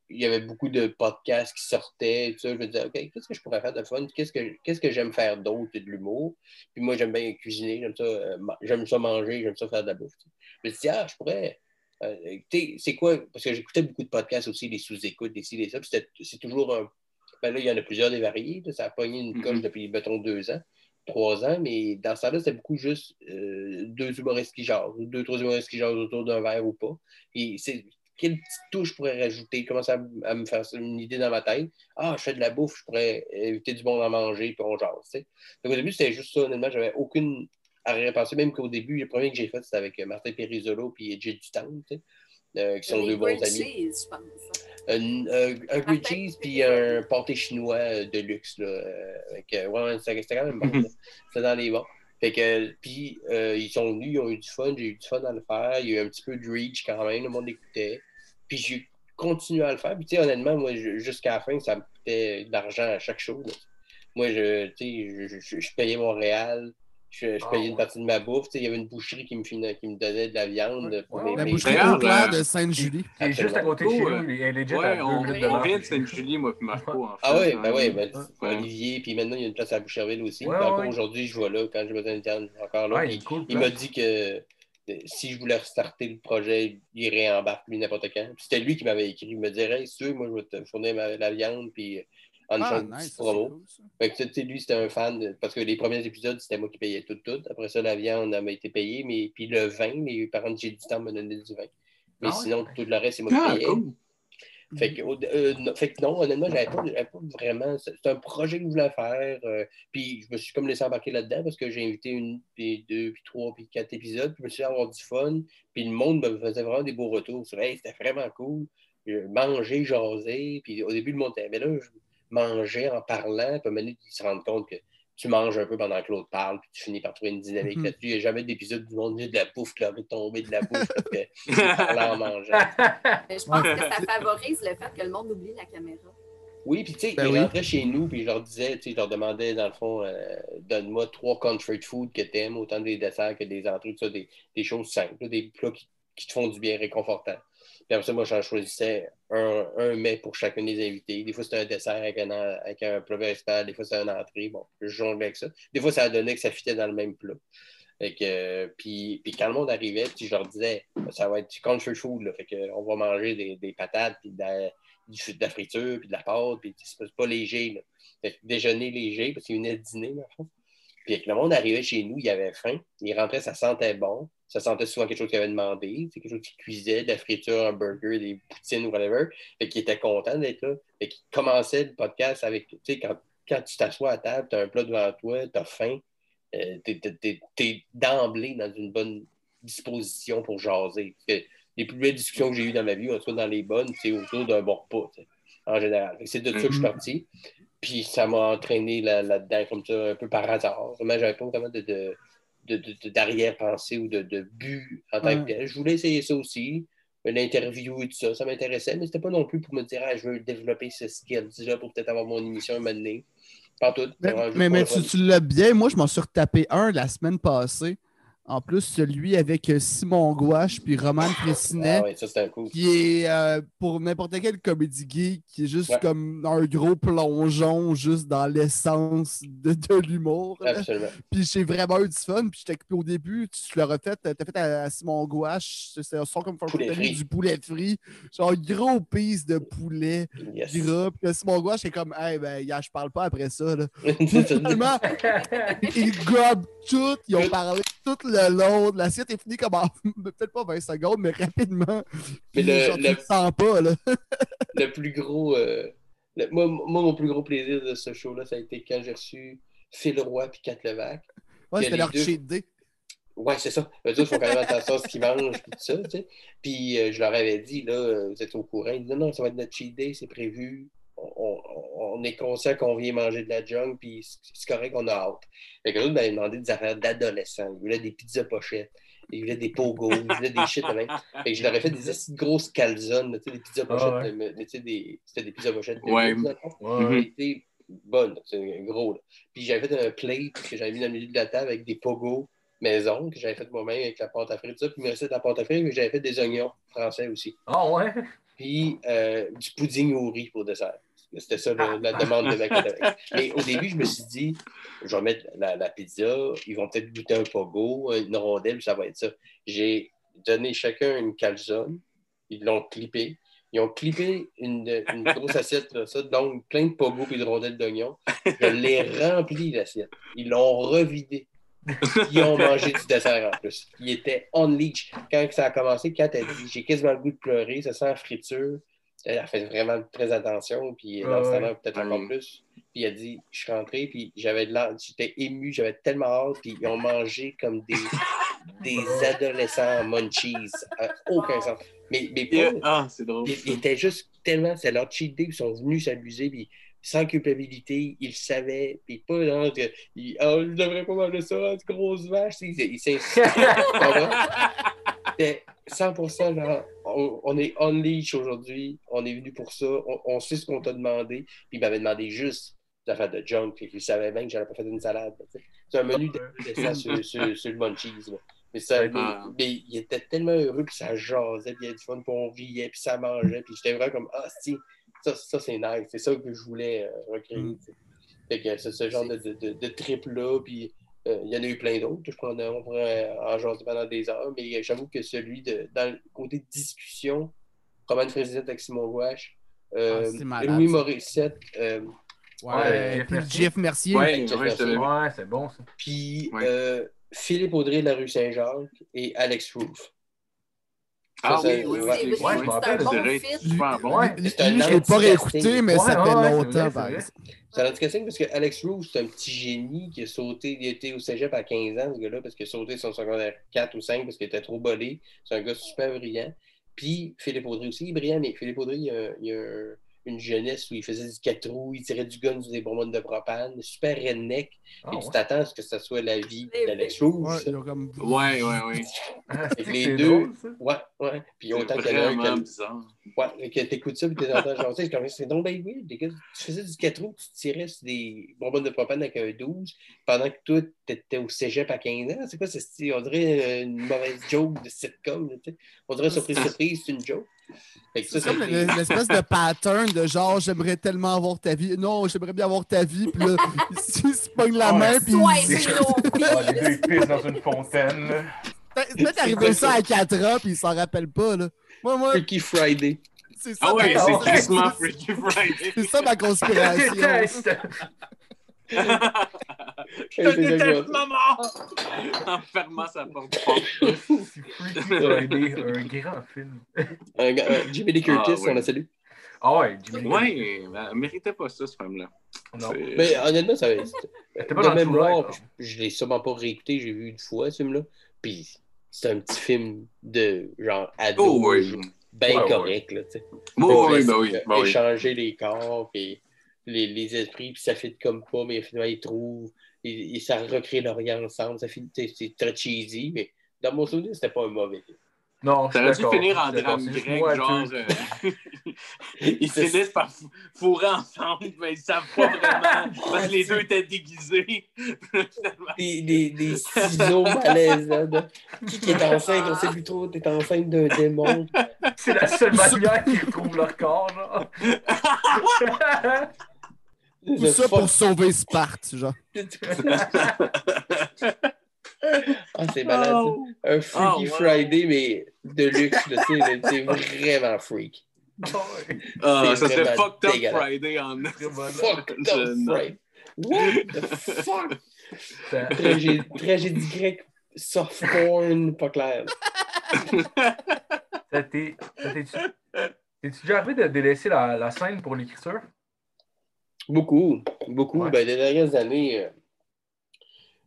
il y avait beaucoup de podcasts qui sortaient. Tout ça, je me disais, OK, qu'est-ce que je pourrais faire de fun? Qu'est-ce que, que j'aime faire d'autre de l'humour? Puis moi, j'aime bien cuisiner, j'aime ça, ça manger, j'aime ça faire de la bouffe. Je me dit, ah, je pourrais. euh, c'est quoi? Parce que j'écoutais beaucoup de podcasts aussi, les sous-écoutes, des ci, des ça. C'est toujours un. Ben là, il y en a plusieurs des variés. Ça a pogné une Mhm. coche depuis, mettons, deux ans, trois ans. Mais dans ce temps-là, c'était beaucoup juste euh, deux humoristes qui jasent, ou deux, trois humoristes qui jasent autour d'un verre ou pas. Et c'est quelle petite touche je pourrais rajouter? Commence à, à me faire une idée dans ma tête? Ah, je fais de la bouffe, je pourrais éviter du bon à manger, puis on jase. Donc, au début, c'était juste ça. Honnêtement, j'avais aucune arrière-pensée. Même qu'au début, le premier que j'ai fait, c'était avec Martin Périsolo et Jay sais, euh, qui sont Les deux bons amis. cheese, je pense. Un, euh, un grilled cheese puis un pâté chinois de luxe. Là, avec, euh, ouais, c'était c'était quand même bon. Mhm. C'était dans les bons. Fait que, puis, euh, ils sont venus, ils ont eu du fun, j'ai eu du fun à le faire. Il y a eu un petit peu de reach quand même, le monde écoutait. Puis j'ai continué à le faire. Puis, tu sais, honnêtement, moi, jusqu'à la fin, ça me coûtait de l'argent à chaque show. là. Moi, je, tu sais, je, je, je payais Montréal, je, je Ah, payais une partie de ma bouffe. Tu sais, il y avait une boucherie qui me, qui me donnait de la viande. Ouais, pour ouais, mes-. La mes- boucherie clair euh, de Sainte-Julie. Qui est juste à côté de chez nous, elle est legit à Ouais, on, on vient de Sainte-Julie, moi et Marco. En fait, Ah oui, hein. ben oui, ben, Ouais. Olivier, puis maintenant il y a une place à Boucherville aussi. Ouais, Puis encore ouais. aujourd'hui, je vois là, quand j'ai besoin de viande, encore là. Ouais, Puis il est cool. il m'a dit que euh, si je voulais restarter le projet, il réembarque lui n'importe quand. Puis c'était lui qui m'avait écrit. Il me dirait, hey, si tu veux, moi je vais te fournir ma- la viande, puis en Ah, nice. promo. c'est cool. Fait que, tu sais, lui, c'était un fan, parce que les premiers épisodes, c'était moi qui payais tout, tout. Après ça, la viande m'a été payée, mais puis le vin, mes parents j'ai du temps me donner du vin. Mais Ah ouais? sinon, tout le reste, c'est moi qui Ah, payais. cool. Fait que, au- euh, non, fait que non, honnêtement, j'avais pas, pas vraiment. C'est un projet que je voulais faire. euh, puis je me suis comme laissé embarquer là-dedans parce que j'ai invité une, puis deux, puis trois, puis quatre épisodes. Puis je me suis dit avoir du fun. Puis le monde me faisait vraiment des beaux retours. sur Hey, c'était vraiment cool. Euh, Manger, jaser. Puis au début, le monde était. Mais là, je mangeais en parlant. Puis à un moment donné, ils se rendent compte que tu manges un peu pendant que l'autre parle. Puis tu finis par trouver une dynamique Mhm. là-dessus. Il n'y a jamais d'épisode du monde, a de la bouffe qui aurait tombé de la bouffe parce que tu parlais en mangeant. Mais je pense que ça favorise le fait que le monde oublie la caméra. Oui, puis tu sais, Ben ils oui. rentraient chez nous, puis je leur disais, tu sais, je leur demandais, dans le fond, euh, donne-moi trois comfort food que t'aimes, autant des desserts que des entrées, tout ça, des, des choses simples, là, des plats qui, qui te font du bien, réconfortants. Puis après ça, moi, j'en choisissais un, un mets pour chacun des invités. Des fois, c'était un dessert avec un, avec un plat. Des fois, c'était une entrée. Bon, je jonglais avec ça. Des fois, ça donné que ça fitait dans le même plat. Fait que, euh, puis, puis quand le monde arrivait, puis je leur disais, ça va être du country food. Là, fait que, on va manger des, des patates, puis de la, de la friture, puis de la pâte. Puis c'est pas- léger. Là. Fait que déjeuner léger, parce qu'ils venaient dîner, dans le fond. Puis quand le monde arrivait chez nous, il avait faim. Il rentrait, ça sentait bon. Ça sentait souvent quelque chose qu'il avait demandé. C'est quelque chose qui cuisait, de la friture, un burger, des poutines ou whatever. Fait qu'il était content d'être là. Fait qu'il commençait le podcast avec, tu sais, quand, quand tu t'assois à table, tu as un plat devant toi, tu as faim, euh, t'es- t'es d'emblée dans une bonne disposition pour jaser. Parce que les plus belles discussions que j'ai eues dans ma vie, soit dans les bonnes, c'est autour d'un bon repas, tu en général. C'est de ça que je suis Mhm. parti. Puis ça m'a entraîné là- là-dedans comme ça, un peu par hasard. Vraiment, j'avais pas vraiment de, de, de- de- de- d'arrière-pensée ou de, de but en tant que tel. Je voulais essayer ça aussi, l'interview et tout ça, ça m'intéressait, mais c'était pas non plus pour me dire, ah, je veux développer ce skill-là pour peut-être avoir mon émission un moment donné. Pas tout. Mais, mais, tu, tu l'as bien. Moi, je m'en suis retapé un la semaine passée. En plus, celui avec euh, Simon Gouache puis Roman Fressinet. Ah ouais, ça c'était un coup. qui est euh, pour n'importe quel comédie geek, qui est juste Ouais. comme un gros plongeon juste dans l'essence de, de l'humour. Puis j'ai vraiment eu du fun. Puis j'étais au début, tu l'as refait, t'as fait à, à Simon Gouache, c'est un son comme Poulet du poulet frit. Genre gros piece de poulet Yes. gras. Puis Simon Gouache est comme, hey, ben, gars, je parle pas après ça. Là. Finalement, ils grabent tout, ils ont parlé tout le long. L'assiette est finie comme en peut-être pas 20 secondes, mais rapidement. Mais le- genre, le- le sens pas, là. le plus gros. euh, le- moi, moi, mon plus gros plaisir de ce show-là, ça a été quand j'ai reçu Phil Roy et Kat Levac. Ouais, c'était leur deux. cheat day. Ouais, c'est ça. Eux autres font quand même attention à ce qu'ils mangent et tout ça, tu sais. Puis euh, je leur avais dit, là, euh, vous êtes au courant. Ils disaient, non, non, ça va être notre cheat day, c'est prévu. On, est conscient qu'on vient manger de la junk, puis c'est correct, on a hâte. Fait que l'autre m'avait demandé des affaires d'adolescents. Ils voulaient des pizzas pochettes. Ils voulaient des pogos, ils voulaient des shit de même. Fait que je leur ai fait des assez grosses calzones, tu sais, des pizzas pochettes. ouais. mais, mais tu sais, des- c'était des pizzas pochettes. de Ouais. bonne, c'est gros. Là. Puis j'avais fait un plate que j'avais mis dans le milieu de la table avec des pogos maison que j'avais fait moi-même avec la pâte à frire, tout ça. Puis il me restait de la pâte à frire, mais j'avais fait des oignons français aussi. Ah ouais? Puis euh, du pudding au riz pour dessert. C'était ça le- la demande de ma avec. Mais au début, je me suis dit, je vais mettre la, la pizza, ils vont peut-être goûter un pogo, une rondelle, puis ça va être ça. J'ai donné chacun une calzone, ils l'ont clippé. Ils ont clippé une, une grosse assiette, là, ça, donc plein de pogos et de rondelles d'oignons. Je l'ai rempli, l'assiette. Ils l'ont revidé. Ils ont mangé du dessert en plus. Ils étaient on leash. Quand ça a commencé, Kat a dit J'ai quasiment le goût de pleurer, ça sent la friture. Elle a fait vraiment très attention, puis dans ce Ouais. temps-là, peut-être encore plus. Puis elle a dit Je suis rentré, puis j'avais de j'étais ému, j'avais tellement hâte, puis ils ont mangé comme des, des adolescents munchies. Aucun sens. Mais, mais Yeah. Ah, c'est drôle. ils, ils étaient juste tellement, c'est leur cheat day, ils sont venus s'amuser, puis sans culpabilité, ils le savaient, puis pas genre que, ils, oh, je devrais pas manger ça, grosse vache, ils ils s'insultaient. C'était 100% genre, on, on est on leash aujourd'hui, on est venu pour ça, on, on sait ce qu'on t'a demandé, puis ils m'avaient demandé juste de faire de junk, puis ils savaient bien que j'allais pas faire une salade. C'est un menu de sur, sur, sur le munchies. là. Mais, ça, mais, Ah. mais il était tellement heureux, puis ça jasait, puis il y avait du fun, puis on riait, puis ça mangeait, puis j'étais vraiment comme, ah, si, ça, ça c'est nice, c'est ça que je voulais euh, recréer. Mm. Fait que c'est ce genre de, de trip-là, puis euh, il y en a eu plein d'autres, je prends, on pourrait en jaser pendant des heures, mais euh, j'avoue que celui de, dans le côté discussion, Roman Frézette avec Simon Gouache, euh, Ah, Louis. Morissette, euh, Ouais, Jeff puis Mercier. Jeff Mercier. Ouais, Jeff ouais, je t'avais vu. Ouais, c'est bon ça. puis Ouais. euh, Philippe Audrey de la rue Saint-Jacques et Alex Roof. Ah oui, oui, je me c'est rappelle. Super bon. Je l'ai pas réécouté, mais ça fait longtemps, par c'est exemple. C'est un parce que Alex Roof, c'est un petit génie qui a sauté, il était au cégep à 15 ans, ce gars-là, parce qu'il a sauté son secondaire 4 ou 5 parce qu'il était trop bolé. C'est un gars super brillant. Puis Philippe Audrey aussi, il est brillant, mais Philippe Audrey, il a, il a un, une jeunesse où il faisait du 4 roues, il tirait du gun sur des bonbonnes de propane, super redneck. Ah, et ouais. tu t'attends à ce que ça soit la vie d'Alex Ouais, Rouge. ils ont comme... Ouais, ouais, ouais. Ah, les deux- drôle, ça. Ouais, ouais. Puis autant qu'il y en a un vraiment que- bizarre. Ouais, que t'écoutes ça, puis t'es entends sais, comme, c'est donc ben oui, les gars, tu faisais du 4 roues, tu tirais sur des bonbonnes de propane avec un 12, pendant que toi, t'étais au cégep à 15 ans. C'est quoi, ce style? On dirait une mauvaise joke de sitcom, là, tu sais. On dirait surprise, surprise, c'est une joke. C'est comme l'espèce de pattern de genre, j'aimerais tellement avoir ta vie. Non, j'aimerais bien avoir ta vie. Puis là, il se pogne la main. Puis il- les deux, ils pissent dans une fontaine. là. peut-être arrivé ça à 4 ans, puis il s'en rappelle pas. Là. Moi, moi, Freaky Friday. c'est ça. Ah ouais, ma- c'est Freaky Friday. C'est ça ma conspiration. Je te déteste, ça, maman! En fermant sa porte. C'est un grand film. Un gars- un Jimmy Lee Curtis, Ah, ouais. on la salue. Ah ouais, Jimmy Lee Ouais, elle méritait pas ça, ce film-là. Non. Mais honnêtement, ça T'es pas de mémoire, je, je l'ai sûrement pas réécouté, j'ai vu une fois ce film-là. Puis c'est un petit film de genre ado, Oh oui. bien Ouais, ouais. correct, là, tu sais. Oh, oui, ben oui, ben oui. Échanger les corps, puis les, les esprits, puis ça fait comme pas, mais finalement ils trouvent, et, et ça recrée leur lien ensemble. Ça finit, c'est très cheesy, mais dans mon souvenir, c'était pas un mauvais film. Non, suis T'aurais dû finir en drame grec, genre. euh, ils se finissent par fou- fourrer ensemble, mais ils savent pas vraiment. Parce que les deux étaient déguisés. Des, des, des ciseaux malaisants. là. Qui, qui est enceinte, on sait plus trop, t'es enceinte d'un démon. C'est la seule manière qu'ils retrouvent leur corps, genre. Tout ça pour sauver Sparte, genre. Ah, c'est malade. Un Freaky Ah, ouais. Friday, mais de luxe, là, tu sais, là, c'est vraiment freak. Ah ça serait vraiment Fucked Up dégueulasse. Friday en. Vraiment. Fuck Je the note. Friday. What the fuck? Tragédie, tragédie grecque, soft porn, pas clair. ça t'est- ça t'es-tu t'es-tu déjà arrivé de délaisser la, la scène pour l'écriture? Beaucoup, beaucoup. Ouais. Ben, les dernières années, euh,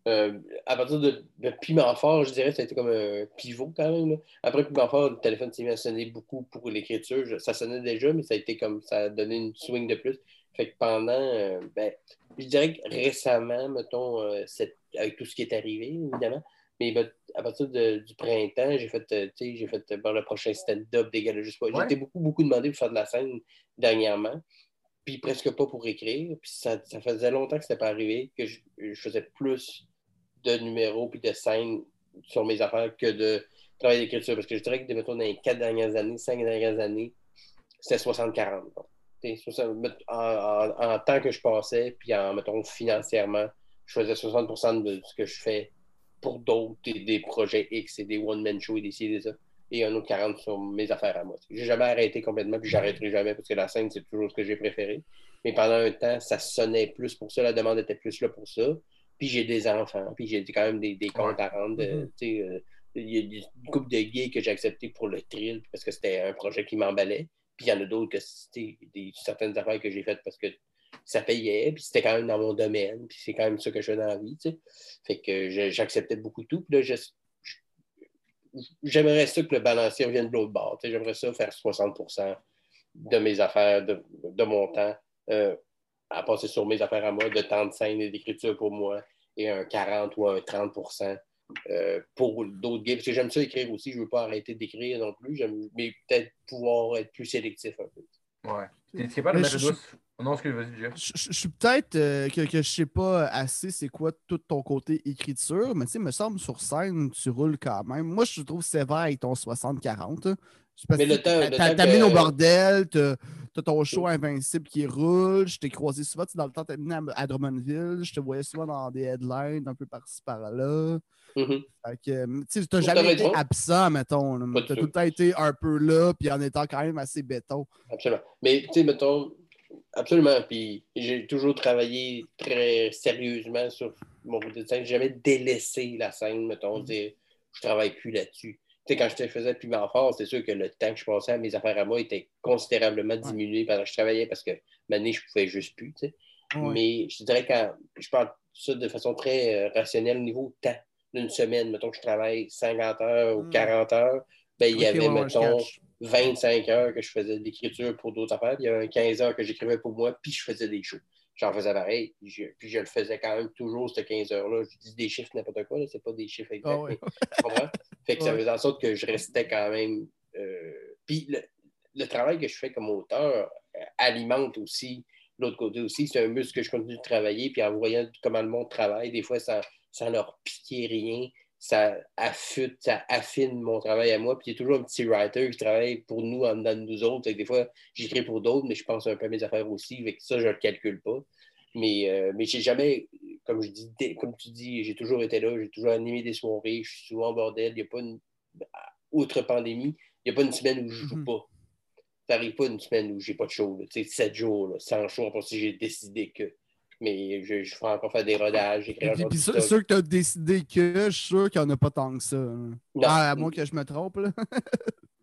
euh, à partir de, de Piment Fort, je dirais que ça a été comme un pivot quand même. là. Après Piment Fort, le téléphone s'est mis à sonner beaucoup pour l'écriture. Ça sonnait déjà, mais ça a été comme ça a donné une swing de plus. Fait que pendant, euh, ben, je dirais que récemment, mettons, euh, cette- avec tout ce qui est arrivé, évidemment, mais ben, à partir de- du printemps, j'ai fait, tu sais, j'ai fait bon, le prochain stand-up des gars, juste pas. J'ai Ouais. été beaucoup, beaucoup demandé pour faire de la scène dernièrement puis presque pas pour écrire. Puis ça, ça faisait longtemps que c'était pas arrivé, que je, faisais plus de numéros puis de scènes sur mes affaires que de travail d'écriture. Parce que je dirais que, mettons, dans les quatre dernières années, cinq dernières années, c'était 60-40. bon. T'sais, 60 met- En, en- en temps que je passais, puis en, mettons, financièrement, je faisais 60% de ce que je fais pour d'autres, des, des projets X et des one-man shows et des ci et des ça. Et un autre 40 sur mes affaires à moi. J'ai jamais arrêté complètement, puis j'arrêterai jamais parce que la scène, c'est toujours ce que j'ai préféré. Mais pendant un temps, ça sonnait plus pour ça, la demande était plus là pour ça. Puis j'ai des enfants, puis j'ai quand même des, des comptes à rendre. de- tu sais, euh, Il y a une couple de gays que j'ai accepté pour le thrill parce que c'était un projet qui m'emballait. Puis il y en a d'autres que c'était certaines affaires que j'ai faites parce que ça payait, puis c'était quand même dans mon domaine, puis c'est quand même ça que je fais dans la vie, tu sais. Fait que j'acceptais beaucoup tout. Puis là, je- j'aimerais ça que le balancier revienne de l'autre bord. tu sais. J'aimerais ça faire 60% de mes affaires, de, de mon temps, euh, à passer sur mes affaires à moi, de temps de scène et d'écriture pour moi, et un 40 ou un 30% euh, pour d'autres gays. Parce que j'aime ça écrire aussi, je ne veux pas arrêter d'écrire non plus, j'aime- mais peut-être pouvoir être plus sélectif un peu. Ouais. T'es capable de mettre non, vas-y, Jeff. Je, suis peut-être euh, que, que je sais pas assez c'est quoi tout ton côté écriture, mais tu sais, me semble sur scène, tu roules quand même. Moi, je trouve sévère avec ton 60-40. hein. Mais le que temps- T'amènes que- au bordel, t'as t'as ton show invincible qui roule. Je t'ai croisé souvent, tu dans le temps, t'es venu à, à Drummondville. Je te voyais souvent dans des headlines un peu par-ci par-là. Mhm. Fait que, euh, tu sais, t'as T'as jamais été absent, mettons. T'as tout. tout le temps été un peu là, puis en étant quand même assez béton. Absolument. Mais, tu sais, mettons, absolument. Puis, j'ai toujours travaillé très sérieusement sur mon routine de scène. J'ai jamais délaissé la scène, mettons, Mhm. dire, je travaille plus là-dessus. Tu sais, quand je te faisais Piment Fort, c'est sûr que le temps que je passais à mes affaires à moi était considérablement diminué pendant que je travaillais parce que maintenant, je pouvais juste plus, tu sais. Ouais. Mais je dirais quand je parle de ça de façon très euh, rationnelle au niveau temps d'une semaine, mettons que je travaille 50 heures ou Mm. 40 heures, ben, il y avait, ouais, mettons, catch. 25 heures que je faisais de l'écriture pour d'autres affaires. Puis il y avait un 15 heures que j'écrivais pour moi, puis je faisais des shows. J'en faisais pareil. Puis je, puis je le faisais quand même toujours, ces 15 heures-là. Je dis des chiffres n'importe quoi, c'est pas des chiffres exacts. Ah ouais. mais? Fait que ça faisait en sorte que je restais quand même. euh, Puis le, le travail que je fais comme auteur euh, alimente aussi l'autre côté aussi. C'est un muscle que je continue de travailler. Puis en voyant comment le monde travaille, des fois, ça, sans leur piquer rien, ça affûte, ça affine mon travail à moi. Puis il y a toujours un petit writer qui travaille pour nous en dedans de nous autres. Fait que des fois, j'écris pour d'autres, mais je pense un peu à mes affaires aussi. Fait que ça, je ne le calcule pas. Mais, euh, mais j'ai jamais, comme je dis, comme tu dis, j'ai toujours été là, j'ai toujours animé des soirées, je suis souvent en bordel. Il n'y a pas une. Outre pandémie, il n'y a pas une semaine où je ne joue Mhm. pas. Ça n'arrive pas une semaine où j'ai pas de show. Tu sais, sept jours, là, sans show, pour si j'ai décidé que. Mais je, je ferai encore faire des rodages, puis, puis sûr que tu as décidé que, je suis sûr qu'il n'y en a pas tant que ça. hein. Non. Ah, à moins que je me trompe, là.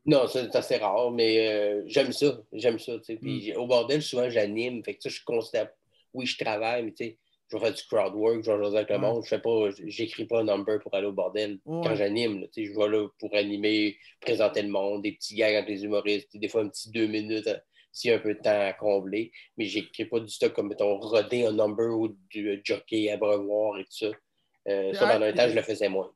Non, c'est assez rare, mais euh, j'aime ça. J'aime ça. Puis Mm. j'ai- au bordel, souvent, j'anime. Fait que ça, je considère. Oui, je travaille, mais tu sais, je vais faire du crowd work, je vais jaser avec le monde. Je fais pas, j'écris pas un number pour aller au bordel Ouais. quand j'anime. là. Tu sais, Je vais là pour animer, présenter le monde, des petits gags avec les humoristes, des fois un petit deux minutes s'il y a un peu de temps à combler. Mais j'écris pas du stock comme, mettons, roder un number ou du euh, jockey, abreuvoir et tout ça. Euh, ça, pendant un temps, je le faisais moins.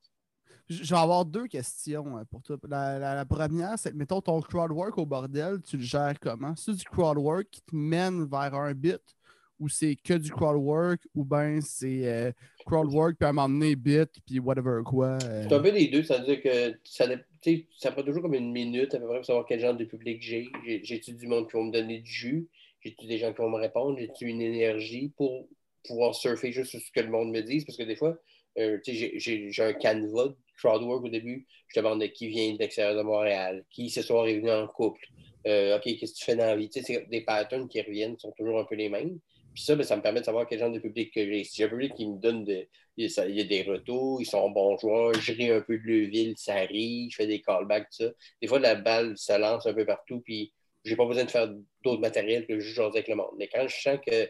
Je vais avoir deux questions euh, pour toi. La, la- la première, c'est mettons, ton crowd work au bordel, tu le gères comment? C'est du crowd work qui te mène vers un bit ou c'est que du crowd work ou bien c'est euh, work puis à un moment bit puis whatever quoi? euh. C'est un peu des deux, ça veut dire que ça, ça prend toujours comme une minute à peu près pour savoir quel genre de public j'ai. J'ai- J'ai-tu du monde qui va me donner du jus? J'ai-tu des gens qui vont me répondre? J'ai-tu une énergie pour pouvoir surfer juste sur ce que le monde me dise? Parce que des fois, euh, j'ai- un canevas de crowdwork au début. Je demande de qui vient de l'extérieur de Montréal, qui ce soir est venu en couple. Euh, OK, qu'est-ce que tu fais dans la vie? Tu sais, c'est des patterns qui reviennent, sont toujours un peu les mêmes. Puis ça, ben, ça me permet de savoir quel genre de public que j'ai. Si j'ai un public qui me donne de, il y a des retours, ils sont bons joueurs, je ris un peu de Leuville, ça rit, je fais des callbacks, tout ça. Des fois, la balle se lance un peu partout, puis j'ai pas besoin de faire d'autres matériels que juste jaser avec le monde. Mais quand je sens que, euh,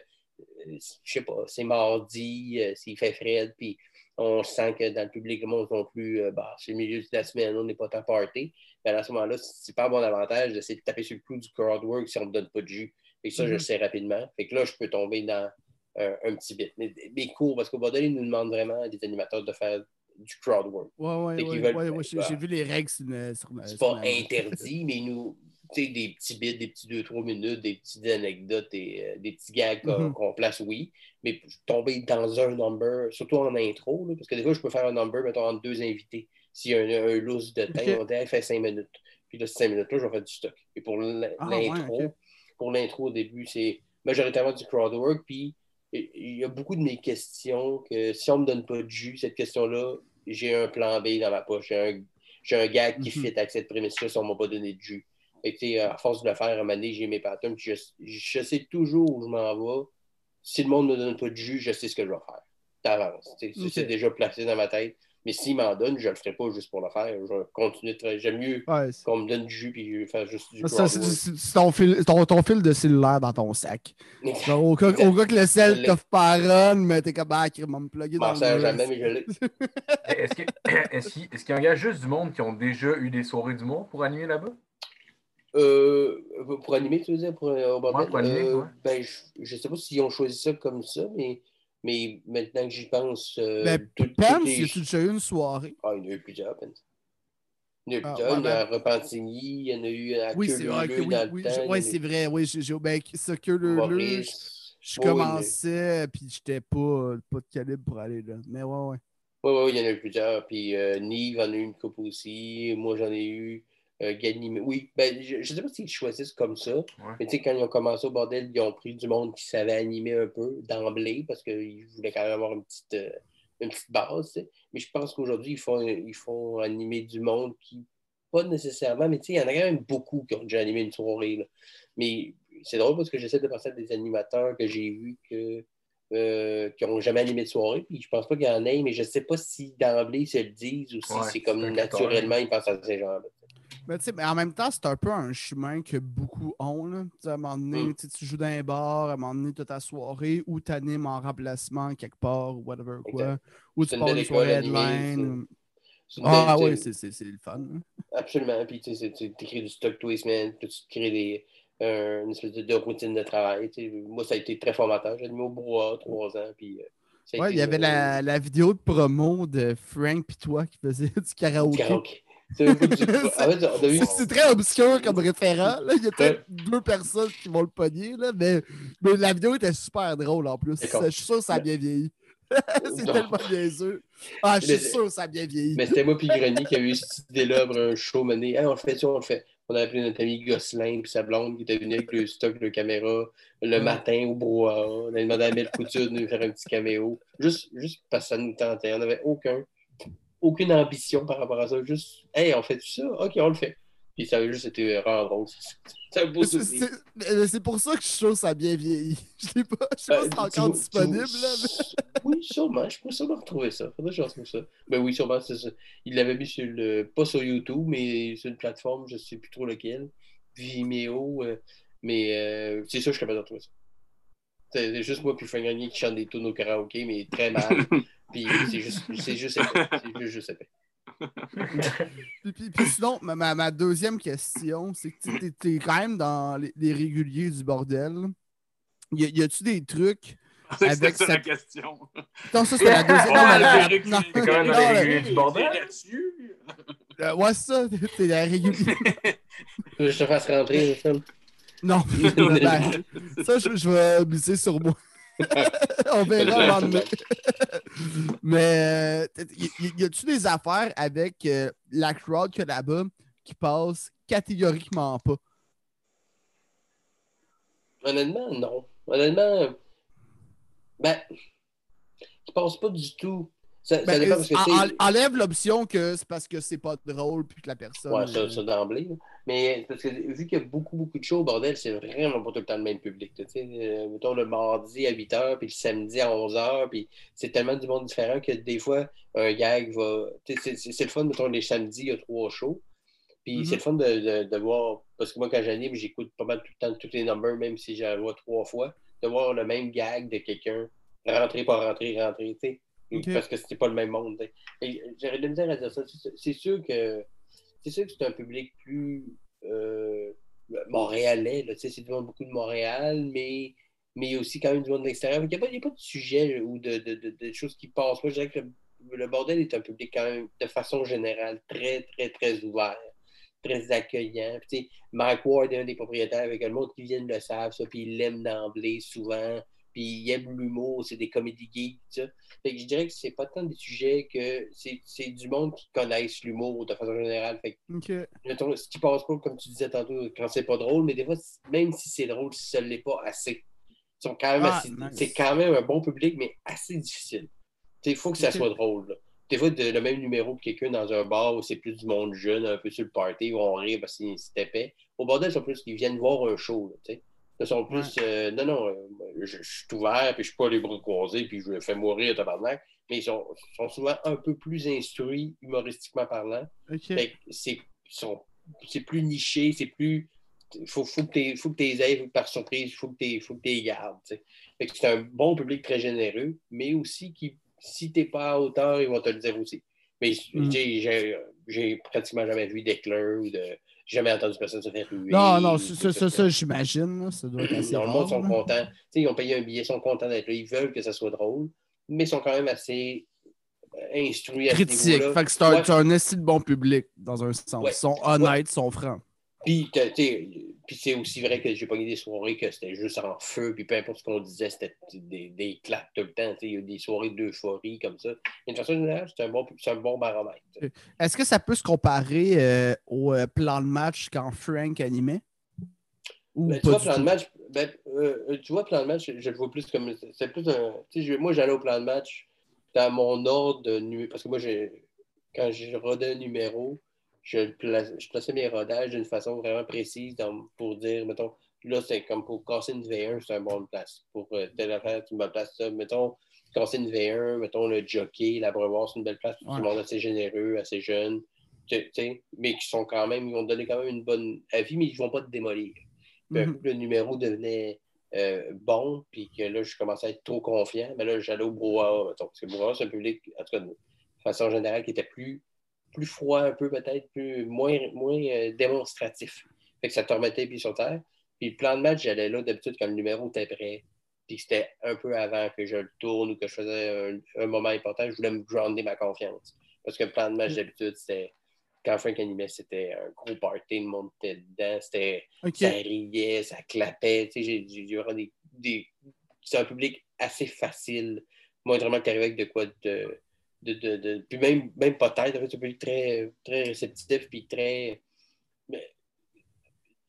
je sais pas, c'est mardi, euh, s'il fait frais, puis on sent que dans le public, le monde non plus, euh, bah, c'est le milieu de la semaine, on n'est pas tant party, ben à ce moment-là, c'est pas un bon avantage d'essayer de taper sur le clou du crowdwork si on me donne pas de jus. Et ça, je le Mhm. sais rapidement. Fait que là, je peux tomber dans un, un petit bit. Mais mes cours, parce qu'au bordel, ils nous demandent vraiment à des animateurs de faire du crowd work. Ouais, ouais, ouais, j'ai vu les règles C'est pas interdit, mais nous, tu sais, des petits bits, des petits 2-3 minutes, des petites anecdotes et euh, des petits gags qu'on Mhm. place, oui. Mais tomber dans un number, surtout en intro, là, parce que des fois, je peux faire un number, mettons, entre deux invités. S'il y a un, un loose de temps, Ok. on dit, Hey, fait 5 minutes. Puis là, ces 5 minutes-là, je vais faire du stock. Et pour Ah, ouais, l'intro. Pour l'intro au début, c'est majoritairement du crowdwork. Puis il y a beaucoup de mes questions que si on me donne pas de jus, cette question-là, j'ai un plan B dans ma poche. J'ai un, j'ai un gag qui Mhm. fit avec cette prémisse-là si on m'a pas donné de jus. Sais, à force de le faire, à un moment donné, j'ai mes patterns. Je, je sais toujours où je m'en vais. Si le monde ne me donne pas de jus, je sais ce que je vais faire. D'avance. tu sais, Ok. C'est déjà placé dans ma tête. Mais s'il m'en donne, je le ferai pas juste pour le faire. Je vais continuer de travailler. J'aime mieux Ouais, qu'on me donne du jus puis je vais faire juste du c'est- ton fil, ton, ton fil de cellulaire dans ton sac. Genre, au, cas, au cas que le sel Je l'ai. t'offre pas run, mais t'es comme, ah, me plugger Je dans le jamais, mais je l'ai. Est-ce qu'il y a juste du monde qui ont déjà eu des soirées d'humour pour animer là-bas? Euh, pour animer, tu veux dire, pour, euh? Ouais, pour animer, Euh, ouais. ben, je ne sais pas s'ils ont choisi ça comme ça, mais, mais maintenant que j'y pense, euh, Ben, tout- Pence, les- y déjà eu une soirée? Ah, il y en a eu plusieurs, Pence. Il y en a eu Ah, plusieurs. ouais, il y en a ben- Repentigny, il y en a eu à Oui, c'est vrai. Oui, je- il ouais, c'est vrai. Oui, j'ai, ben, ça que le, je commençais, puis j'étais pas, pas de calibre pour aller là. Mais ouais, ouais. Oui, oui, il y en a eu plusieurs. Puis euh, Nive en a eu une coupe aussi. Moi, j'en ai eu. Euh. Oui, ben, je ne sais pas s'ils choisissent comme ça. Mais tu sais, quand ils ont commencé au bordel, ils ont pris du monde qui savait animer un peu d'emblée parce qu'ils voulaient quand même avoir une petite, euh, une petite base. Mais je pense qu'aujourd'hui, ils font, ils font animer du monde qui, pas nécessairement, mais tu sais, il y en a quand même beaucoup qui ont déjà animé une soirée. là. Mais c'est drôle parce que j'essaie de penser à des animateurs que j'ai vus que, euh, qui n'ont jamais animé de soirée. Puis je pense pas qu'il y en ait, mais je ne sais pas si d'emblée ils se le disent ou si Ouais, c'est comme naturellement ils pensent à ces gens-là. Mais tu sais, mais en même temps, c'est un peu un chemin que beaucoup ont. Là. À un moment donné, Mm. tu joues dans un bar, à un moment donné, tu as ta soirée, ou tu animes en remplacement quelque part, ou whatever quoi. Ou tu pars belle une soirée headline. Ah ouais, c'est c'est- c'est le fun. hein. Absolument. Puis tu sais, tu écris du stock tous les semaines, puis tu crées des, euh, une espèce de, de routine de travail. Moi, ça a été très formateur. J'ai mis au bois trois ans. Puis, euh, Ouais, il y avait la, la vidéo de promo de Frank pis toi qui faisait du du karaoké. C'est En fait, très obscur comme référent. Là. Il y a peut-être deux personnes qui vont le pogner, là, mais, mais la vidéo était super drôle en plus. Je suis sûr que ça a bien vieilli. c'est tellement niaiseux. Ah, je suis sûr que ça a bien vieilli. Mais c'était moi puis Grenier qui a eu cette idée-là pour un show mené. Hey, on le fait on le fait. On a appelé notre ami Gosselin puis sa blonde qui était venue avec le stock de caméra le matin au brouhaha. On a demandé à Mel Couture de nous faire un petit caméo. Juste, juste parce que ça nous tentait. On n'avait aucun, aucune ambition par rapport à ça. Juste, hey, on fait tout ça? OK, on le fait. Puis ça a juste été vraiment drôle. C'est un beau C'est- souvenir. C'est mais c'est pour ça que je suis sûr que ça a bien vieilli. Je sais pas, je sais pas Euh, si c'est encore vois- disponible. Là, mais- Oui, sûrement. Je pourrais sûrement retrouver ça. Faudrait que je retrouve ça. Ben oui, sûrement. c'est ça. Il l'avait mis sur le. Pas sur YouTube, mais sur une plateforme, je sais plus trop lequel. Vimeo. euh, mais euh, c'est sûr que je suis capable de retrouver ça. C'est juste moi puis Frank Grenier qui chante des tunes au karaoké, mais très mal. puis c'est juste, c'est juste épais. C'est juste, juste épais. Puis, puis- puis sinon, ma, ma- ma deuxième question, c'est que tu es, quand même dans les, les réguliers du bordel. Y, a- y a-tu des trucs? C'est Avec ça la cette- question. Non, ça, c'est la deuxième. Non, mais quand même non, dans les la- réguliers du bordel? là-dessus? euh, ouais, c'est ça, t'es la régulier. Je te fasse rentrer? Non, ben, ça, je, je vais miser sur moi. On verra le. Mais euh, y, y- a-tu des affaires avec euh, la crowd que là-bas qui passe catégoriquement pas? Honnêtement, non. Honnêtement, ben, je pense pas du tout. Ça, ça Ben, dépend parce que enlève l'option que c'est parce que c'est pas drôle puis que la personne. Ouais, ça, euh, ça d'emblée. Mais parce que vu qu'il y a beaucoup, beaucoup de shows au bordel, c'est vraiment pas tout le temps le même public. Tu sais, Euh, mettons le mardi à 8h, puis le samedi à 11h, puis c'est tellement du monde différent que des fois, un gag va. C'est le fun, mettons, les samedis, il y a trois shows. Puis Mhm. c'est le fun de, de- de voir, parce que moi, quand j'anime, j'écoute pas mal tout le temps tous les numbers, même si j'en vois trois fois, de voir le même gag de quelqu'un rentrer, pas rentrer, rentrer, tu sais. Parce que c'était pas le même monde. J'aurais de la misère à dire ça. C'est- sûr que c'est sûr que c'est un public plus euh, montréalais. C'est du monde beaucoup de Montréal, mais, mais il y a aussi quand même du monde de l'extérieur. Il n'y a, a pas de sujet ou de, de, de- de choses qui passent. Moi, je dirais que le, le bordel est un public quand même, de façon générale, très, très, très ouvert, très accueillant. Puis, Mike Ward est un des propriétaires avec le monde qui vient le savent, ça, puis il l'aime d'emblée souvent. Puis il aime l'humour, c'est des comédies geeks, tout ça. Fait que je dirais que c'est pas tant des sujets que c'est c'est du monde qui connaissent l'humour de façon générale. Fait que mettons, ce qui passe pas, comme tu disais tantôt, quand c'est pas drôle, mais des fois, même si c'est drôle, si ça l'est pas assez. Ils sont quand même Ah, nice. C'est quand même un bon public, mais assez difficile. Il faut que ça soit drôle. là. Des fois, de- le même numéro que quelqu'un dans un bar où c'est plus du monde jeune, un peu sur le party, ils vont rire parce que c'est épais. Au bordel, ils sont plus, ils viennent voir un show. Là, tu sais. Ils sont plus, euh, non, non, euh, je, je suis ouvert, puis je suis pas les bras croisés, puis je me fais mourir, tabarnak. Mais ils sont, sont souvent un peu plus instruits, humoristiquement parlant. C'est c'est plus niché, c'est plus. Faut, faut que tu faut que t'es aies par surprise, faut que tu faut que t'es gardes. tu c'est un bon public très généreux, mais aussi qui, si t'es pas à hauteur, ils vont te le dire aussi. Mais Mm. j'ai pratiquement jamais vu d'éclairs ou de. J'ai jamais entendu personne se faire ruer. Non, non, ça, ça, j'imagine. Ça doit être assez non, le monde sont contents. Ils ont payé un billet, ils sont contents d'être là. Ils veulent que ça soit drôle, mais ils sont quand même assez euh, instruits à Critique. Fait que c'est un, Ouais. un de bon public, dans un sens. Ouais. Ils sont honnêtes, ils sont francs. Puis, c'est aussi vrai que j'ai pogné des soirées que c'était juste en feu, puis peu importe ce qu'on disait, c'était des, des claques tout le temps. Il y a eu des soirées d'euphorie comme ça. Mais de façon générale, c'est un bon, un bon baromètre. t'sais. Est-ce que ça peut se comparer euh, au euh, plan de match quand Frank animait? Ou Ben, tu vois, plan de match, ben, euh, tu vois, plan de match, je, le vois plus comme. C'est plus un. Moi, j'allais au plan de match dans mon ordre de numéro. Parce que moi, quand je rodais un numéro, je, place- je plaçais mes rodages d'une façon vraiment précise dans- pour dire, mettons, là, c'est comme pour casser une V1, c'est un bon place. Pour euh, telle affaire, tu me places ça. Mettons, casser une V1, mettons, le jockey, la brevoire, c'est une belle place. Tout Ouais. le monde assez généreux, assez jeune. tu tu sais, mais qui sont quand même, ils vont te donner quand même une bonne avis, mais ils ne vont pas te démolir. Puis un coup que le numéro devenait euh, bon, puis que là, je commençais à être trop confiant, mais là, j'allais au brouhaha, mettons, parce que le brouhaha, c'est un public, en tout cas, de façon générale, qui était plus plus froid un peu, peut-être, plus, moins, moins euh, démonstratif. Fait que ça te remettait pieds sur terre. Puis le plan de match, j'allais là d'habitude quand le numéro était prêt. Puis c'était un peu avant que je le tourne ou que je faisais un, un moment important, je voulais me grounder ma confiance. Parce que le plan de match, d'habitude, c'était quand Frank animait, c'était un gros party, le monde était dedans, c'était, ça riait, ça clapait. Tu sais, j'ai, vraiment des, des- c'est un public assez facile. Moi, vraiment, que t'arrives avec de quoi de. De, de, de- puis même, même pas tête, en fait, c'est très, très réceptif, puis très. mais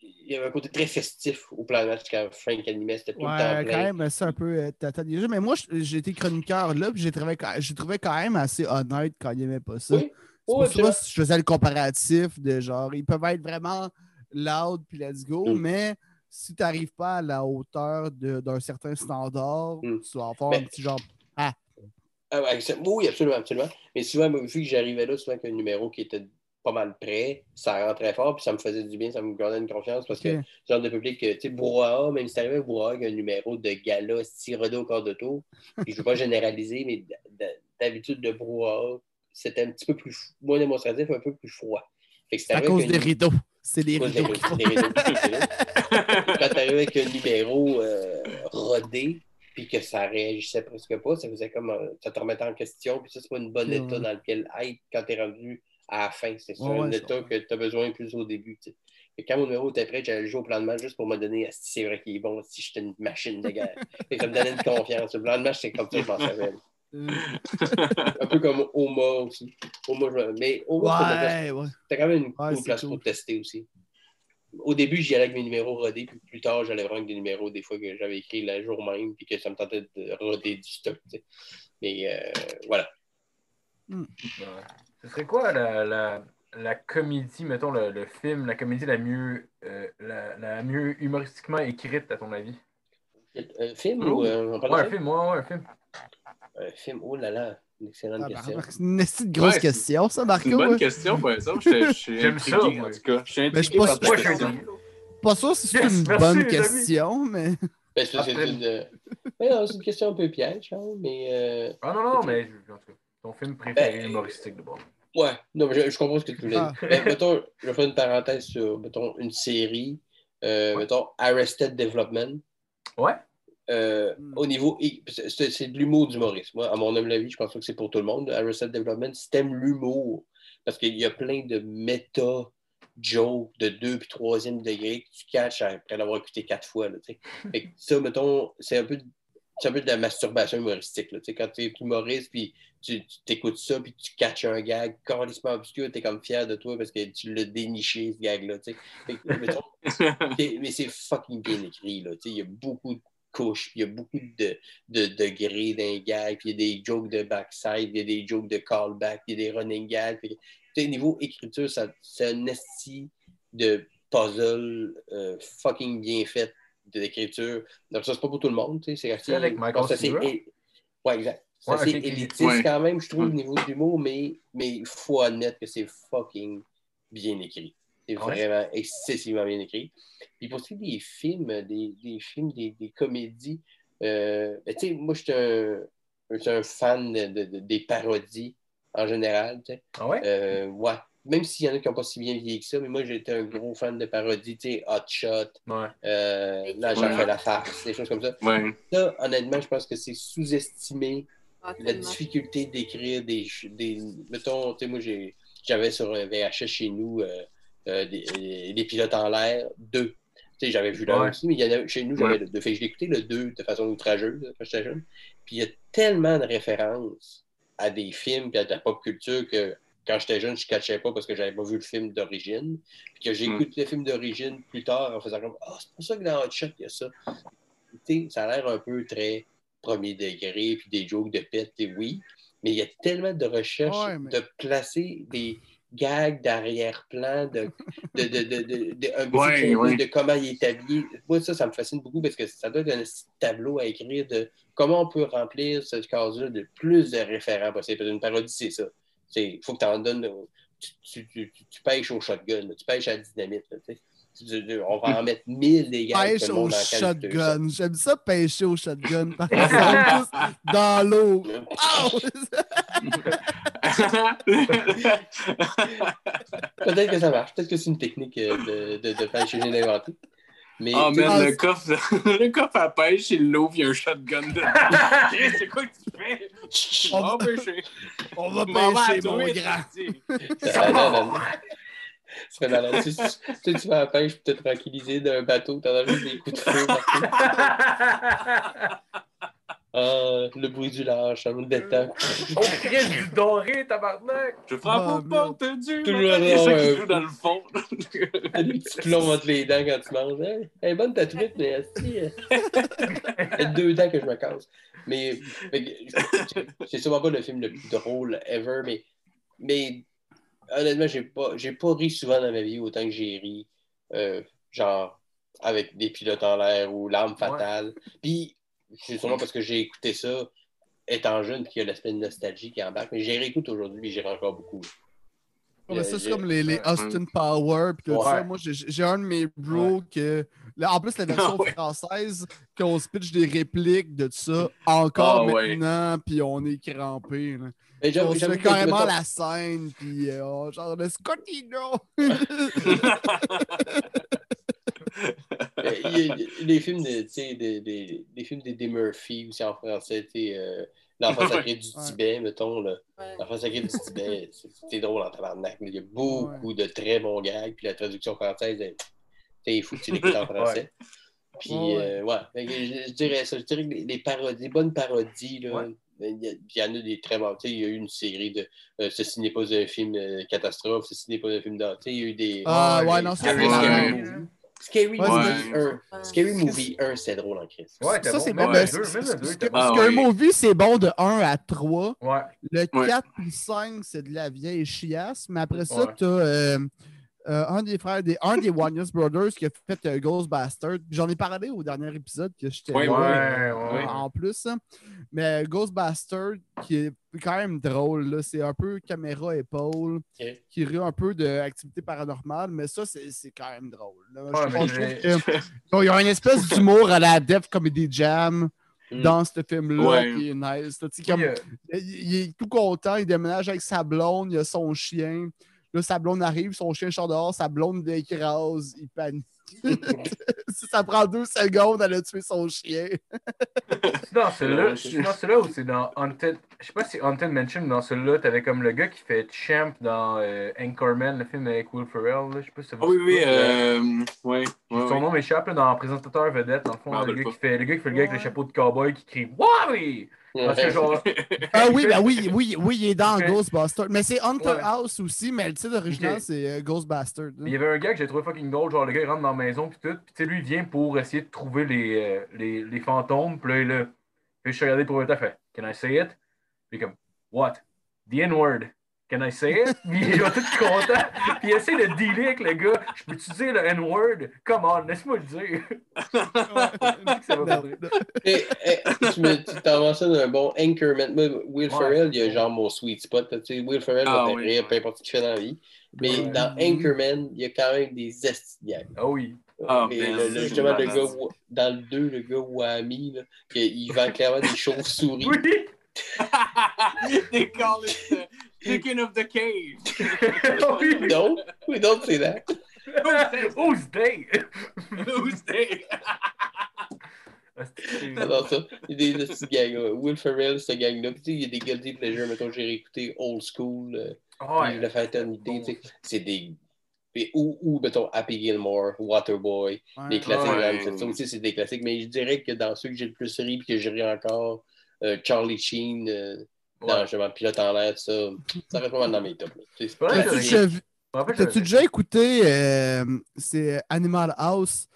il y avait un côté très festif au plan de match quand Frank animait, c'était tout le temps Ouais, plein. quand même, c'est un peu euh, tata déjà. Mais moi, j'ai été chroniqueur là, puis j'ai trouvé, trouvé quand même assez honnête quand il aimait pas ça. Oui, oui, pour ça je faisais le comparatif de genre, ils peuvent être vraiment loud puis let's go, Mm. mais si tu n'arrives pas à la hauteur d'un certain standard, Mm. tu vas avoir Mais- un petit genre. Ah oui, absolument, absolument. Mais souvent, vu que j'arrivais là, souvent qu'un numéro qui était pas mal prêt, ça rentrait fort, puis ça me faisait du bien, ça me gardait une confiance parce que ce genre de public, euh, tu sais, Brouhaha, même si t'arrivais à Brouhaha avec un numéro de gala, si rodé au corps de tour, puis je veux pas généraliser, mais d'habitude de Brouhaha, c'était un petit peu plus, moins démonstratif, un peu plus froid. Fait que à cause des rideaux. C'est les rideaux. Quand t'arrivais avec un numéro euh, rodé, puis que ça réagissait presque pas, ça faisait comme euh, ça te remettait en question, puis ça, c'est pas une bonne état dans lequel être quand t'es rendu à la fin. C'est Ouais, un état ça. que t'as besoin plus au début. tu. Et quand mon numéro était prêt, j'allais jouer au plan de match juste pour me donner si c'est vrai qu'il est bon, si j'étais une machine de guerre. Et ça me donnait une confiance. Le plan de match, c'est comme ça, je m'en savais. Euh, Un peu comme Oma aussi. Oma, je- Mais Oma, c'était ouais, c'était quand même une Ouais, cool c'est place cool. pour tester aussi. Au début, j'y allais avec mes numéros rodés, puis plus tard, j'allais vraiment avec des numéros des fois que j'avais écrit le jour même, puis que ça me tentait de roder du stock. Mais euh, voilà. Ouais. Ce serait quoi la, la, la comédie, mettons le, le film, la comédie la mieux, euh, la, la mieux humoristiquement écrite, à ton avis? Un film Oh. ou euh, on parle Ouais, de un film, ouais, ouais, un film. Un film, oh là là, une excellente Ah, question. C'est une petite grosse Ouais, question, ça, C'est Marco. une bonne ouais. question, par exemple. J'aime ça, en tout cas. Je suis Mais je intrigué par ta question. Pas sûr si c'est Yes, une merci, bonne question, mais. Ben, c'est c'est une, question un peu piège, hein, mais euh, Ah non, non, mais en tout cas, ton film préféré Ben, humoristique de bord. ouais, non, mais je, je comprends ce que tu voulais Ah. dire. Ben, mettons, je vais faire une parenthèse sur, mettons, une série, euh, Ouais. mettons, Arrested Development. Ouais? Euh, Hmm. Au niveau. C'est c'est de l'humour d'humoriste. Moi, à mon humble avis, je pense pas que c'est pour tout le monde. Arrested Development, si t'aimes l'humour, parce qu'il y a plein de méta jokes de deux puis troisième degré que tu catches après l'avoir écouté quatre fois. Là, fait que ça, mettons, c'est un peu. C'est un peu de la masturbation humoristique. Là, tu sais, quand tu es humoriste, puis tu t'écoutes ça, puis tu catches un gag carrément obscur, tu es comme fier de toi parce que tu l'as déniché, ce gag-là. c'est- mais c'est fucking bien écrit. Là. Tu sais, Il y a beaucoup de couches, puis il y a beaucoup de, de degrés d'un gag, puis il y a des jokes de backside, il y a des jokes de callback, il y a des running gags. Sais, niveau écriture, ça- c'est un esti de puzzle euh, fucking bien fait de l'écriture. Donc ça, c'est pas pour tout le monde. tu sais, C'est assez, C'est avec Michael Cera? é- Ouais, exact. C'est Ouais, élitiste Ouais. quand même, je trouve, au Ouais. niveau de l'humour, mais mais il faut admettre que c'est fucking bien écrit. C'est ouais? vraiment excessivement bien écrit. Puis pour ce qui est des films, des, des films, des, des comédies, euh, ben, tu sais, moi, je suis un, un fan de- de- de- des parodies en général. tu sais. Ah ouais? Euh, ouais. Même s'il y en a qui n'ont pas si bien vieilli que ça, mais moi, j'étais un gros fan de parodies, tu sais, Hot Shot, Ouais. euh, là, j'en Ouais. fais la farce, des choses comme ça. Ouais. Ça, honnêtement, je pense que c'est sous-estimé Ah, la difficulté d'écrire des, des. Mettons, tu sais, moi, j'ai- j'avais sur un VHS chez nous euh, euh, des, des pilotes en l'air, deux. Tu sais, j'avais vu l'un Ouais. aussi, mais il y en a, chez nous, j'avais Ouais. le deux. Fait que je le deux de façon outrageuse là, quand j'étais jeune. Puis il y a tellement de références à des films et à de la pop culture que quand j'étais jeune, je ne catchais pas parce que j'avais pas vu le film d'origine. Puis que j'écoute le film d'origine plus tard en faisant comme Ah, c'est pour ça que dans Hot Shot, il y a ça. Tu sais, ça a l'air un peu très premier degré, puis des jokes de pète, et oui. Mais il y a tellement de recherches Ouais, mais- de placer des gags d'arrière-plan, de, de, de, de, un petit Ouais, contenu ouais. de comment il est habillé. Moi, ça, ça me fascine beaucoup parce que ça doit être un petit tableau à écrire de comment on peut remplir ce case-là de plus de référents possible. Parce qu'une parodie, c'est ça. Il faut que tu en donnes. Tu, tu, tu, tu- tu pêches au shotgun, là. tu pêches à la dynamite. là, on va en mettre mille des gags. Pêche au shotgun. J'aime ça, pêcher au shotgun. Par exemple, juste dans l'eau. Peut-être que ça marche. Peut-être que c'est une technique euh, de, de, de pêche que j'ai inventé. Mais Oh man, Ah, le coffre, le coffre à pêche, il l'ouvre, il y a un shotgun dedans. C'est quoi que tu fais? On va- pêcher. On va pêcher, mon grand. Serait malade. Tu, sais, tu, tu vas à la pêche pour te tranquilliser d'un bateau, t'en as juste des coups de feu partout. Ah, le bruit du large, ça me détend. Oh, Chris, du doré, tabarnak! Je frappe Ah, aux portes du Toujours matin. Il y a ça avoir qui un- joue dans le fond. T'as des petits plombs entre les dents quand tu manges. Hein? Elle est bonne ta truite, mais esti, euh, ça fait deux dents que je me casse. Mais c'est sûrement pas le film le plus drôle ever, mais, mais honnêtement, j'ai pas, j'ai pas ri souvent dans ma vie autant que j'ai ri, euh, genre avec des pilotes en l'air ou l'arme fatale. Puis c'est sûrement parce que j'ai écouté ça étant jeune, puis qu'il y a l'aspect de nostalgie qui embarque, mais j'ai réécoute aujourd'hui, puis j'ai encore beaucoup. Ouais, mais ça, c'est comme les, les. Austin Power. Puis tout Ouais. ça. Moi, j'ai un de mes bros que. là, en plus, la version ouais. française, qu'on se pitch des répliques de ça encore Ah ouais. maintenant, puis on est crampé. là. Mais j'avoue fait que, carrément mettons- la scène, puis euh, genre le Scotino! Euh, il y a- les films de, tu sais, des- des- des films d'Eddie Murphy aussi en français, tu sais, euh, L'enfant sacré du Ouais. Tibet, mettons, là. Ouais. L'enfant sacré du Tibet, c'est- drôle en tabarnak. mais Il y a beaucoup de très bons gags, puis la traduction française, il faut que tu l'écoutes en français. Puis, Ouais. euh, ouais, Fait que je, je dirais ça. Je dirais que les, les parodies, les bonnes parodies, là, Ouais. Il y, a- il y en a des très bons. Tu il y a eu une série de euh, Ceci n'est pas un film euh, catastrophe, Ceci n'est pas un film d'art. Tu il y a eu des. Ah Ouais, ouais, les non, Scary, c'est Ouais. Scary. Movie. Scary Ouais, Movie c'est- 1. Ouais. Scary Movie 1, c'est drôle en crise. Ouais, Ça, c'est Même bon. Ah oui. movie, c'est bon de 1 à 3. Ouais. Le Ouais. 4 puis 5, c'est de la vieille chiasse. Mais après ça, Ouais. t'as euh, euh, un des frères, des, un des Brothers qui a fait euh, Ghostbusters. J'en ai parlé au dernier épisode que j'étais Oui, là, oui, euh, en plus. hein. Mais Ghostbusters, qui est quand même drôle, là, c'est un peu caméra-épaule, Ok. qui rit un peu d'activité paranormale, mais ça, c'est c'est quand même drôle. là. Ouais, je, que- Bon, il y a une espèce d'humour à la Def Comedy Jam Mm. dans ce film-là Ouais. qui est nice. là. Tu sais, Puis, comme- euh, il, il est tout content, il déménage avec sa blonde, il a son chien. Là, sa blonde arrive, son chien sort dehors, sa blonde l'écrase, il panique. Si ça prend deux secondes, elle a tué son chien. C'est dans celui-là, dans celui-là ou c'est dans Haunted. Je sais pas si Haunted Mansion, mais dans celui-là, t'avais comme le gars qui fait Champ dans euh, Anchorman, le film avec Will Ferrell. Là. Je sais pas si ça vous Ah oui, oui, euh, ouais, ouais, Son ouais. nom m'échappe dans Présentateur Vedette, dans le fond, le gars, qui fait, le gars qui fait le gars avec le chapeau de cowboy qui crie Wowie! Parce que genre. Ah oui, ben oui, oui, oui, il est dans. Ghostbusters. Mais c'est Hunter Ouais. House aussi, mais le titre original, c'est euh, Ghostbusters. Il y avait un gars que j'ai trouvé fucking drôle, genre le gars il rentre dans la maison puis tout, puis tu sais lui il vient pour essayer de trouver les, euh, les, les fantômes, puis là il là, puis je suis regardé pour le temps, fait Can I say it? Puis comme What? The N-word. Can I say it? Puis il est tout content, puis il essaie de dealer avec le gars. Je peux-tu dire le N-word? Come on, laisse-moi le dire. Ça va. Eh, eh, tu me- tu t'en mentionnes un bon Anchorman. Moi, Will Ouais. Ferrell, il y a genre mon sweet spot. Tu sais, Will Ferrell Ah va oui, rire, ouais. peu importe ce qu'il fait dans la vie. Mais Ouais. dans Anchorman, il y a quand même des esti de gags. Ah oui. Ah, le- le- c'est justement, le gars, dans le 2, le gars là, que- il vend clairement des chauves-souris. Oui! The chicken of the cage. Non, we don't say that. Who's they? Who's they? C'est- J'adore ça. Il y a des petits gangs. là. Will Ferrell, ce gang-là. Puis, tu sais, il y a des guilty pleasures. Mettons, j'ai réécouté Old School, euh, Ah puis La Fraternité. tu sais. C'est des. et- Ou, ou, mettons, Happy Gilmore, Waterboy, Ouais. des classiques. Ouais. vraiment, Ça aussi, c'est des classiques. Mais je dirais que dans ceux que j'ai le plus ri et que je ris encore, euh, Charlie Sheen, euh, Ouais. justement Pilote en l'air, ça, ça reste pas mal dans mes tops. T'as-tu déjà écouté euh, c'est Animal House?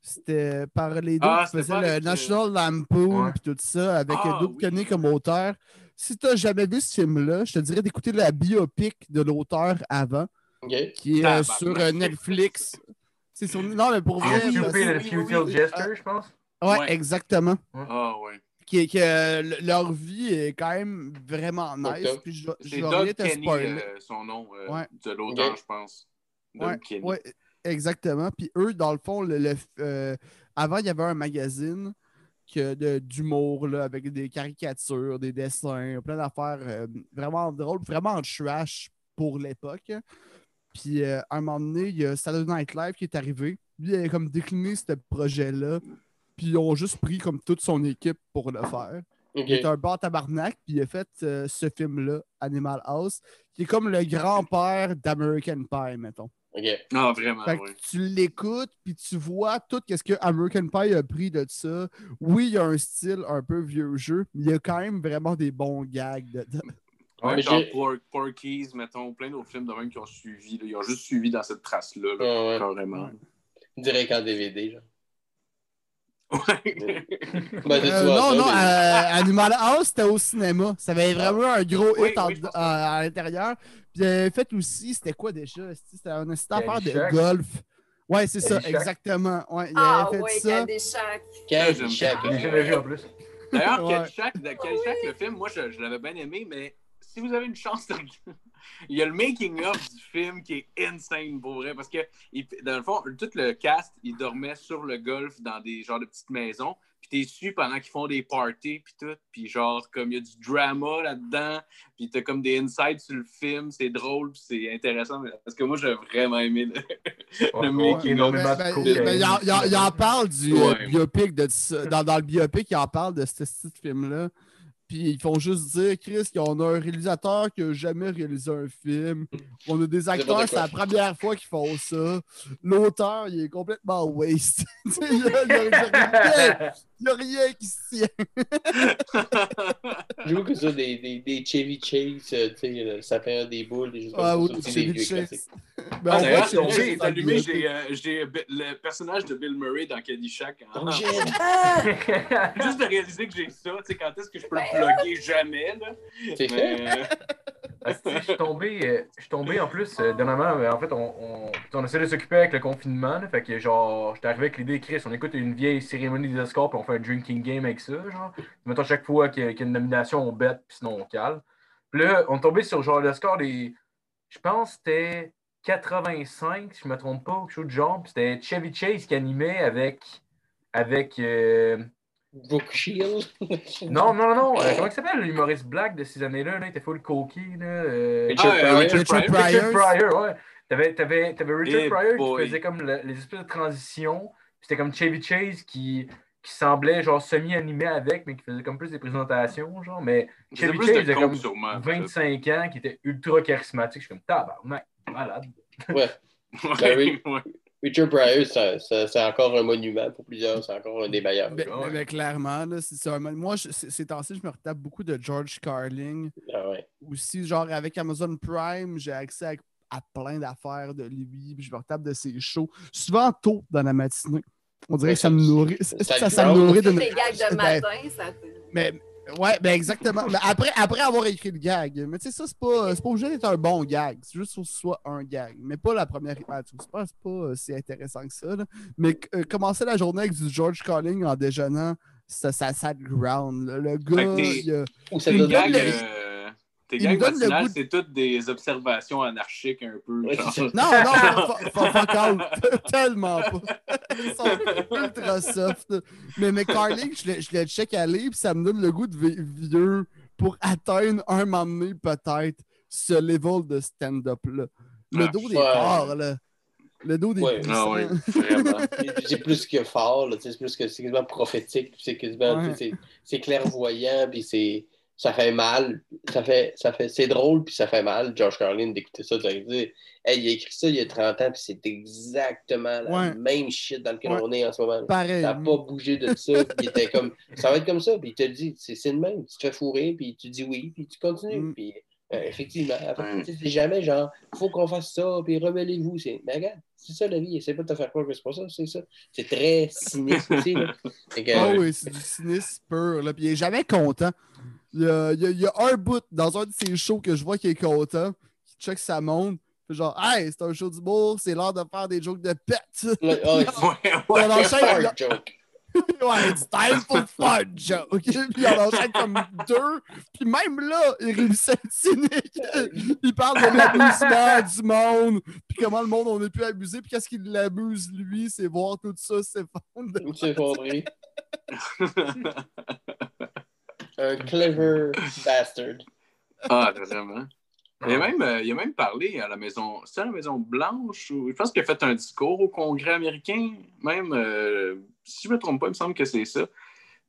C'était par les deux Ah, qui c'était faisaient le euh, National Lampoon Ouais. puis tout ça, avec Ah, Doug oui. Kenny comme auteur. Si t'as jamais vu ce film-là, je te dirais d'écouter la biopic de l'auteur avant, Ok. qui est euh, sur euh, Netflix. C'est sur... Non, mais pour vrai. Ah, Futile oui, oui. Gesture, je pense. Ouais, Ouais. exactement. Ah, ouais. Qui, que euh, le- leur vie est quand même vraiment nice. Puis je, je C'est Doug te Kenny, spoiler. euh, son nom euh, Ouais. de l'auteur, je pense. Doug Ouais, Kenny. ouais, exactement. Puis eux, dans le fond, le, le- euh, avant, il y avait un magazine de- d'humour, là, avec des caricatures, des dessins, plein d'affaires euh, vraiment drôles, vraiment trash pour l'époque. Puis euh, à un moment donné, il y a Saturday Night Live qui est arrivé. Lui, il a comme décliné ce projet-là. Puis ils ont juste pris comme toute son équipe pour le faire. Ok. Il est un bar tabarnak, puis il a fait euh, ce film-là, Animal House, qui est comme le grand-père d'American Pie, mettons. Ok. Ah, vraiment, Fait que oui. tu l'écoutes, puis tu vois tout ce que American Pie a pris de ça. Oui, il y a un style un peu vieux jeu, mais il y a quand même vraiment des bons gags dedans. Ouais, genre Porky's, mettons, plein d'autres films de même qui ont suivi. là. Ils ont juste suivi dans cette trace-là, là, Ouais, ouais. carrément. Direct en DVD, genre. Ouais. Ben, tu Euh, vois non, ça, non, euh, Animal House, c'était au cinéma. Ça avait vraiment un gros Oui, hit en- oui, à, à l'intérieur. Puis il avait fait aussi, c'était quoi déjà? C'était une petite affaire de golf. Ouais, c'est ça, exactement. Ouais, il Ah avait fait ouais, ça. Caddyshack. L'ai jamais vu en plus. D'ailleurs, Ouais. Caddyshack, le film, moi, je, je l'avais bien aimé, mais si vous avez une chance de regarder, il y a le making-of du film qui est insane, pour vrai, parce que, il- dans le fond, tout le cast, il dormait sur le golf dans des genres de petites maisons, puis t'es su pendant qu'ils font des parties, puis tout, puis genre, comme il y a du drama là-dedans, puis t'as comme des insights sur le film, c'est drôle, puis c'est intéressant, parce que moi, j'ai vraiment aimé le, Ouais, le ouais, making-of. Ben, ben, ben, il, en, il en- il en parle du euh, Ouais. biopic de ça. Dans, dans le biopic, il en parle de ce petit film-là. Puis ils font juste dire, Chris, qu'on a un réalisateur qui n'a jamais réalisé un film. On a des acteurs, c'est la première fois qu'ils font ça. L'auteur, il est complètement waste. Il a, il a- il a il y a rien qui se tient. J'avoue que ça, des, des, des Chevy Chase, euh, tu sais, le sapin des boules, des choses Ah comme oui, ça, Chevy Chase. Ben, Ah, D'ailleurs, voit Chevy j'ai Chase allumé, j'ai euh, le personnage de Bill Murray dans Caddyshack. hein. Oh, j'ai- Juste de réaliser que j'ai ça, tu sais, quand est-ce que je peux le plugger jamais, là. C'est fait. Mais, euh, Asti, Je suis tombé, euh, je suis tombé en plus euh, dernièrement. euh, En fait, on, on, on essaie de s'occuper avec le confinement. là, fait que genre, j'étais arrivé avec l'idée, Chris, on écoute une vieille cérémonie des Oscars puis on fait un drinking game avec ça. Genre, mettons chaque fois qu'il y, a qu'il y a une nomination, on bête puis sinon on cale. Puis là, on est tombé sur genre le score des. Je pense que c'était 85, si je me trompe pas, quelque chose de genre. Puis c'était Chevy Chase qui animait avec. Avec. euh, Shield. Non, non, non. euh, comment il s'appelle l'humoriste black de ces années-là? Là? Il était full coquille. Là, euh, Richard Ah, Pryor. Richard Richard Pryor. Richard Pryor. Pryor, ouais. T'avais, t'avais, t'avais Richard Eh Pryor boy. qui faisait comme le- les espèces de transitions. Puis C'était comme Chevy Chase qui, qui semblait genre semi-animé avec, mais qui faisait comme plus des présentations. Genre. Mais c'est Chevy plus Chase coke, comme sûrement. 25 ans, qui était ultra charismatique. Je suis comme tabarnak, malade. Ouais. Ouais, Ben oui. ouais. Richard Pryor, c'est encore un monument pour plusieurs. C'est encore un des meilleurs. Ben, Ouais. ben, clairement, là, un- moi, je- c'est- ces temps-ci, je me retape beaucoup de George Carling. Ah ouais. Aussi, genre, avec Amazon Prime, j'ai accès à, à plein d'affaires de lui, puis je me retape de ses shows, souvent tôt dans la matinée. On dirait Ouais, que ça me nourrit. ça Ça, me nourrit de. Les gags de Ben, matin, ça. Mais, ouais, ben exactement. Mais après, après avoir écrit le gag, mais tu sais, ça, c'est pas, c'est pas obligé d'être un bon gag. C'est juste que ce soit un gag. Mais pas la première. tu sais, C'est pas, c'est pas euh, si intéressant que ça. là. Mais euh, commencer la journée avec du George Calling en déjeunant, ça, ça, ça le ground. là. Le gars, Ou ça Tes matinales, c'est toutes des observations anarchiques un peu. Ouais, genre. Non, non, fuck out. Tellement pas. Ils sont ultra soft. Mais, mais Carling, je le, je le check aller, puis ça me donne le goût de vi- vieux pour atteindre un moment donné, peut-être, ce level de stand-up-là. Le Ah, dos des ouais. forts, là. Le dos des Ouais. Ah oui, vraiment. C'est plus que fort, c'est plus que c'est quasiment prophétique, c'est quasiment, Ouais. c'est clairvoyant, puis c'est ça fait mal, ça fait, ça fait, c'est drôle, puis ça fait mal, George Carlin, d'écouter ça, de dire, hey, il a écrit ça il y a 30 ans, puis c'est exactement la Ouais. même shit dans lequel Ouais. on est en ce moment. Pareil. Ça n'a pas bougé de ça, puis il était comme, ça va être comme ça, puis il te dit, c'est c'est le même, tu te fais fourrer, puis tu dis oui, puis tu continues, Mm. puis euh, effectivement, après, Ouais. tu sais, c'est jamais genre, faut qu'on fasse ça, puis rebellez-vous, c'est, mais regarde, c'est ça la vie, essaie pas de te faire croire que c'est pas ça, c'est ça. C'est très cynique aussi, là. Que, Ah oui, c'est du cynisme pur. Là. Puis il est jamais content. Il y a, il y a- il y a un bout dans un de ses shows que je vois qui est content, qui check sa montre. Fait genre, hey, c'est un show d'humour, c'est l'heure de faire des jokes de pète. ouais, Ouais, On ouais. enchaîne, joke. ouais, it's time for fun joke. Puis il en enchaîne comme deux. Puis même là, il réussit à être cynique. Il parle de l'abusement du monde. Puis comment le monde, on est pu abuser. Puis qu'est-ce qui l'abuse, lui, c'est voir tout ça s'effondrer. S'effondrer. Un clever bastard. ah, vraiment. Il a, même, euh, il a même parlé à la Maison. C'est à la Maison Blanche ou je pense qu'il a fait un discours au Congrès américain. Même, euh, si je ne me trompe pas, il me semble que c'est ça.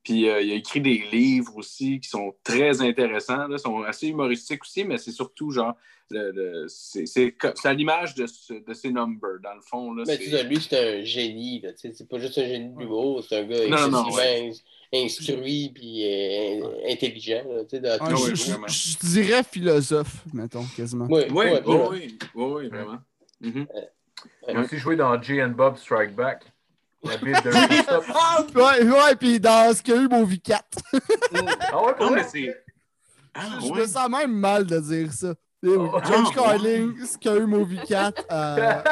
Puis euh, il a écrit des livres aussi qui sont très intéressants. Là, sont assez humoristiques aussi, mais c'est surtout genre. Le- le- c'est c'est co- c'est à l'image de, ce- de ses numbers, dans le fond. Là, Mais c'est- tu sais, lui, c'est un génie. là, tu sais, C'est pas juste un génie de l'humour, c'est un gars Non, instruit puis euh, intelligent. là, dans Ah je, je- dirais philosophe, mettons, quasiment. Oui, Oui, oui, oui, oui, oui, oui, vraiment. Mhm. Il a aussi joué dans Jay and Bob Strike Back. La bite de Christophe. Ouais, ouais, puis dans ce qu'il y a eu, mon V4. Ah ouais, pour Non, vrai? mais c'est. Ah, Je ouais. me sens même mal de dire ça. Oui, Oh, James ah, Carling, ce qu'il y a eu, mon V4. Euh...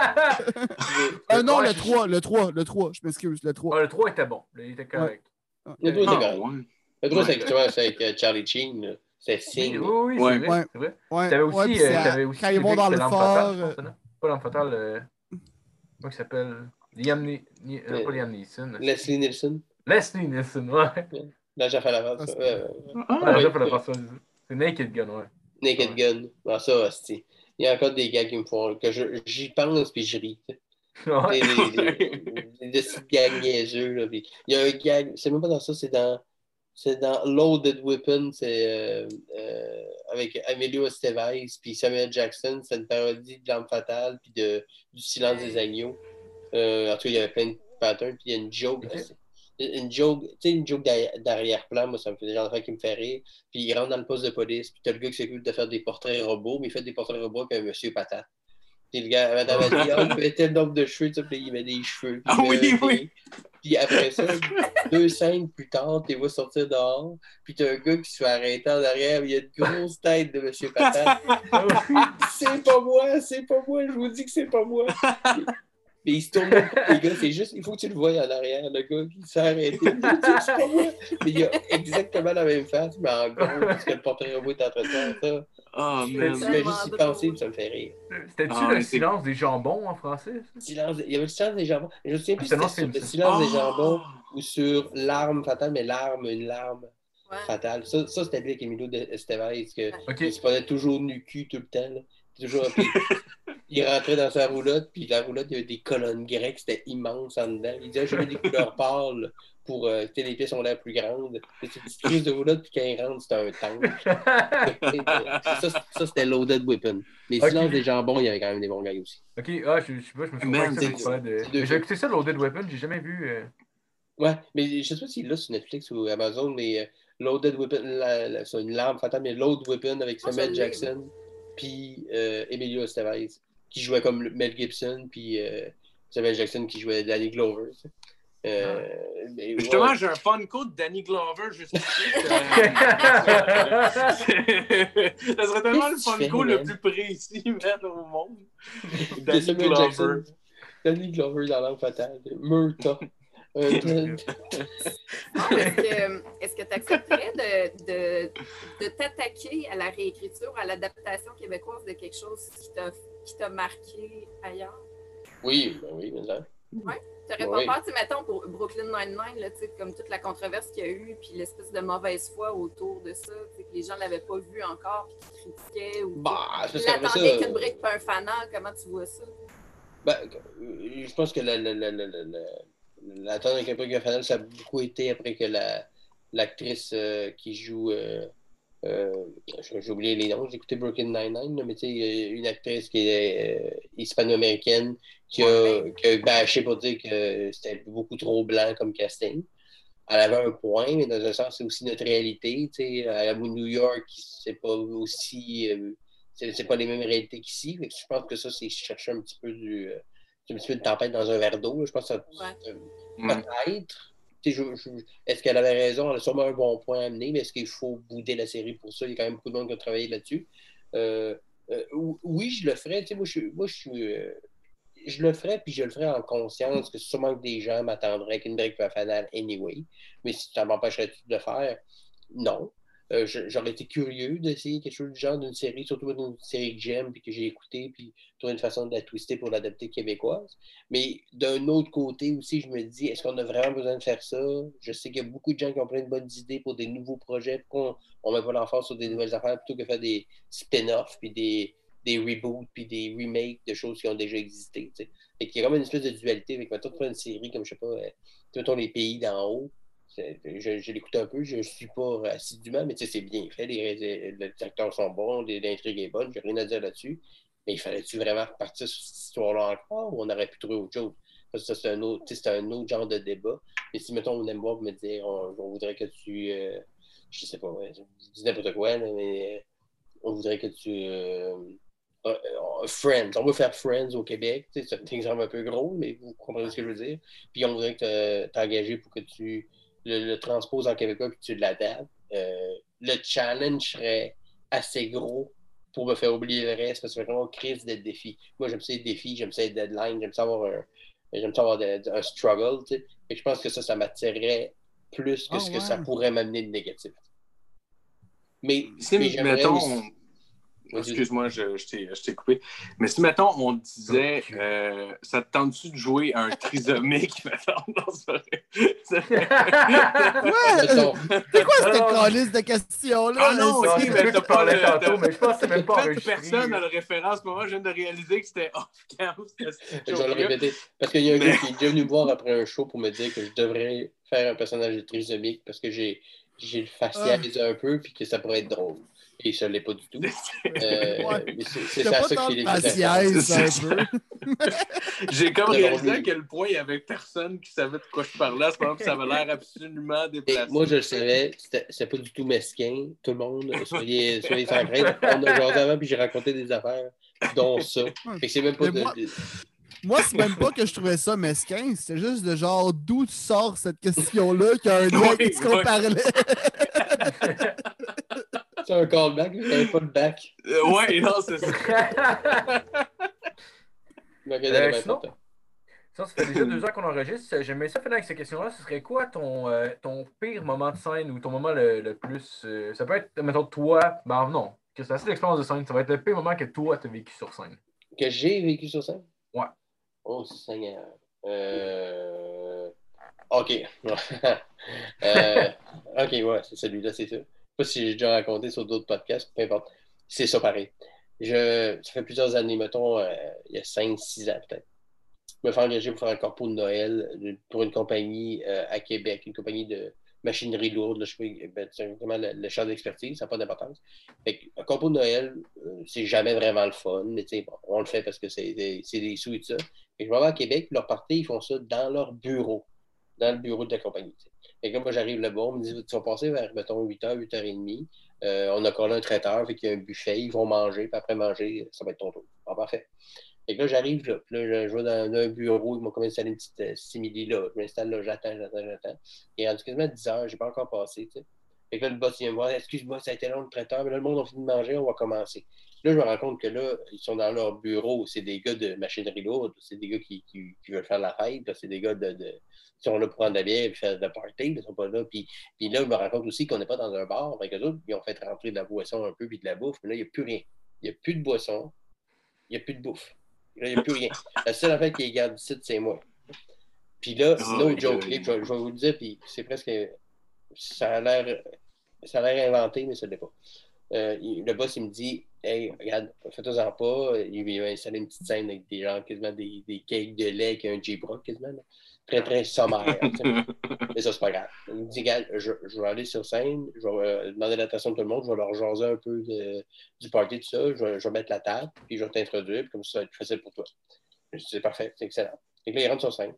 euh, non, Ouais, le je- 3, le 3, le 3, je m'excuse, le 3. Ah, le 3 était bon. Il était correct. Le droit, Ah, c'est correct. ouais. Le droit, c'est justement, c'est avec euh, Charlie Sheen. là. C'est Oui, signe. oui, oui, Ouais. c'est vrai. Ouais. vrai. Ouais, T'avais ouais, aussi, euh, aussi quand ils vont dans le fait fort. fatale, je euh, pense, non? Pas l'âme fatale. Euh... Comment il s'appelle? Liam Ni... Ni- euh, Euh, Pas Liam Neeson. Leslie Nielsen. Leslie Nielsen, ouais. Là, j'ai fait la Ah, face. c'est- Ouais, ouais. Ah, Ouais, oui. déjà, fallait faire ça. C'est Naked Gun, ouais. Naked Gun. Bon, ça, hostie. Il y a encore des gars qui me font. que je- j'y pense puis je ris. Ouais. Des, des, gags niaiseux. Là, puis il y a un gag, c'est même pas dans ça, c'est dans. C'est dans Loaded Weapon, c'est euh, euh, avec Emilio Estevez puis Samuel Jackson. C'est une parodie de L'Arme Fatale puis de, du Silence des Agneaux. Euh, en tout cas, il y avait plein de patterns. Puis il y a une joke. Ok. Une joke, tu sais, une joke d'arri- d'arrière-plan, moi, ça me fait des gens qui me fait rire. Puis il rentre dans le poste de police, puis t'as le gars qui s'occupe de faire des portraits robots, mais il fait des portraits robots avec un monsieur patate. Puis le gars, madame a dit, ah, il met tel nombre de cheveux, tu sais, puis il met des cheveux. Ah oui, oui. Puis après ça, deux scènes plus tard, tu vois sortir dehors, puis t'as un gars qui se fait arrêter en arrière, il y a une grosse tête de monsieur patate. c'est pas moi, c'est pas moi, je vous dis que c'est pas moi. Puis il se tourne, les gars, c'est juste, il faut que tu le vois en arrière, le gars qui s'est arrêté. Mais il a exactement la même face, mais en gros, parce que le portrait robot est en train de faire ça. Ah, Je fais juste y penser, puis ça me fait rire. C'était-tu Ah, le mais silence des jambons en français? ça? Silence, il y avait le silence des jambons. Je me souviens plus si Ah, c'était sur le silence des Ah! jambons ou sur l'arme fatale, mais l'arme, une larme Ouais. fatale. Ça, ça c'était avec Emilio de Estevez, que il se prenait toujours nu cul tout le temps. là. Toujours, puis il rentrait dans sa roulotte, puis la roulotte, il y avait des colonnes grecques, c'était immense en dedans. Il disait, je veux des couleurs pâles pour euh, que les pièces ont l'air plus grandes. C'est une petite crise de roulotte, puis quand il rentre, c'était un tank. ça, ça, c'était Loaded Weapon. Les Ok. silences des jambons, il y avait quand même des bons gars aussi. ok, ah, je, je sais pas, je me souviens pas que ça, de. J'ai écouté ça, Loaded Weapon, j'ai jamais vu. euh, Ouais, mais je sais pas s'il est là sur Netflix ou Amazon, mais euh, Loaded Weapon, la, la- c'est une larme fatale, mais Loaded Weapon avec je Samuel Jackson, puis euh, Emilio Estevez, qui jouait comme Mel Gibson, puis euh, Samuel Jackson qui jouait Danny Glover. tu sais. Euh, mais ouais. Justement, j'ai un fun code de Danny Glover juste ici. Euh, ça serait tellement le fun code le plus précis man, au monde. de Danny Samuel Glover. Jackson. Danny Glover dans l'arme fatale. Murta. Euh, Est-ce que est-ce que tu accepterais de, de, de t'attaquer à la réécriture, à l'adaptation québécoise de quelque chose qui t'a qui t'a marqué ailleurs? oui, ben oui, là. T'aurais Oui. pas peur, tu sais, mettons, pour Brooklyn Nine-Nine, là, comme toute la controverse qu'il y a eu, puis l'espèce de mauvaise foi autour de ça, que les gens l'avaient pas vu encore, puis qui critiquaient, ou Bah, c'est qui parce qu'après l'attendaient qu'une brique pas un fanal, comment tu vois ça? Ben, euh, je pense que la, la, la, la, la, la- l'attente avec un peu de Fanal, ça a beaucoup été après que la, l'actrice euh, qui joue. Euh, euh, j'ai oublié les noms, j'ai écouté Broken Nine-Nine, mais tu sais, une actrice qui est hispano-américaine qui a, qui a bâché pour dire que c'était beaucoup trop blanc comme casting. Elle avait un point, mais dans un sens, c'est aussi notre réalité. Tu sais, à New York, c'est pas aussi. euh, c'est c'est pas les mêmes réalités qu'ici. Je pense que ça, c'est chercher un petit peu du. Euh, un petit peu de tempête dans un verre d'eau. Je pense que ça, Ouais. Peut-être. Tu Est-ce qu'elle avait raison? Elle a sûrement un bon point à amener, mais est-ce qu'il faut bouder la série pour ça? Il y a quand même beaucoup de monde qui a travaillé là-dessus. Euh, euh, oui, je le ferais. Tu sais, moi, je, suis- moi, je suis. euh, je le ferais, puis je le ferais en conscience que sûrement que des gens m'attendraient qu'une brique fanale anyway. Mais si ça m'empêcherait de le faire, non. Euh, J'aurais été curieux d'essayer quelque chose du genre d'une série, surtout d'une série que j'aime puis que j'ai écoutée, puis trouver une façon de la twister pour l'adapter québécoise. Mais d'un autre côté aussi, je me dis, est-ce qu'on a vraiment besoin de faire ça? Je sais qu'il y a beaucoup de gens qui ont plein de bonnes idées pour des nouveaux projets. Pourquoi on met pas l'emphase sur des nouvelles affaires plutôt que faire des spin-offs, puis des, des reboots, puis des remakes de choses qui ont déjà existé? tu sais. Fait qu'il y a comme une espèce de dualité avec, mettons, une série comme, je sais pas, euh, mettons, Les Pays d'en haut. Je, je l'écoute un peu, je ne suis pas assidûment, mais tu sais, c'est bien fait. Les, acteurs sont bons, l'intrigue est bonne, j'ai rien à dire là-dessus. Mais il fallait-tu vraiment repartir sur cette histoire-là encore ou on aurait pu trouver autre chose? Parce que c'est un, autre, un autre genre de débat. Mais si, mettons, on aime voir me dire, on, voudrait que tu. euh, je sais pas, je dis n'importe quoi, mais on voudrait que tu. euh, euh, euh, Friends, on veut faire Friends au Québec. C'est un exemple un peu gros, mais vous comprenez ce que je veux dire. Puis on voudrait que tu engagé pour que tu le, le transposes en québécois puis tu l'adaptes. Euh, le challenge serait assez gros pour me faire oublier le reste parce que c'est vraiment crise de défi. Moi, j'aime ça les défis, j'aime ça les deadlines, j'aime ça avoir un, j'aime ça avoir de- de- un struggle. Tu sais. Et je pense que ça, ça m'attirerait plus que Ah ce que ouais. ça pourrait m'amener de négatif. Mais, Si, mais j'aimerais mettons, aussi- excuse-moi, je, je t'ai je t'ai coupé. Mais si, mettons, on te disait, euh, ça te tente-tu de jouer un trisomique, mettons, dans ce... Ouais! C'est quoi cette Ah. calice de questions-là? Ah non, Non, ok, mais t'as de- tantôt, mais je pense que c'est même pas enregistré. personne n'a le référence. Moi, je viens de réaliser que c'était off-cam. cette Je vais le répéter. Parce qu'il y a un gars qui est déjà venu me voir après un show pour me dire que je devrais faire un personnage de trisomique parce que j'ai j'ai le facialisé un peu puis que ça pourrait être drôle. Et ça ne l'est pas du tout. Euh, Ouais. c'est ça, pas ça tant que peu. J'ai comme C'est réalisé à quel point il n'y avait personne qui savait de quoi je parlais à ce moment, ça avait l'air absolument Et déplacé. moi, je le savais, c'était pas du tout mesquin. Tout le monde, soyez, soyez sans crainte. On a jasé avant, puis j'ai raconté des affaires, dont ça. C'est même pas Mais de- moi- de- Moi, c'est même pas que je trouvais ça mesquin, c'était juste de genre d'où tu sors cette question-là qui a un lien avec ce qu'on Oui, oui. parlait. C'est un callback, j'avais pas de back. Euh, ouais, non, c'est ça. Donc, Euh, sinon-. Ça, ça fait déjà deux ans qu'on enregistre. J'aimerais ça finir avec cette question-là. Ce serait quoi ton, euh, ton pire moment de scène ou ton moment le, le plus. euh, ça peut être, mettons, toi. Ben non, que c'est assez l'expérience de scène. Ça va être le pire moment que toi, tu as vécu sur scène. Que j'ai vécu sur scène? Ouais. Oh, Seigneur. Euh... OK. Euh, OK, ouais, c'est celui-là, c'est sûr. Pas si j'ai déjà raconté sur d'autres podcasts, peu importe. C'est ça pareil. Je... Ça fait plusieurs années, mettons, euh, il y a 5-6 ans peut-être. Je me fais engager pour faire un corpo de Noël de- pour une compagnie euh, à Québec, une compagnie de machinerie lourde. Là, je sais pas, ben, c'est vraiment le, le champ d'expertise, ça n'a pas d'importance. Un corpo de Noël, euh, c'est jamais vraiment le fun, mais sais, on le fait parce que c'est des, des sous et tout ça. Et je vais à Québec, leur partie, ils font ça dans leur bureau, dans le bureau de la compagnie. Fait que moi, j'arrive là-bas, on me dit, tu vas passer vers, mettons, 8h, 8h30. Euh, on a collé un traiteur, fait qu'il y a un buffet, ils vont manger, puis après manger, ça va être ton tour. Ah, parfait. Fait que là, j'arrive là, puis là, je, vais dans un bureau, ils m'ont comme installé une petite euh, simili là. Je m'installe là, j'attends, j'attends, j'attends. Il est rendu quasiment 10 heures, j'ai pas encore passé, tu sais. Fait que là, le boss, vient me voir, excuse-moi, ça a été long le traiteur, mais là, le monde a fini de manger, on va commencer. Là, je me rends compte que là, ils sont dans leur bureau, c'est des gars de machinerie lourde, c'est des gars qui, qui, veulent faire la fête, c'est des gars de, sont là pour prendre de la bière et faire de la party, ils sont pas là. Puis, puis là, je me rends compte aussi qu'on n'est pas dans un bar, avec eux autres, ils ont fait rentrer de la boisson un peu, puis de la bouffe, mais là, il n'y a plus rien. Il n'y a plus de boisson, il n'y a plus de bouffe. Là, il n'y a plus rien. La seule affaire qui est garde ici, c'est moi. Puis là, Oh, no joke, je, vais- je vais vous le dire, puis c'est presque. Ça a l'air. Ça a l'air inventé, mais ça ne l'est pas. Euh, le boss, il me dit Hey, regarde, fais-toi-en pas. Il, il va installer une petite scène avec des gens, quasiment des, des cakes de lait avec un J-Brock, quasiment. là. Très, très sommaire. Mais ça, c'est pas grave. Il me dit, je, je vais aller sur scène, je vais euh, demander l'attention de tout le monde, je vais leur jaser un peu de- du party, tout ça, je vais, je vais mettre la table, puis je vais t'introduire, puis comme ça, ça va être facile pour toi. Je dis, c'est parfait, c'est excellent. Et là, il rentre sur scène.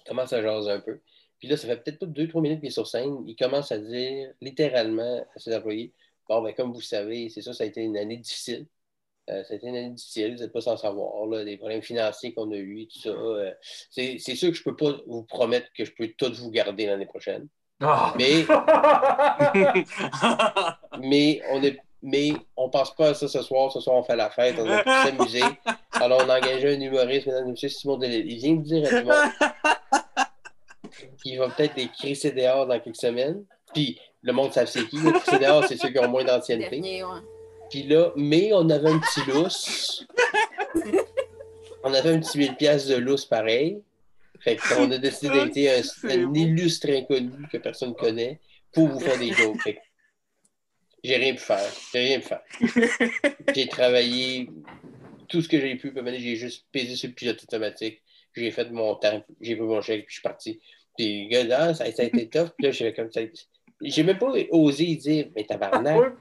Il commence à jaser un peu. Puis là, ça fait peut-être deux, trois minutes qu'il est sur scène. Il commence à dire littéralement à ses employés Bon, ben, comme vous savez, c'est ça, ça a été une année difficile. Euh, a été une année difficile, vous n'êtes pas sans savoir, là, des problèmes financiers qu'on a eus, tout ça. euh, c'est c'est sûr que je ne peux pas vous promettre que je peux tout vous garder l'année prochaine. Ah. Mais, mais on est. Mais on pense pas à ça ce soir. Ce soir, on fait la fête, on a pu s'amuser. Alors, on a engagé un humoriste, mesdames et messieurs, Simon Delille. Il vient me dire à tout le monde qu'il va peut-être les crisser dehors dans quelques semaines. Puis, le monde savent c'est qui. Les trucideurs, c'est ceux qui ont moins d'ancienneté. Dernier, ouais. Puis là, mais on avait un petit lousse. on avait un petit 1000 pièces de lousse pareil. Fait qu'on a décidé d'être un, un illustre inconnu que personne ne connaît pour vous faire des jokes. Fait j'ai rien pu faire. J'ai rien pu faire. J'ai travaillé tout ce que j'ai pu. J'ai juste pesé sur le pilote automatique. J'ai fait mon temps. J'ai pris mon chèque, puis je suis parti. Puis, gars, ça, ça a été tough. Puis là, j'ai comme ça. J'ai même pas osé dire, mais tabarnak,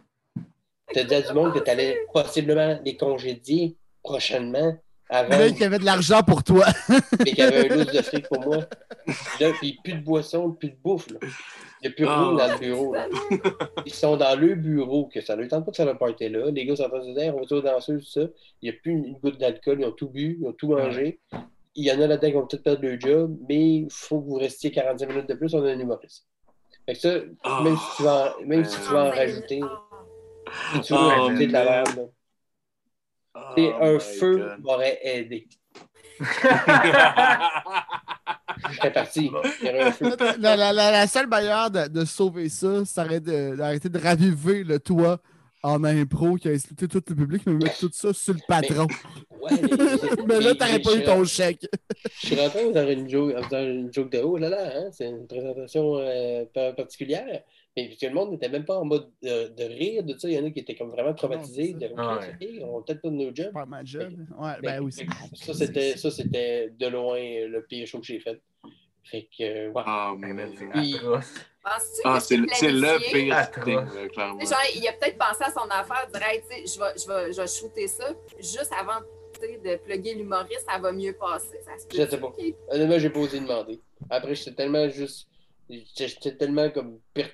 T'as dit à du monde que t'allais possiblement les congédier prochainement avant, Le mec, y avait de l'argent pour toi. mais qu'il y avait un lousse de fric pour moi. Là, puis plus de boisson, plus de bouffe. Là. Il n'y a plus rien Ah. dans le bureau. Là. Ils sont dans le bureau, que ça ne tente pas de faire le party là. Les gars sont en train de se dire, on va tous danser, tout ça. Il n'y a plus une, une goutte d'alcool, ils ont tout bu, ils ont tout mangé. Il y en a là-dedans qui vont peut-être perdre leur job, mais il faut que vous restiez 45 minutes de plus, on a un humoriste. Fait que ça, Ah. même si tu vas en, même si tu vas en rajouter, si tu veux Oh, rajouter de la man. merde, là. Oh Et un feu God. m'aurait aidé. Parti. La, la, la, la seule manière de, de sauver ça, ça serait de- d'arrêter de, raviver le toit en impro qui a insulté tout le public, mais mettre tout ça sur le patron. Ouais, mais, Mais là, mais- t'aurais pas je eu suis ton rentré- chèque. Je suis rentré dans une joke, une joke de haut, là, là, hein, c'est une présentation euh, par- particulière. Mais parce que le monde n'était même pas en mode de, de rire de ça. Il y en a qui étaient comme vraiment traumatisés. Non, De, ok, on peut-être pas de nos jobs. Faire ma job. Ouais, Mais- ben oui. mais ça, c'était, ça, c'était de loin le pire show que j'ai fait. Fait que, euh, ouais. Ah, man. c'est atroce. Ah, que c'est le, c'est le planifié? pire thing, clairement. Genre, il a peut-être pensé à son affaire, dire, hey, tu sais, je vais, je, vais, je vais shooter ça, juste avant de plugger l'humoriste, ça va mieux passer. Ça se peut Je sais pas. Honnêtement, j'ai pas osé demander. Après, j'étais tellement juste. J'étais j'étais tellement comme per-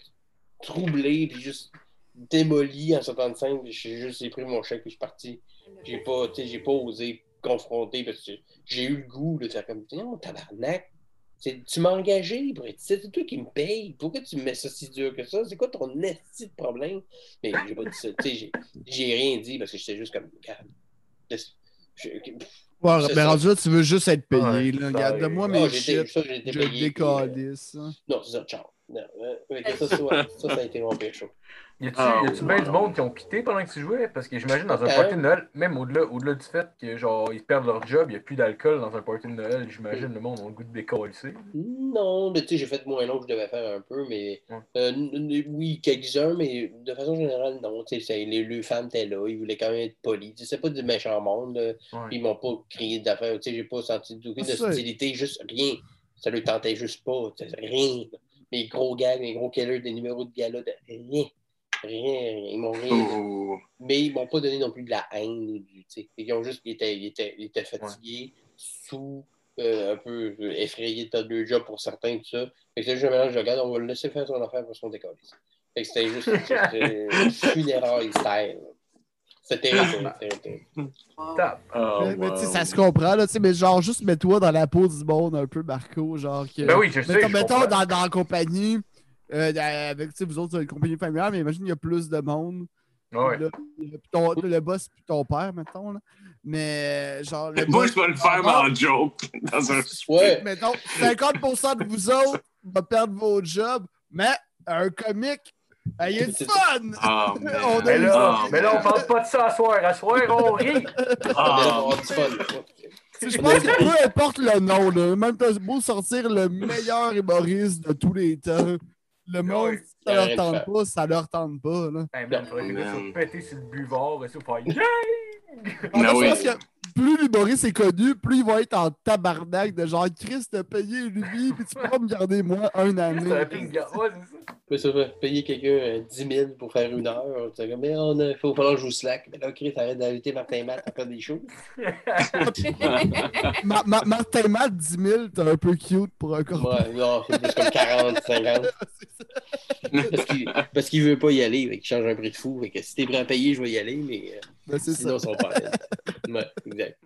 troublé, puis juste démoli en sortant de scène. puis J'ai juste pris mon chèque, puis je suis parti. J'ai pas, j'ai pas osé confronter parce que j'ai eu le goût de faire comme, non, tabarnak. c'est- Tu m'as engagé c'est toi qui me payes. Pourquoi tu me mets ça si dur que ça? C'est quoi ton esti de problème? Mais j'ai pas dit ça. Tu sais, j'ai- j'ai rien dit parce que j'étais juste comme, regarde. Ouais, mais ça. rendu là, tu veux juste être payé. Ouais. là. Ouais. Regarde, moi Ah, mes shit. Je puis, euh, décalisse. hein. Non, c'est ça, ciao. Non, euh, ouais, ça, ça, ouais, ça, ça a été mon pire show. Y a-tu Ah, y a-tu ouais. bien du monde qui ont quitté pendant que tu jouais? Parce que j'imagine dans un Euh. party de Noël, même au-delà au-delà du fait que genre ils perdent leur job, il n'y a plus d'alcool dans un party de Noël, j'imagine le monde a le goût de décoller. Non, mais tu sais, j'ai fait moins long que je devais faire un peu, mais euh, oui, quelques-uns, mais de façon générale, non. Tu sais, les, les femmes étaient là, ils voulaient quand même être polis. Tu sais, C'est pas du méchant monde. Ouais. Ils m'ont pas crié d'affaires, tu sais, j'ai pas senti d'aucune Ah, hostilité, juste rien. Ça leur tentait juste pas, rien. Mes gros gars, mes gros killers, des numéros de gala, de- rien. Rien, rien. Ils m'ont rien. Oh. Mais ils m'ont pas donné non plus de la haine. ou Du, tu sais. ils ont juste ils étaient, ils étaient, ils étaient fatigués, sous, euh, un peu euh, effrayés de perdre leur job pour certains, tout ça. Fait que c'est juste un mélange de regarde, on va le laisser faire son affaire parce qu'on décolle. Fait que c'était juste c'était funérailles style. C'était terrible, c'était terrible. Tape. Oh, mais mais tu sais, wow. ça se comprend, là, tu sais, mais genre, juste mets-toi dans la peau du monde un peu, Marco, genre que... Ben oui, je sais. mettons, je mettons comprends. dans, dans la compagnie, euh, dans- avec, tu sais, vous autres, une compagnie familiale, mais imagine, il y a plus de monde. Ouais. Là, puis ton- le boss puis ton père, mettons, là. Mais, genre, le Moi, boss- je vais le faire, mais en joke. Dans un... Ouais, Mettons, 50% de vous autres va perdre vos jobs, mais un comique, ben, il est fun! Ah, On Mais là, Ah, mais là, on parle pas de ça à soir. À soir, on rit. Ah, Je pense que peu importe le nom, là, même t'as beau sortir le meilleur humoriste de tous les temps, le monde, ça leur tente pas, ça leur tente pas. Là. Plus l'humoriste est connu, plus il va être en tabarnak de genre Chris t'a payé lui, puis tu peux pas me garder moi un année. c'est ça. Ça va payer quelqu'un euh, 10 000 pour faire une heure. C'est comme, mais on a, faut falloir que je joue Slack. Mais là, Chris, arrête d'inviter Martin Matt à faire des shows. Ma- ma- Martin Matt, 10 000, t'es un peu cute pour un corps. Ouais, non, c'est plus comme 40, 50. Parce qu'il parce qu'il veut pas y aller, qu'il change un prix de fou. Fait que si t'es prêt à payer, je vais y aller, mais euh, Ben, c'est ça. sinon, ils sont pas à l'aise. Ouais, exact.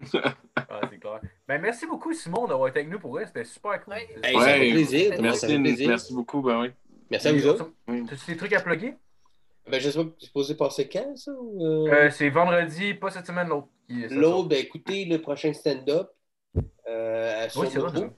Ah, c'est clair. Ben, merci beaucoup, Simon, d'avoir été avec nous pour vrai. C'était super cool. Ouais. Hey, Ouais. ça plaisir. ça Merci, plaisir. merci beaucoup. Ben oui. Merci à vous autres. T'as-tu des trucs à plugger? Ben, je sais pas, c'est supposé passer quand, ça? ou, euh? Euh, c'est vendredi, pas cette semaine, l'autre. ça L'autre, ben, écoutez le prochain stand-up euh, à Oui, c'est vrai. Sournovo.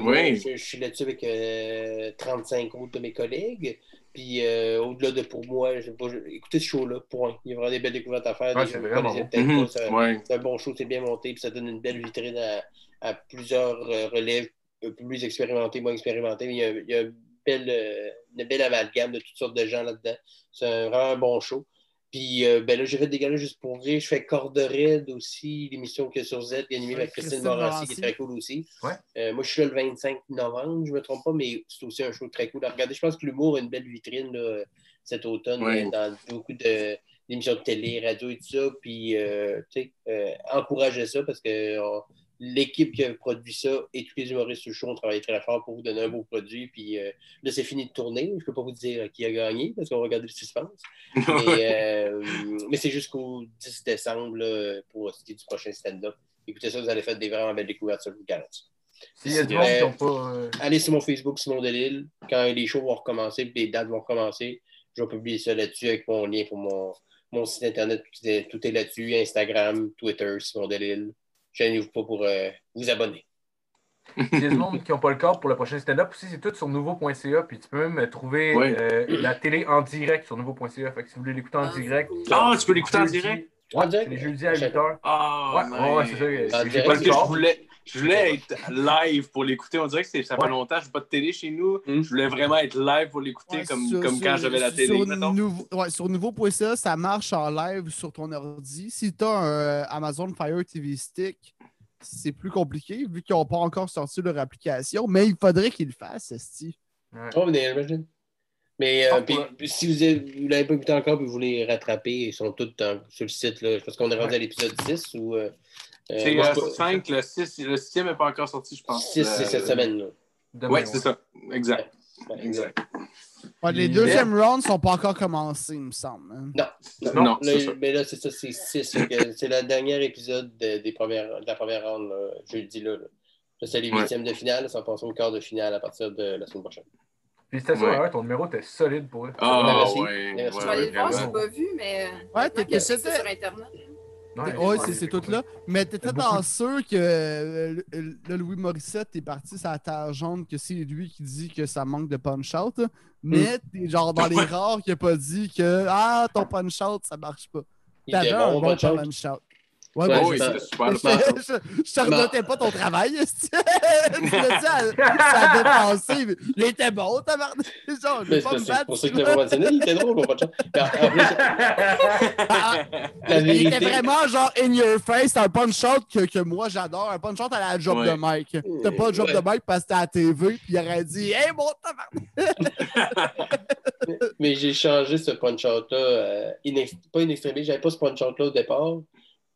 Moi, Oui. je, je suis là-dessus avec euh, 35 autres de mes collègues. Puis euh, au-delà de pour moi, je, écoutez ce show-là, point. Il y a vraiment des belles découvertes à faire. Ouais, c'est vraiment bon. Mhm. Ouais. Un bon show, c'est bien monté, puis ça donne une belle vitrine à, à plusieurs euh, relèves un peu plus expérimentés, moins expérimentés. Mais il y a, il y a une, belle, euh, une belle amalgame de toutes sortes de gens là-dedans. C'est vraiment un bon show. Puis euh, ben là, j'ai fait des galas juste pour rire. Je fais Corde Raide aussi, l'émission que sur Z, qui est animée par Christine Morancy. qui est très cool aussi. Ouais. Euh, moi, je suis là le 25 novembre, je ne me trompe pas, mais c'est aussi un show très cool à regarder. Je pense que l'humour a une belle vitrine là, cet automne Ouais. euh, dans beaucoup de d'émissions de télé, radio et tout ça. Puis, euh, tu sais, euh, encouragez ça parce que euh, l'équipe qui a produit ça et tous les humoristes sur le show ont travaillé très fort pour vous donner un beau produit. Puis euh, là, c'est fini de tourner. Je ne peux pas vous dire qui a gagné parce qu'on va regarder le suspense. Mais, euh, mais c'est jusqu'au 10 décembre là, pour ce qui est du prochain stand-up. Écoutez ça, vous allez faire des vraiment belles découvertes, je vous garantis. Monde Euh, pas. euh, Allez sur mon Facebook, Simon Delille. Quand les shows vont recommencer, puis les dates vont recommencer, je vais publier ça là-dessus avec mon lien pour mon, mon site internet. Tout est, tout est là-dessus. Instagram, Twitter, Simon Delille. Gênez-vous pas pour euh, vous abonner. S'il y a du monde qui n'ont pas le corps pour le prochain stand-up aussi, c'est tout sur nouveau.ca. Puis tu peux même trouver Ouais. euh, la télé en direct sur nouveau.ca. Fait que si vous voulez l'écouter en Ah, direct. Ah, tu peux l'écouter en jeudi- direct? Ouais, En direct? c'est les jeudis à 8h. Ah, Ouais, ouais, ouais, c'est ça. Parce le que je corps. voulais, je voulais être live pour l'écouter. On dirait que c'est- ça fait Ouais. longtemps que je n'ai pas de télé chez nous. Mm. Je voulais vraiment être live pour l'écouter Ouais, comme, sur- comme sur- quand j'avais la télé. Sur, nouveau, ouais, sur nouveau.ca, ça marche en live sur ton ordi. Si tu as un euh, Amazon Fire TV Stick, c'est plus compliqué vu qu'ils n'ont pas encore sorti leur application, mais il faudrait qu'ils le fassent. Ouais. Oh. Mais euh, Ah, puis- ouais. puis si vous ne l'avez pas écouté encore et vous voulez rattraper, ils sont tous dans- sur le site. Là, parce qu'on est rendu Ouais. à l'épisode 6 ou. Euh, C'est euh, sais pas. 5, le 6, le 6e n'est pas encore sorti, je pense. 6, c'est Euh, cette semaine. Là. Demain, Ouais, c'est ça. Exact. Ouais, exact. Ouais, les deuxièmes rounds sont pas encore commencés, il me semble. hein. Non, c'est ça. mais là, c'est ça, c'est 6. c'est le dernier épisode de, des premières, de la première ronde, là, jeudi. Là, là. Là, c'est les Ouais. huitièmes de finale. Ça passe au quart de finale à partir de la semaine prochaine. Félicitations, Ouais. Ton numéro était solide pour eux. Ah, Merci. ouais. Ouais, Je vais aller ouais, le voir, je n'ai pas vu, mais. Ouais, c'est t'étais- sur Internet. Ouais, Ouais, ouais, c'est c'est tout là. Mais t'étais dans ceux que euh, le, le Louis Morissette est parti sur la terre jaune que c'est lui qui dit que ça manque de punch-out. Hmm. Mais t'es genre dans les rares qui a pas dit que Ah, ton punch-out, ça marche pas. T'avais un bon, bon punch-out. Ouais, Oh, oui, super. je, je te renotais pas ton travail. tu l'as dit à, ça mais Il était bon, Mais vais C'est pour ça que l'ai pas mentionné. Il était drôle, mon. Mais plus, Ah, Il était vraiment genre in your face, un punch-out que, que moi j'adore, un punch-out à la job Ouais. de Mike. T'as pas de job de Mike parce que t'es à la TV, puis il aurait dit Hey, mon tabarnak! Mais j'ai changé ce punch-out-là, euh, pas in extremis, j'avais pas ce punch-out-là au départ,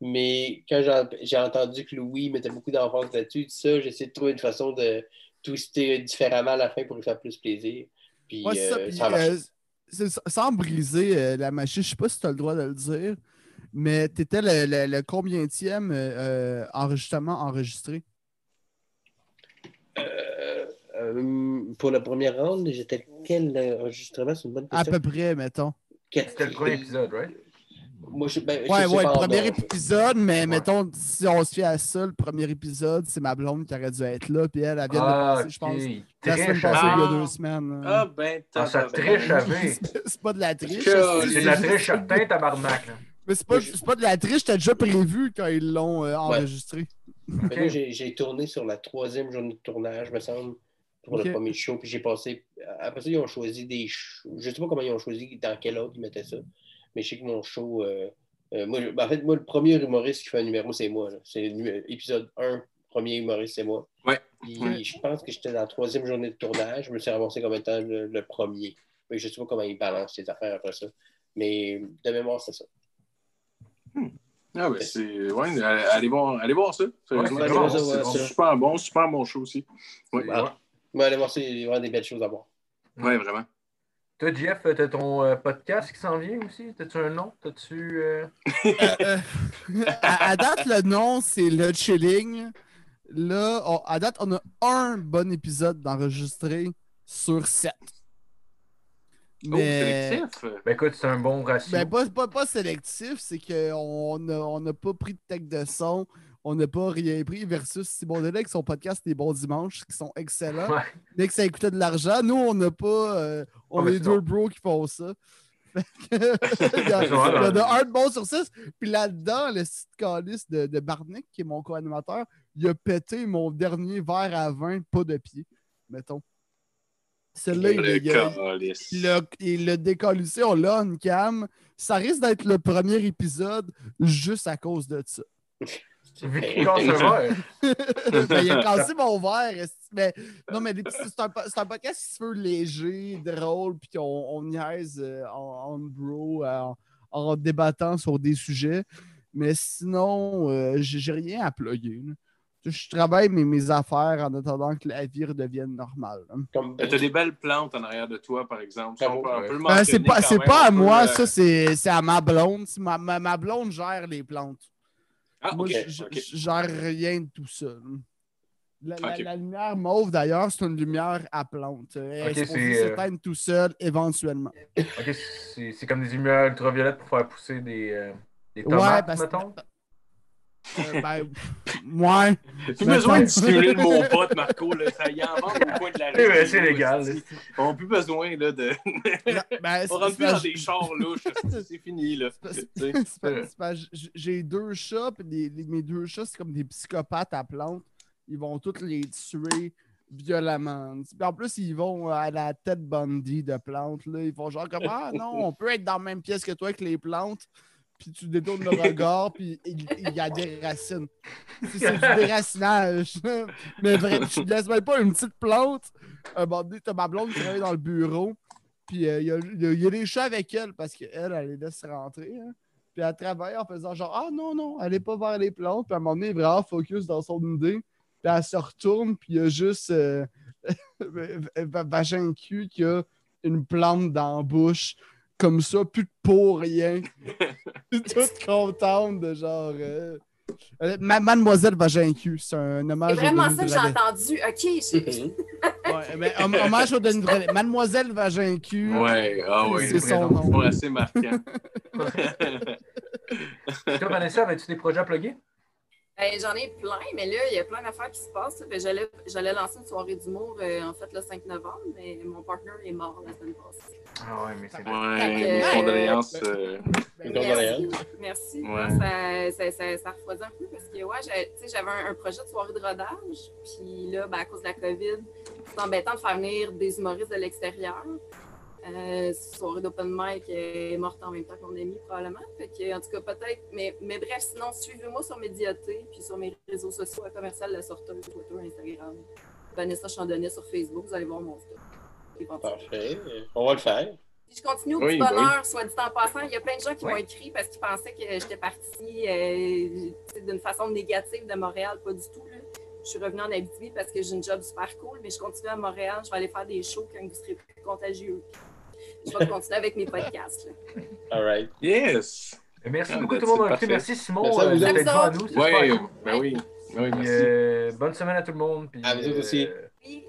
mais quand j'ai- entendu que Louis mettait beaucoup d'emphase là-dessus, tout ça, j'ai essayé de trouver une façon de twister différemment à la fin pour lui faire plus plaisir. Puis, Ouais, c'est ça. euh, puis, ça euh, sans briser euh, la machine, je sais pas si t'as le droit de le dire, mais t'étais le, le, le combienième euh, euh, enregistrement enregistré? Pour la première round, j'étais quel enregistrement? C'est une bonne À peu près, mettons. C'était le premier épisode, right? Moi, je, ben, je Ouais, sais ouais, pas le premier épisode, mais mettons, si on se fie à ça, le premier épisode, c'est ma blonde qui aurait dû être là, puis elle, elle vient de Ah, passer, je pense. La semaine Triche, passée, il y a Ah. deux semaines. Ah, ben, Ah, ça triche c'est pas de la triche. C'est- de la triche certain, tabarnak. Mais c'est pas, c'est pas de la triche, t'as déjà prévu quand ils l'ont euh, enregistré. J'ai tourné sur la troisième journée de tournage, me semble, pour le premier show. Puis j'ai passé. Après ça, ils ont choisi des shows. Je sais pas comment ils ont choisi, dans quel ordre ils mettaient ça. Mais je sais que mon show. euh, euh, moi, ben, en fait, moi, le premier humoriste qui fait un numéro, c'est moi. C'est épisode 1, premier humoriste, c'est moi. Ouais. Puis Ouais. je pense que j'étais dans la troisième journée de tournage. Je me suis ramassé comme étant le, le premier. Mais je sais pas comment ils balancent ces affaires après ça. Mais de mémoire, c'est ça. Ah, ben, c'est. Ouais, allez, voir, allez voir ça. C'est c'est vraiment bon, bon, c'est ouais. super bon, super bon show aussi. Ouais, Ouais. Mais allez voir ça, il y a vraiment des belles choses à voir. ouais vraiment. Toi, Jeff, t'as ton euh, podcast qui s'en vient aussi? T'as-tu un nom? T'as-tu. euh, Euh, à, à date, le nom, c'est Le Chilling. Là, on- à date, on a un bon épisode d'enregistré sur sept. Oh, sélectif. Ben écoute, c'est un bon ratio. Ben, pas, pas, pas sélectif, c'est qu'on n'a on n'a pas pris de tech de son. On n'a pas rien pris versus Simon Delay avec son podcast Les Bons Dimanches qui sont excellents. Ouais. Dès que ça coûtait de l'argent, nous, on n'a pas. euh, on Ouais, est mais deux bros qui font ça. Il y, a- il y en a un de bon sur six. Puis là-dedans, le site calice de, de Barnick, qui est mon co-animateur, il a pété mon dernier verre à vin, pas de pied, mettons. Celui-là, il, Le il l'a- il l'a décalissé, on l'a on cam. Ça risque d'être le premier épisode juste à cause de ça. Vu qu'il casse un verre. Ben, il a cassé mon verre. Mais, non, mais c'est un, podcast qui se veut léger, drôle, puis on, on niaise euh, en, en bro, euh, en, en débattant sur des sujets. Mais sinon, euh, j'ai rien à plugger. là. Je travaille mes, mes affaires en attendant que la vie redevienne normale. là. Comme T'as des belles plantes en arrière de toi, par exemple. Ben, c'est pas, à moi, ça, c'est à ma blonde. C'est Ma, ma, ma blonde gère les plantes. Ah, Moi, ok, je, gère rien de tout ça. La, la- Ok. la lumière mauve, d'ailleurs, c'est une lumière à plante. Elle est Ok, supposée c'est, euh, s'éteindre tout seul éventuellement. Ok, c'est c'est comme des lumières ultraviolettes pour faire pousser des, euh, des Ouais, tomates, parce mettons? Euh, ben. T'as plus besoin de stimuler le mon pote, Marco. Là. Ça y en vend au coin de la Eh rue. ouais, c'est légal. là. On n'a plus besoin là, de. Non, ben, On rentre c'est plus dans des chars louches. C'est fini. là. J'ai deux chats, puis les- les- mes deux chats, c'est comme des psychopathes à plantes. Ils vont tous les tuer violemment. Puis en plus, ils vont à la tête Bundy de plantes. Là. Ils font genre comme Ah non, on peut être dans la même pièce que toi avec les plantes. Puis tu détournes le regard, puis il, y a des racines. C'est du déracinage. Mais vrai, tu laisses même pas une petite plante. Un moment donné, t'as ma blonde qui travaille dans le bureau. Puis euh, il y, a, des chats avec elle parce qu'elle, elle les laisse rentrer. hein. Puis elle travaille en faisant genre Ah non, non, est pas vers les plantes. Puis à un moment donné, elle est vraiment focus dans son idée. Puis elle se retourne, puis il y a juste euh, Va- Vagin cul qui a une plante dans la bouche. Comme ça, plus de peau, rien. Toute contente de genre. euh, euh, Ma- Mademoiselle Vagin cul, c'est un C'est hommage au vraiment ça que j'ai entendu. OK, j'ai- Ouais, mais hom- hommage au Denis Drolet. Mademoiselle Vagin cul. Ouais, ah oui. C'est son nom. C'est assez marquant. Toi, Vanessa, avais-tu des projets à plugger? Ben, J'en ai plein, mais là, il y a plein d'affaires qui se passent. Ben, J'allais j'allais lancer une soirée d'humour, euh, en fait, le 5 novembre, mais mon partner est mort la semaine passée. Ah ouais, mais c'est Ouais, Euh, condoléances. euh, Condoléances. Merci. Ouais. Ça, ça, ça, ça refroidit un peu parce que ouais, j'ai- tu sais, j'avais un, un projet de soirée de rodage. Puis là, ben, à cause de la COVID, c'est embêtant de faire venir des humoristes de l'extérieur. Euh, soirée d'open mic est morte en même temps que mon ami, probablement. Fait que, en tout cas, peut-être. Mais, mais bref, sinon, suivez-moi sur Médiaté, puis sur mes réseaux sociaux, à commercial La Sorteuse, Twitter, Instagram. Vanessa Chandonnet sur Facebook, vous allez voir mon stuff. éventuellement. Parfait. On va le faire. Puis je continue au Oui, petit bonheur, soit dit en passant. Il y a plein de gens qui Oui. m'ont écrit parce qu'ils pensaient que j'étais partie euh, d'une façon négative de Montréal. Pas du tout. Là. Je suis revenue en Abitibi parce que j'ai une job super cool, mais je continue à Montréal. Je vais aller faire des shows quand vous serez plus contagieux. Je vais continuer avec mes podcasts. là. All right. Yes! Merci Ah, beaucoup ben, tout le monde parfait. Merci Simon Merci à euh, vous d'être devant nous. Super cool. ben oui. Ben oui, merci. euh, bonne semaine à tout le monde. Puis, À vous aussi. euh, Oui.